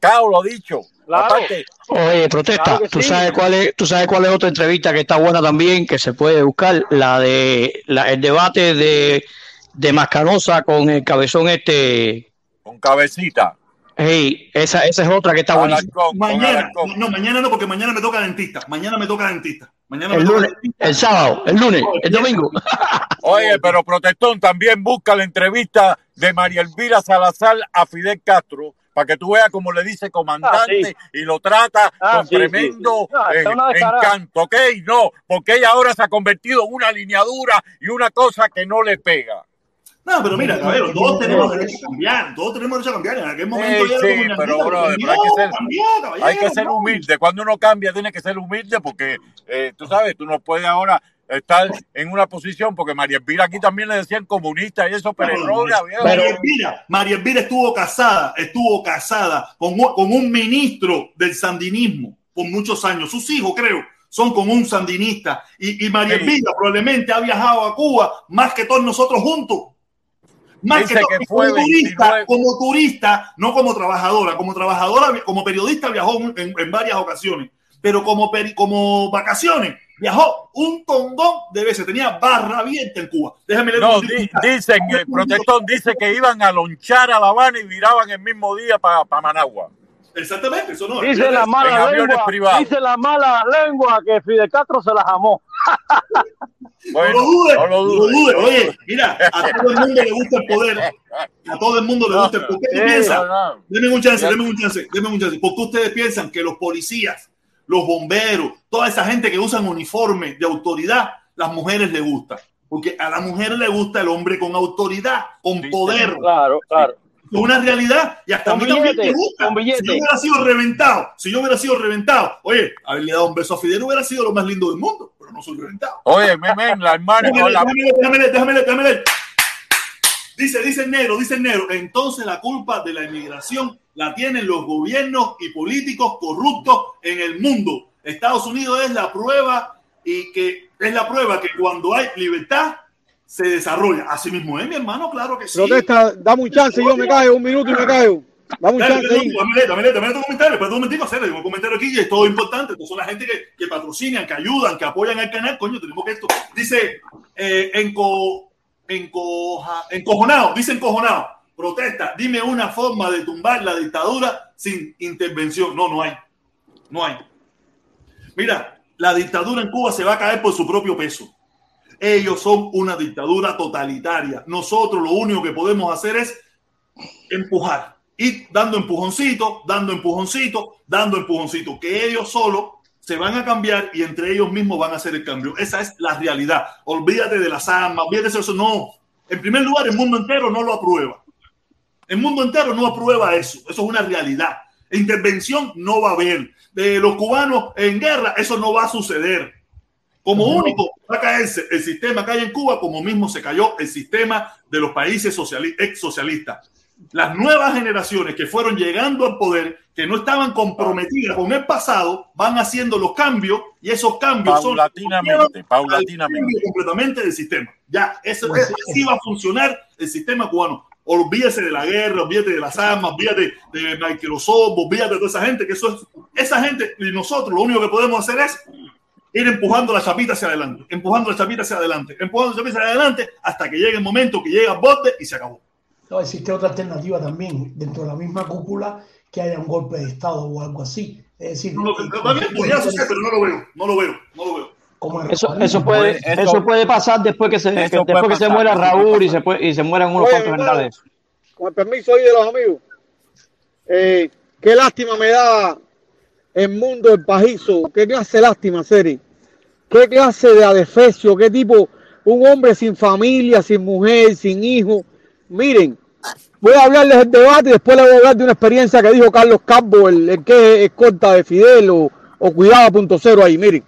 Cao lo ha dicho. Claro. Aparte, Oye, protesta, Claro ¿tú sabes cuál es, tú sabes cuál es otra entrevista que está buena también, que se puede buscar, la de la, el debate de, de Mascanosa con el cabezón este, con cabecita. hey, esa, esa es otra que está con Mañana, no, mañana no, porque mañana me toca dentista. Mañana me toca dentista. Mañana me El toca lunes, dentista. el sábado, el lunes, el domingo. Oye, pero Protestón también busca la entrevista de María Elvira Salazar a Fidel Castro para que tú veas cómo le dice comandante Ah, sí. y lo trata Ah, con sí, tremendo sí. Eh, encanto, ¿ok? No, porque ella ahora se ha convertido en una lineadura y una cosa que no le pega. No, pero mira, caballero, todos tenemos derecho a cambiar, todos tenemos derecho a cambiar. En aquel momento Sí, sí, pero cambió, pero hay que ser- cambió, caballero, Hay que ser no. humilde. Cuando uno cambia, tiene que ser humilde porque eh, tú sabes, tú no puedes ahora estar en una posición porque María Elvira aquí también le decían comunista y eso, pero No. María Elvira, María Elvira estuvo casada, estuvo casada con, un- con un ministro del sandinismo por muchos años. Sus hijos, creo, son con un sandinista. Y, y María Sí. Elvira probablemente ha viajado a Cuba más que todos nosotros juntos. Más Dice que, que fue como turista, 29. como turista, no como trabajadora. Como trabajadora, como periodista viajó en, en varias ocasiones. Pero como, como vacaciones, viajó un tongón de veces. Tenía barra abierta en Cuba. Déjame leer No, un di- dicen, el protestón dice que iban a lonchar a La Habana y viraban el mismo día para Managua. Exactamente, eso no. Dice la mala lengua, privados. dice la mala lengua que Fidel Castro se la jamó. Bueno, no lo dudes, no lo no dudes. Oye, mira, a todo el mundo le gusta el poder. A todo el mundo le gusta el poder. ¿Qué Sí, piensan? no, no. Denme un chance, denme un chance, denme un chance. ¿Por qué ustedes piensan que los policías, los bomberos, toda esa gente que usan uniforme de autoridad, las mujeres les gusta? Porque a la mujer le gusta el hombre con autoridad, con Sí, poder. Claro, claro. Es una realidad y hasta Con a mí también me gusta. con billete. Si yo hubiera sido reventado, si yo hubiera sido reventado, oye, haberle dado un beso a Fidel hubiera sido lo más lindo del mundo, pero no soy reventado. Oye, Memen, la hermana. Déjame, la- déjame leer, déjame leer, déjame leer, déjame leer. Dice, dice el negro, dice el negro. Entonces la culpa de la inmigración la tienen los gobiernos y políticos corruptos en el mundo. Estados Unidos es la prueba y que es la prueba que cuando hay libertad se desarrolla. Así mismo es, mi hermano, claro que sí. Protesta, dame un chance, yo me callo, un minuto y me callo. Dame un Dale, chance dame dame dame leer tu comentario, pero un momentico, hacer un comentario aquí y es todo importante. Estos son la gente que, que patrocinan, que ayudan, que apoyan al canal. Coño, tenemos que esto. Dice, eh, enco, encoja, encojonado, dice encojonado, protesta, dime una forma de tumbar la dictadura sin intervención. No, no hay. No hay. Mira, la dictadura en Cuba se va a caer por su propio peso. Ellos son una dictadura totalitaria. Nosotros lo único que podemos hacer es empujar. Ir dando empujoncito, dando empujoncito, dando empujoncito. Que ellos solos se van a cambiar y entre ellos mismos van a hacer el cambio. Esa es la realidad. Olvídate de las armas, olvídate de eso. No. En primer lugar, el mundo entero no lo aprueba. El mundo entero no aprueba eso. Eso es una realidad. Intervención no va a haber. De los cubanos en guerra, eso no va a suceder. Como único va a caerse el sistema que hay en Cuba, como mismo se cayó el sistema de los países sociali- ex socialistas. Las nuevas generaciones que fueron llegando al poder, que no estaban comprometidas con el pasado, van haciendo los cambios y esos cambios son Paulatinamente, paulatinamente. cambio completamente del sistema. Ya, eso, es- así va a funcionar el sistema cubano. Olvídese de la guerra, olvídate de las armas, olvídate de Microsoft, olvídate de toda esa gente, que eso es, esa gente y nosotros lo único que podemos hacer es ir empujando la chapita hacia adelante, empujando la chapita hacia adelante, empujando la chapita hacia adelante hasta que llegue el momento que llega al borde y se acabó. No, existe otra alternativa también, dentro de la misma cúpula, que haya un golpe de Estado o algo así. Es decir, No, lo- está bien, podría suceder, pero no lo veo, no lo veo, no lo veo. Como Eso, eso puede, Esto- eso puede pasar después que se, que- después que se muera Raúl y se, puede- y se mueran unos Oye, cuantos hermano, generales. con el permiso ahí de los amigos. Eh, qué lástima me da el mundo del pajizo. Qué clase de lástima, Seri. Qué clase de adefesio. Qué tipo, un hombre sin familia, sin mujer, sin hijo. Miren, voy a hablarles del debate y después les voy a hablar de una experiencia que dijo Carlos Campo, el, el que es corta de Fidel o, o cuidado punto cero ahí. Miren.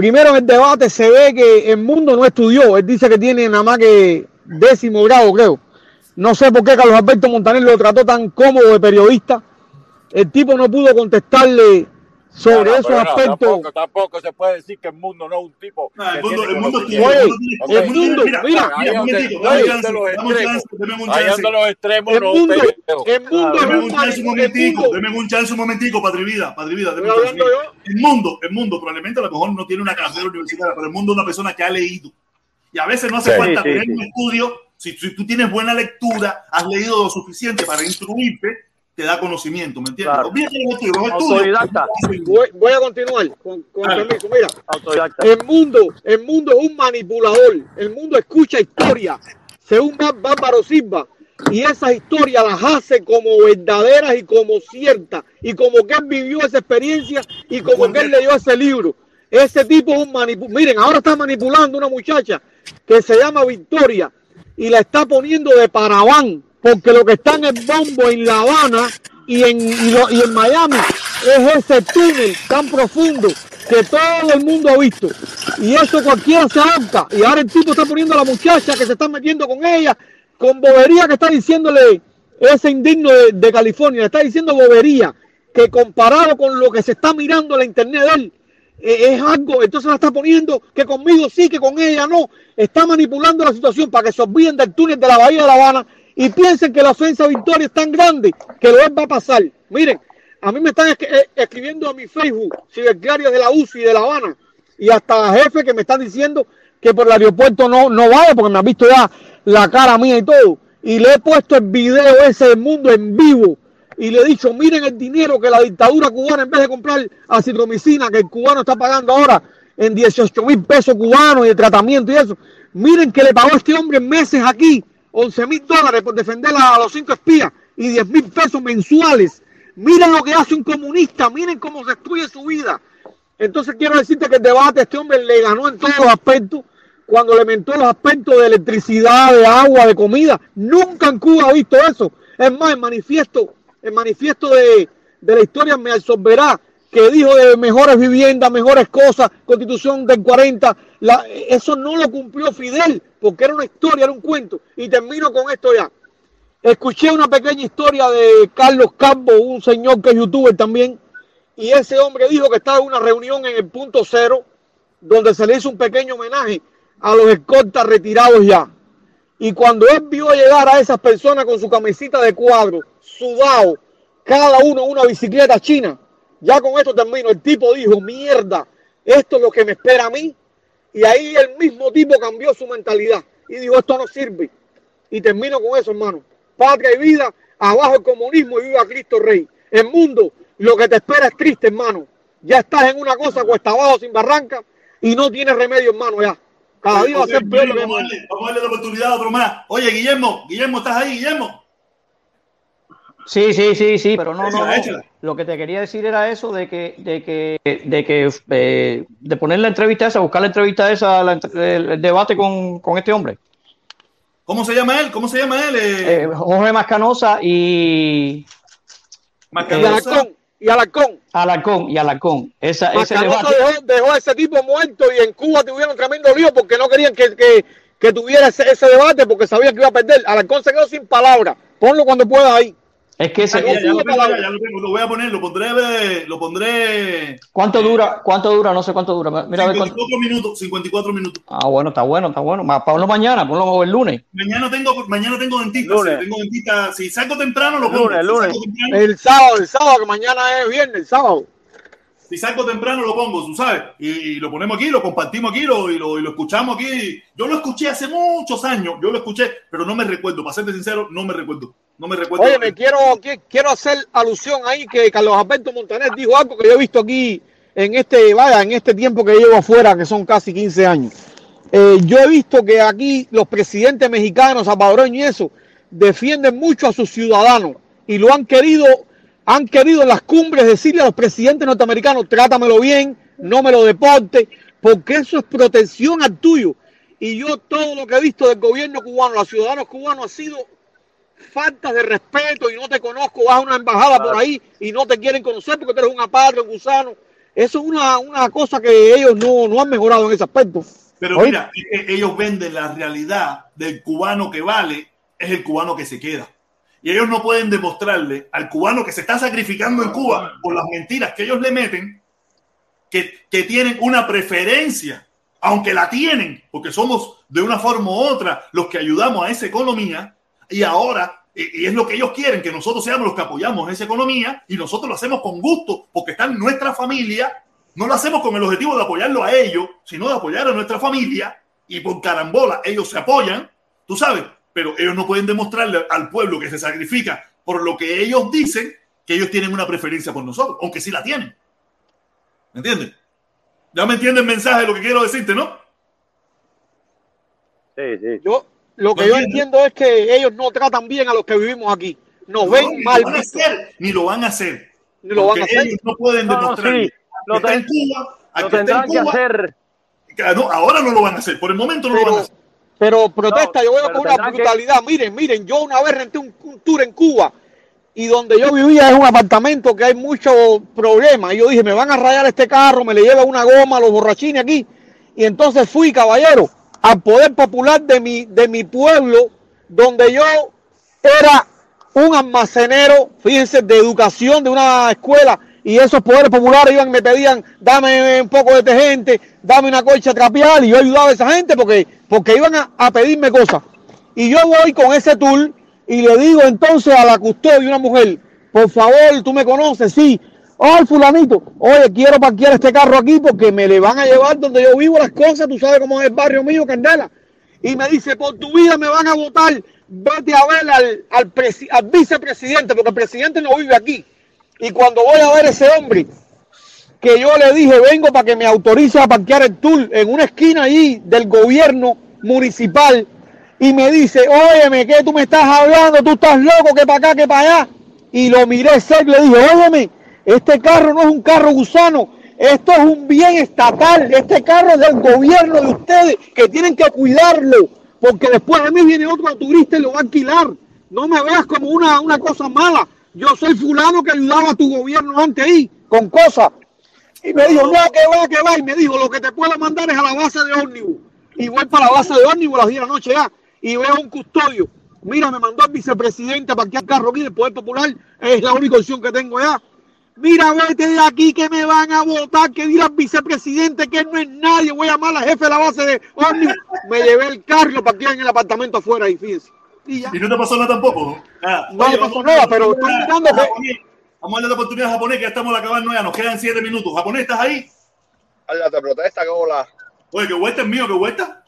Primero en el debate se ve que el mundo no estudió. Él dice que tiene nada más que décimo grado, creo. No sé por qué Carlos Alberto Montaner lo trató tan cómodo de periodista. El tipo no pudo contestarle sobre No, no, esos aspectos. tampoco, tampoco se puede decir que el mundo no es un tipo. Ah, el mundo, tiene el mundo tiene, el mundo tiene- el mundo mira, mira, un donde, momentito, ahí dame un es donde chance, los dame un chance, extremos. dame los El mundo, el mundo Deme es un un chance un momentico, deme un chance un momentico, Patri Vida, Patri Vida, deme un chance. El mundo, el mundo, probablemente a lo mejor no tiene una carrera universitaria, pero el mundo es una persona que ha leído. Y a veces no hace Sí, falta sí, tener sí. un estudio. Si, si tú tienes buena lectura, has leído lo suficiente para instruirte, te da conocimiento, ¿me entiendes? Claro. Estudios. Autodidacta. Voy, voy a continuar con, con permiso. Mira, Autodidacta. el mundo, el mundo es un manipulador. El mundo escucha historias según Bá- Bárbaro Silva y esas historias las hace como verdaderas y como ciertas y como que él vivió esa experiencia y como que él leyó ese libro. Ese tipo es un manipulador. Miren, ahora está manipulando una muchacha que se llama Victoria y la está poniendo de paraván porque lo que está en el bombo en La Habana y en, y en Miami es ese túnel tan profundo que todo el mundo ha visto. Y eso cualquiera se adapta. Y ahora el tipo está poniendo a la muchacha que se está metiendo con ella, con bobería que está diciéndole ese indigno de, de California, le está diciendo bobería, que comparado con lo que se está mirando en la internet de él, eh, es algo, entonces la está poniendo que conmigo sí, que con ella no. Está manipulando la situación para que se olviden del túnel de la Bahía de La Habana y piensen que la ofensa Victoria es tan grande que lo va a pasar. Miren, a mí me están es- eh, escribiendo a mi Facebook, ciberclarios de la UCI de La Habana, y hasta jefes que me están diciendo que por el aeropuerto no, no vaya porque me han visto ya la cara mía y todo. Y le he puesto el video ese del mundo en vivo y le he dicho, miren el dinero que la dictadura cubana, en vez de comprar acitromicina, que el cubano está pagando ahora en 18 mil pesos cubanos y de tratamiento y eso, miren que le pagó este hombre meses aquí 11 mil dólares por defender a los cinco espías y 10 mil pesos mensuales. Miren lo que hace un comunista, miren cómo destruye su vida. Entonces quiero decirte que el debate este hombre le ganó en todos los aspectos. Cuando le mentó los aspectos de electricidad, de agua, de comida. Nunca en Cuba he visto eso. Es más, el manifiesto, el manifiesto de, de la historia me absorberá que dijo de mejores viviendas, mejores cosas, constitución del 40, la- eso no lo cumplió Fidel, porque era una historia, era un cuento. Y termino con esto ya. Escuché una pequeña historia de Carlos Campo, un señor que es youtuber también, y ese hombre dijo que estaba en una reunión en el punto cero, donde se le hizo un pequeño homenaje a los escoltas retirados ya. Y cuando él vio llegar a esas personas con su camisita de cuadro, sudado, cada uno una bicicleta china, ya con esto termino, el tipo dijo, mierda, esto es lo que me espera a mí. Y ahí el mismo tipo cambió su mentalidad y dijo, esto no sirve. Y termino con eso, hermano. Patria y vida, abajo el comunismo y viva Cristo Rey. El mundo, lo que te espera es triste, hermano. Ya estás en una cosa cuesta abajo sin barranca y no tienes remedio, hermano, ya. Cada día va a ser peor lo que vamos, a darle, vamos a darle la oportunidad a otro más. Oye, Guillermo, Guillermo, ¿estás ahí, Guillermo? Sí, sí, sí, sí, pero no, no, no. Lo que te quería decir era eso de que, de que, de que, eh, de poner la entrevista esa, buscar la entrevista esa, la entre- el, el debate con, con este hombre, ¿Cómo se llama él? ¿Cómo se llama él? Eh, Eh, Jorge Mascanosa y. Alarcón, y Alarcón. Alarcón y Alarcón. Esa, ese debate. dejó, dejó a ese tipo muerto y en Cuba tuvieron tremendo lío porque no querían que, que, que tuviera ese, ese debate porque sabían que iba a perder. Alarcón se quedó sin palabras. Ponlo cuando puedas ahí. Es que ese, Ya, ya lo tengo, ya, ya lo tengo, lo voy a poner, lo pondré, eh, lo pondré ¿Cuánto dura? ¿Cuánto dura? No sé cuánto dura. Mira a ver cuánto. 54 minutos, 54 minutos. Ah, bueno, está bueno, está bueno. Ponlo mañana, ponlo el lunes. Mañana tengo, mañana tengo dentista. Lunes. sí, tengo dentista. Si salgo temprano, lo pongo. Lunes, Si lunes. temprano, El sábado, el sábado, que mañana es viernes, el sábado. Si salgo temprano lo pongo, tú sabes, y, y lo ponemos aquí, lo compartimos aquí lo, y, lo, y lo escuchamos aquí. Yo lo escuché hace muchos años, yo lo escuché, pero no me recuerdo, para serte sincero, no me recuerdo. No me recuerdo. Oye, me quiero, qui- quiero hacer alusión ahí que Carlos Alberto Montaner dijo algo que yo he visto aquí en este, vaya, en este tiempo que llevo afuera, que son casi 15 años. Eh, yo he visto que aquí los presidentes mexicanos, salvadoreños y eso, defienden mucho a sus ciudadanos y lo han querido, han querido en las cumbres decirle a los presidentes norteamericanos, trátamelo bien, no me lo deporte, porque eso es protección al tuyo. Y yo todo lo que he visto del gobierno cubano, los ciudadanos cubanos, ha sido falta de respeto y no te conozco, vas a una embajada por ahí y no te quieren conocer porque tú eres un aparte, un gusano. Eso es una, una cosa que ellos no, no han mejorado en ese aspecto. Pero Oye, mira, e- e- ellos venden la realidad del cubano que vale, es el cubano que se queda. Y ellos no pueden demostrarle al cubano que se está sacrificando en Cuba por las mentiras que ellos le meten, que, que tienen una preferencia, aunque la tienen, porque somos de una forma u otra los que ayudamos a esa economía, y ahora, y y es lo que ellos quieren, que nosotros seamos los que apoyamos esa economía, y nosotros lo hacemos con gusto, porque está en nuestra familia, no lo hacemos con el objetivo de apoyarlo a ellos, sino de apoyar a nuestra familia, y por carambola ellos se apoyan, tú sabes, pero ellos no pueden demostrarle al pueblo que se sacrifica por lo que ellos dicen que ellos tienen una preferencia por nosotros, aunque sí la tienen. ¿Me entiendes? Ya me entiende el mensaje de lo que quiero decirte, ¿no? Sí, sí. Yo, lo que ¿Lo yo entiendo es que ellos no tratan bien a los que vivimos aquí. Nos No, ven ni mal lo van a vistos. hacer, ni lo van a hacer. Ni lo van a hacer. ellos no pueden No, no, demostrarle sí, lo, ten- Cuba, lo tendrán que Cuba, hacer. que no, ahora no lo van a hacer, por el momento no lo van a hacer. Pero protesta, No, yo veo con una que- brutalidad. Miren, miren, yo una vez renté un, un tour en Cuba y donde yo vivía es un apartamento que hay muchos problemas. Y yo dije, me van a rayar este carro, me le lleva una goma, los borrachines aquí. Y entonces fui, caballero, al poder popular de mi, de mi pueblo, donde yo era un almacenero, fíjense, de educación de una escuela. Y esos poderes populares iban, me pedían, dame un poco de detergente, dame una colcha trapear. Y yo ayudaba a esa gente porque, porque iban a, a pedirme cosas. Y yo voy con ese tour y le digo entonces a la custodia, una mujer, por favor, tú me conoces, sí. Oh, fulanito, oye, quiero parquear este carro aquí porque me le van a llevar donde yo vivo las cosas, tú sabes cómo es el barrio mío, Candela. Y me dice, por tu vida me van a votar, vete a ver al, al, al vicepresidente, porque el presidente no vive aquí. Y cuando voy a ver ese hombre, que yo le dije, vengo para que me autorice a parquear el tour en una esquina ahí del gobierno municipal, y me dice, óyeme, ¿qué tú me estás hablando? Tú estás loco, que para acá, que para allá. Y lo miré serio, le dije, óyeme, este carro no es un carro gusano, esto es un bien estatal, este carro es del gobierno de ustedes, que tienen que cuidarlo, porque después de mí viene otro turista y lo va a alquilar. No me veas como una, una cosa mala. Yo soy fulano que ayudaba a tu gobierno antes ahí, con cosas. Y me dijo, no, que va, que va. Y me dijo, lo que te puedo mandar es a la base de ómnibus. Y voy para la base de ómnibus a las 10 de la noche ya. Y veo un custodio. Mira, me mandó el vicepresidente para que el carro aquí del Poder Popular. Es la única opción que tengo ya. Mira, vete de aquí que me van a votar, que dirá el vicepresidente que no es nadie. Voy a llamar al jefe de la base de ómnibus. Me llevé el carro y lo parqué en el apartamento afuera ahí, fíjense. Y ya. Y no te pasó nada tampoco. ¿no? Nada. No Oye, le pasó nada, pero estoy mirando que-. Vamos a darle la oportunidad a japonés que ya estamos a acabar ya. Nos quedan siete minutos. Japonés, ¿estás ahí? Habla, te protesta, que hola. Oye, que vuelta es mío, que vuelta.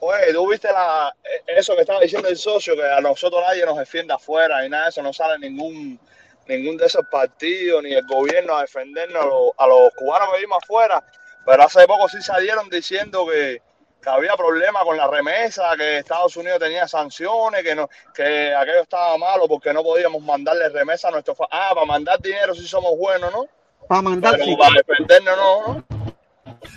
Oye, tú viste la, eso que estaba diciendo el socio, que a nosotros nadie nos defiende afuera y nada de eso, no sale ningún, ningún de esos partidos ni el gobierno a defendernos a los, a los cubanos que vivimos afuera. Pero hace poco sí salieron diciendo que, que había problemas con la remesa, que Estados Unidos tenía sanciones, que no, que aquello estaba malo porque no podíamos mandarle remesa a nuestros fa- Ah, para mandar dinero sí somos buenos, ¿no? Para mandar, Pero sí. para defendernos no, ¿no?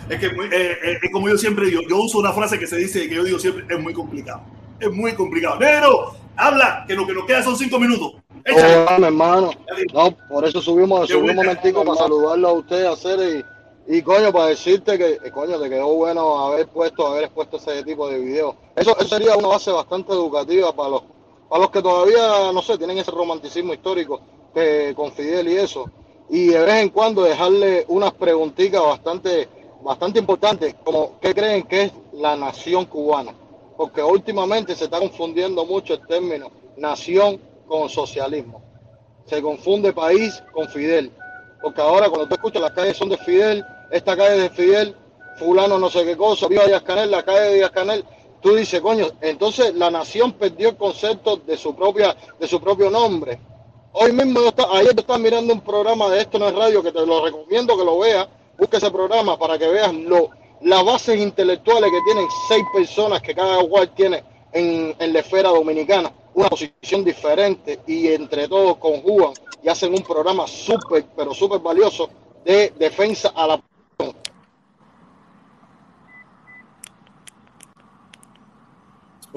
Es que eh, eh, es como yo siempre digo, yo uso una frase que se dice, que yo digo siempre, es muy complicado. Es muy complicado. Negro, habla, que lo que nos queda son cinco minutos. Échale. Mi hermano. No, por eso subimos, Qué subí un momentico para saludarlo a usted, hacer y, y coño, para decirte que, eh, coño, te quedó bueno haber puesto, haber expuesto ese tipo de videos. Eso, sería una base bastante educativa para los, para los que todavía, no sé, tienen ese romanticismo histórico que con Fidel y eso. Y de vez en cuando dejarle unas preguntitas bastante, bastante importantes, como ¿qué creen que es la nación cubana? Porque últimamente se está confundiendo mucho el término nación con socialismo. Se confunde país con Fidel. porque ahora cuando tú escuchas las calles son de Fidel, esta calle es de Fidel, fulano no sé qué cosa, viva Díaz Canel, la calle de Díaz Canel, tú dices, coño, entonces la nación perdió el concepto de su propia, de su propio nombre. Hoy mismo, yo está, ayer tú estás mirando un programa de esto en el radio que te lo recomiendo que lo veas, busca ese programa para que veas lo, las bases intelectuales que tienen seis personas que cada cual tiene en, en la esfera dominicana, una posición diferente y entre todos conjugan y hacen un programa súper, pero súper valioso de defensa a la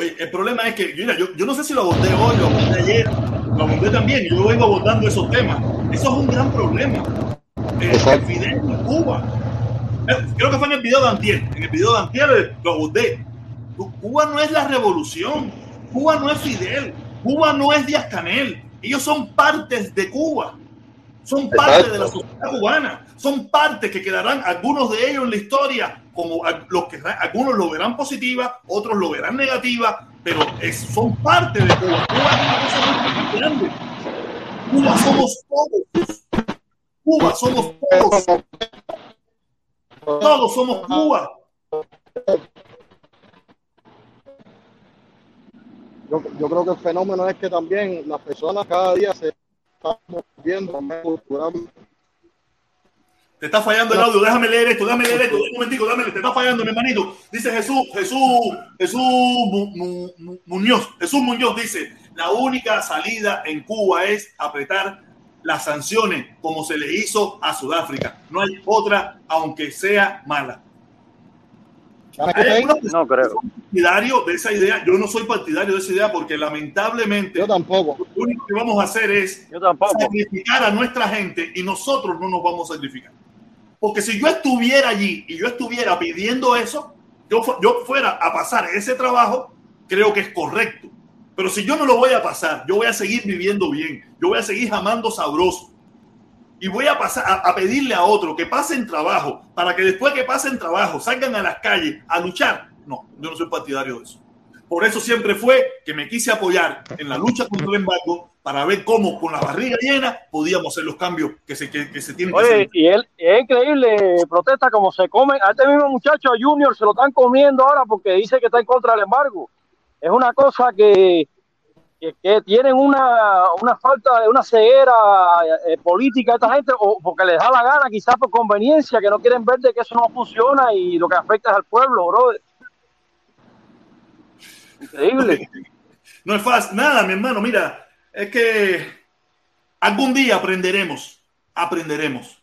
Oye, el problema es que, mira, yo, yo no sé si lo abordé hoy, lo abordé ayer, lo abordé también, yo vengo abordando esos temas. Eso es un gran problema. Eh, el Fidel en Cuba. Eh, Creo que fue en el video de Antier. En el video de Antier eh, lo. Cu- Cuba no es la revolución. Cuba no es Fidel. Cuba no es Díaz Canel. Ellos son partes de Cuba. Son parte de la sociedad cubana. Son partes que quedarán, algunos de ellos en la historia, como los que algunos lo verán positiva, otros lo verán negativa, pero es- son parte de Cuba. Cuba es una cosa muy grande. Cuba somos todos. Cuba somos todos. Todos somos Cuba. Yo, yo creo que el fenómeno es que también las personas cada día se más culturalmente. Te está fallando el audio, déjame leer esto, déjame leer esto, un momentico, déjame, te está fallando, mi hermanito. Dice Jesús, Jesús, Jesús Mu- Mu- Mu- Muñoz, Jesús Muñoz dice, la única salida en Cuba es apretar las sanciones como se le hizo a Sudáfrica. No hay otra, aunque sea mala. No creo. partidarios de esa idea. Yo no soy partidario de esa idea porque lamentablemente Yo tampoco. lo único que vamos a hacer es Yo sacrificar a nuestra gente y nosotros no nos vamos a sacrificar. Porque si yo estuviera allí y yo estuviera pidiendo eso, yo, yo fuera a pasar ese trabajo, creo que es correcto. Pero si yo no lo voy a pasar, yo voy a seguir viviendo bien, yo voy a seguir jamando sabroso. Y voy a pasar a, a pedirle a otro que pasen trabajo para que después que pasen trabajo salgan a las calles a luchar. No, yo no soy partidario de eso. Por eso siempre fue que me quise apoyar en la lucha contra el embargo para ver cómo con la barriga llena podíamos hacer los cambios que se, que, que se tienen que Oye, hacer. y él es increíble, protesta como se come. A este mismo muchacho, a Junior, se lo están comiendo ahora porque dice que está en contra del embargo. Es una cosa que, que, tienen una, una falta de una ceguera eh, política esta gente, o porque les da la gana, quizás por conveniencia, que no quieren ver de que eso no funciona y lo que afecta es al pueblo, brother. Increíble. No es fácil. Nada, mi hermano, mira, es que algún día aprenderemos, aprenderemos.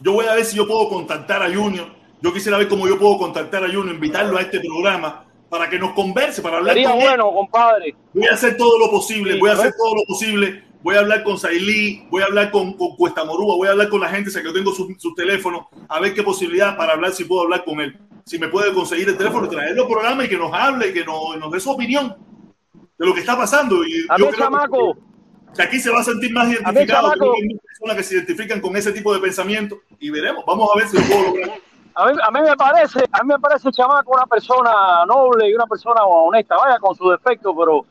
Yo voy a ver si yo puedo contactar a Junior. Yo quisiera ver cómo yo puedo contactar a Junior, invitarlo a este programa para que nos converse, para hablar Sería con él. bueno, compadre. Voy a hacer todo lo posible, Sí, voy a hacer todo lo posible. Voy a hablar con Sailí, voy a hablar con, con Cuesta Morúa, voy a hablar con la gente, sé que yo tengo sus su teléfonos, a ver qué posibilidad para hablar, si puedo hablar con él. Si me puede conseguir el teléfono, traerlo al programa y que nos hable, y que nos, nos dé su opinión de lo que está pasando. Y A yo mí, creo chamaco. que, aquí se va a sentir más A mí, identificado. Hay muchas personas que se identifican con ese tipo de pensamiento y veremos. Vamos a ver si lo puedo lograr. A mí, a mí me parece, a mí me parece chamaco una persona noble y una persona honesta, vaya con su defecto, pero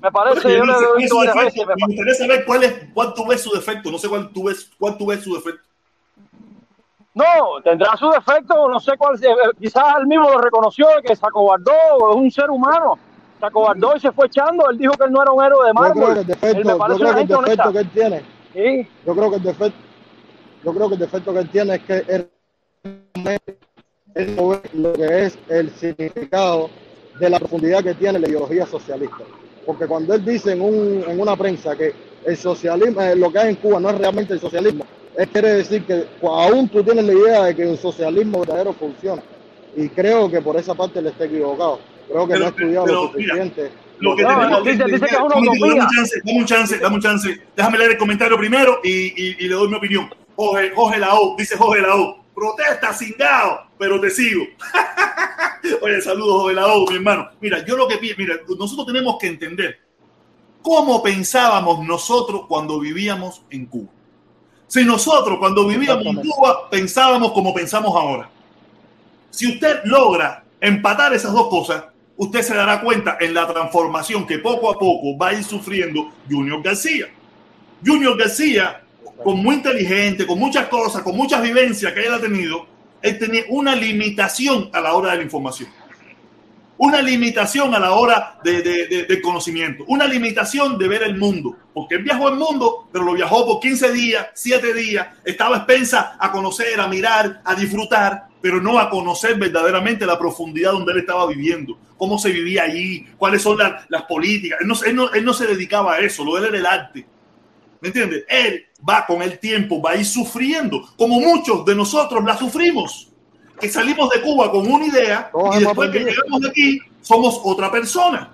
me parece, Oye, yo le sé he cuál es visto su varias defecto. veces, me Me gustaría saber cuál es, cuál tú ves su defecto. No sé cuál tú ves, cuál tú ves su defecto. No, tendrá su defecto, no sé cuál, eh, quizás él mismo lo reconoció, que se acobardó, es un ser humano, se acobardó y se fue echando, él dijo que él no era un héroe de Yo creo que mármol, el defecto, yo creo que el defecto que él tiene, Sí. yo creo que el defecto, yo creo que el defecto que él tiene es que él, lo que es el significado de la profundidad que tiene la ideología socialista. Porque cuando él dice en, un, en una prensa que el socialismo, eh, lo que hay en Cuba no es realmente el socialismo, él quiere decir que aún tú tienes la idea de que un socialismo verdadero funciona. Y creo que por esa parte le está equivocado. Creo que no ha estudiado pero, lo suficiente. Lo que No, tenemos dice- dice que es una Dame un chance, dame un chance, dame un chance. Déjame leer el comentario primero y, y- y le doy mi opinión. Jorge, Jorge Lao, dice Jorge Lao. Protesta, cingado, pero te sigo. Oye, saludos, Jorge Lao, mi hermano. Mira, yo lo que pienso, mira, nosotros tenemos que entender cómo pensábamos nosotros cuando vivíamos en Cuba. Si nosotros cuando vivíamos en Cuba pensábamos como pensamos ahora. Si usted logra empatar esas dos cosas, usted se dará cuenta en la transformación que poco a poco va a ir sufriendo Junior García. Junior García, con muy inteligente, con muchas cosas, con muchas vivencias que él ha tenido, él tenía una limitación a la hora de la información. Una limitación a la hora de, de, de, de conocimiento, una limitación de ver el mundo, porque él viajó el mundo, pero lo viajó por 15 días, 7 días, estaba expensa a conocer, a mirar, a disfrutar, pero no a conocer verdaderamente la profundidad donde él estaba viviendo, cómo se vivía allí, cuáles son las, las políticas. Él no, él, no, él no se dedicaba a eso, lo de él era el arte. ¿Me entiendes? Él va con el tiempo, va a ir sufriendo, como muchos de nosotros la sufrimos. Que salimos de Cuba con una idea y después que llegamos de aquí somos otra persona.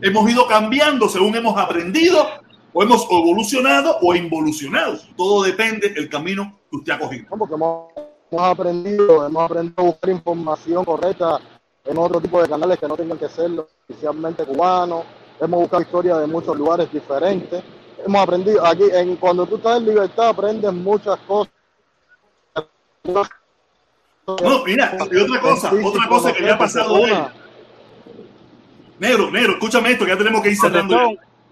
Hemos ido cambiando según hemos aprendido o hemos evolucionado o involucionado. Todo depende del camino que usted ha cogido. Porque hemos, hemos aprendido, hemos aprendido a buscar información correcta en otro tipo de canales que no tengan que ser oficialmente cubanos. Hemos buscado historias de muchos lugares diferentes. Hemos aprendido aquí, en, cuando tú estás en libertad, aprendes muchas cosas. No, mira, y otra cosa, otra cosa que le ha pasado a él. Negro, negro, escúchame esto, que ya tenemos que ir cerrando.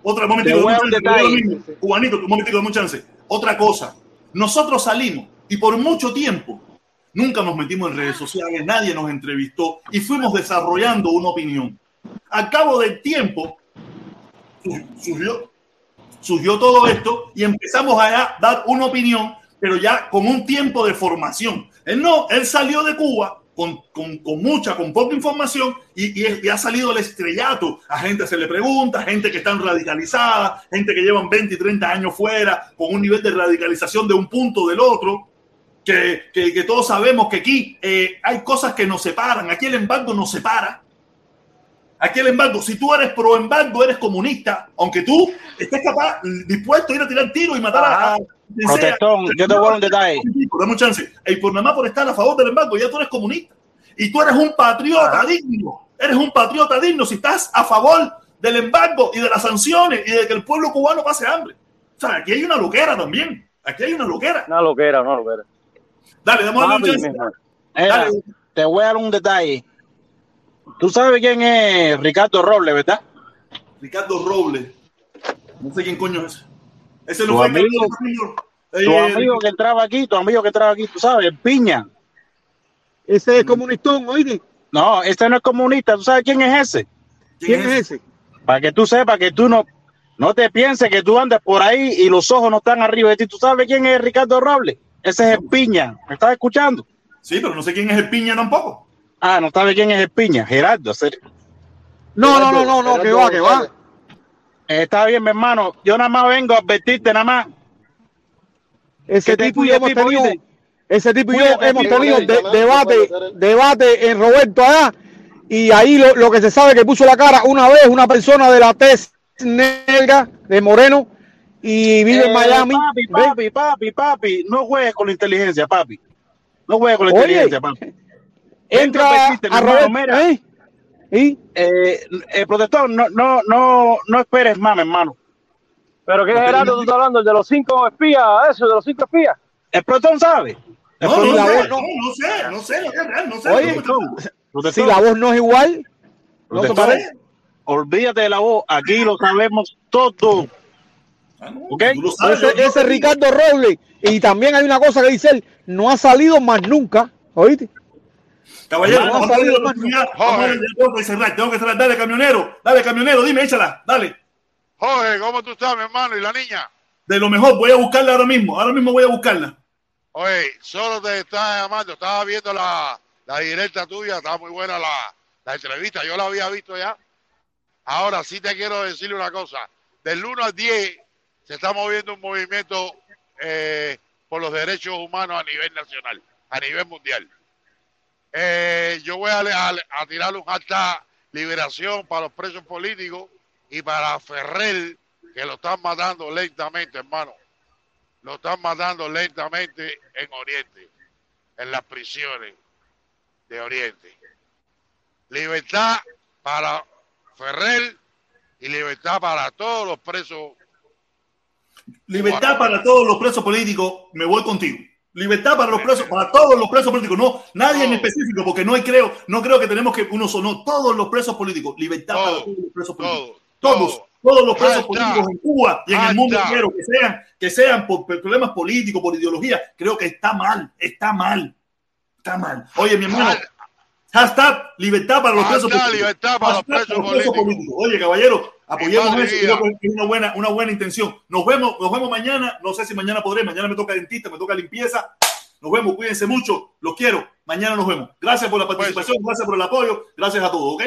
Otra momentico, cubanito, un chance. Otra cosa, nosotros salimos y por mucho tiempo nunca nos metimos en redes sociales, nadie nos entrevistó y fuimos desarrollando una opinión. Al cabo del tiempo surgió, surgió todo esto y empezamos a dar una opinión, pero ya con un tiempo de formación. Él no, él salió de Cuba con, con, con, mucha, con poca información y, y, ha salido el estrellato. A gente se le pregunta, gente que están radicalizada, gente que llevan 20 y 30 años fuera, con un nivel de radicalización de un punto del otro, que, que, que todos sabemos que aquí eh, hay cosas que nos separan, aquí el embargo nos separa. Aquí el embargo, si tú eres pro embargo, eres comunista, aunque tú estés capaz, dispuesto a ir a tirar tiro y matar a, a Protestón, yo te voy a un detalle. Dame un chance. Y por nada más por estar a favor del embargo, ya tú eres comunista. Y tú eres un patriota Ajá. digno. Eres un patriota digno si estás a favor del embargo y de las sanciones y de que el pueblo cubano pase hambre. O sea, aquí hay una loquera también. Aquí hay una loquera. Una loquera, una loquera. Dale, dame un chance. Dale. Te voy a dar un detalle. Tú sabes quién es Ricardo Robles, ¿verdad? Ricardo Robles. No sé quién coño es. Ese no tu fue amigo, el tu amigo que entraba aquí, tu amigo que entraba aquí, tú sabes, el Piña. Ese es comunistón, oíste. No, este no es comunista. ¿Tú sabes quién es ese? ¿Quién, ¿Quién es ese? Para que tú sepas que tú no, no te pienses que tú andas por ahí y los ojos no están arriba de ti. ¿Tú sabes quién es Ricardo Robles? Ese es el Piña. ¿Me estás escuchando? Sí, pero no sé quién es el Piña tampoco. Ah, no sabes quién es el Piña. Gerardo. No, Gerardo, no, no, no, no, que va, que va. Está bien, mi hermano. Yo nada más vengo a advertirte nada más. Ese tipo y yo hemos tenido, ese tipo y yo hemos tenido de, debate, debate en Roberto allá, y ahí lo, lo, que se sabe que puso la cara una vez una persona de la tez negra de Moreno y vive eh, en Miami. Papi, papi, papi, papi, no juegues con la inteligencia, papi. No juegues con la Oye, inteligencia, papi. Entra a Roberto, mira, ¿eh? ¿Y? Eh, el protector, no, no, no, no esperes más, mi hermano. ¿Pero qué Gerardo tú estás hablando? ¿El de los cinco espías? ¿Eso? ¿De los cinco espías? El protector sabe. No, no, no, sé, no, no sé, no sé, no sé. Oye, si la voz no es igual, ¿no te parece? Olvídate de la voz, aquí lo sabemos todo. Ah, no, ¿Okay? Sabes, ese, ese Ricardo Robles, y también hay una cosa que dice él, no ha salido más nunca, ¿oíste? Caballero, no ha salido más nunca. Tengo que cerrar, tengo que cerrar. Dale, camionero, dale, camionero, dime, échala, dale. Jorge, ¿cómo tú estás, mi hermano? ¿Y la niña? De lo mejor, voy a buscarla ahora mismo, ahora mismo voy a buscarla. Oye, solo te estaba llamando, estaba viendo la, la directa tuya, estaba muy buena la, la entrevista, yo la había visto ya. Ahora sí te quiero decirle una cosa, del 1 al 10 se está moviendo un movimiento eh, por los derechos humanos a nivel nacional, a nivel mundial. Eh, yo voy a, a, a tirar un alta liberación para los presos políticos y para Ferrer, que lo están matando lentamente, hermano. Lo están matando lentamente en Oriente, en las prisiones de Oriente. Libertad para Ferrer y libertad para todos los presos. Libertad para todos los presos políticos, me voy contigo. Libertad para los presos, para todos los presos políticos, no, nadie en específico, porque no creo, no creo que tenemos que uno sonó todos los presos políticos. Libertad todo, para todos los presos políticos. Todo, todos, todos los presos políticos en Cuba y en el mundo entero que sean, que sean por problemas políticos, por ideología, creo que está mal, está mal, está mal. Oye, mi hermano, hashtag libertad para los presos políticos. libertad para los Hashtag presos políticos. Oye, caballero, apoyemos eso, es una buena, una buena intención. Nos vemos, nos vemos mañana, no sé si mañana podré, mañana me toca dentista, me toca limpieza. Nos vemos, cuídense mucho, los quiero. Mañana nos vemos. Gracias por la participación, gracias por el apoyo, gracias a todos, ¿ok?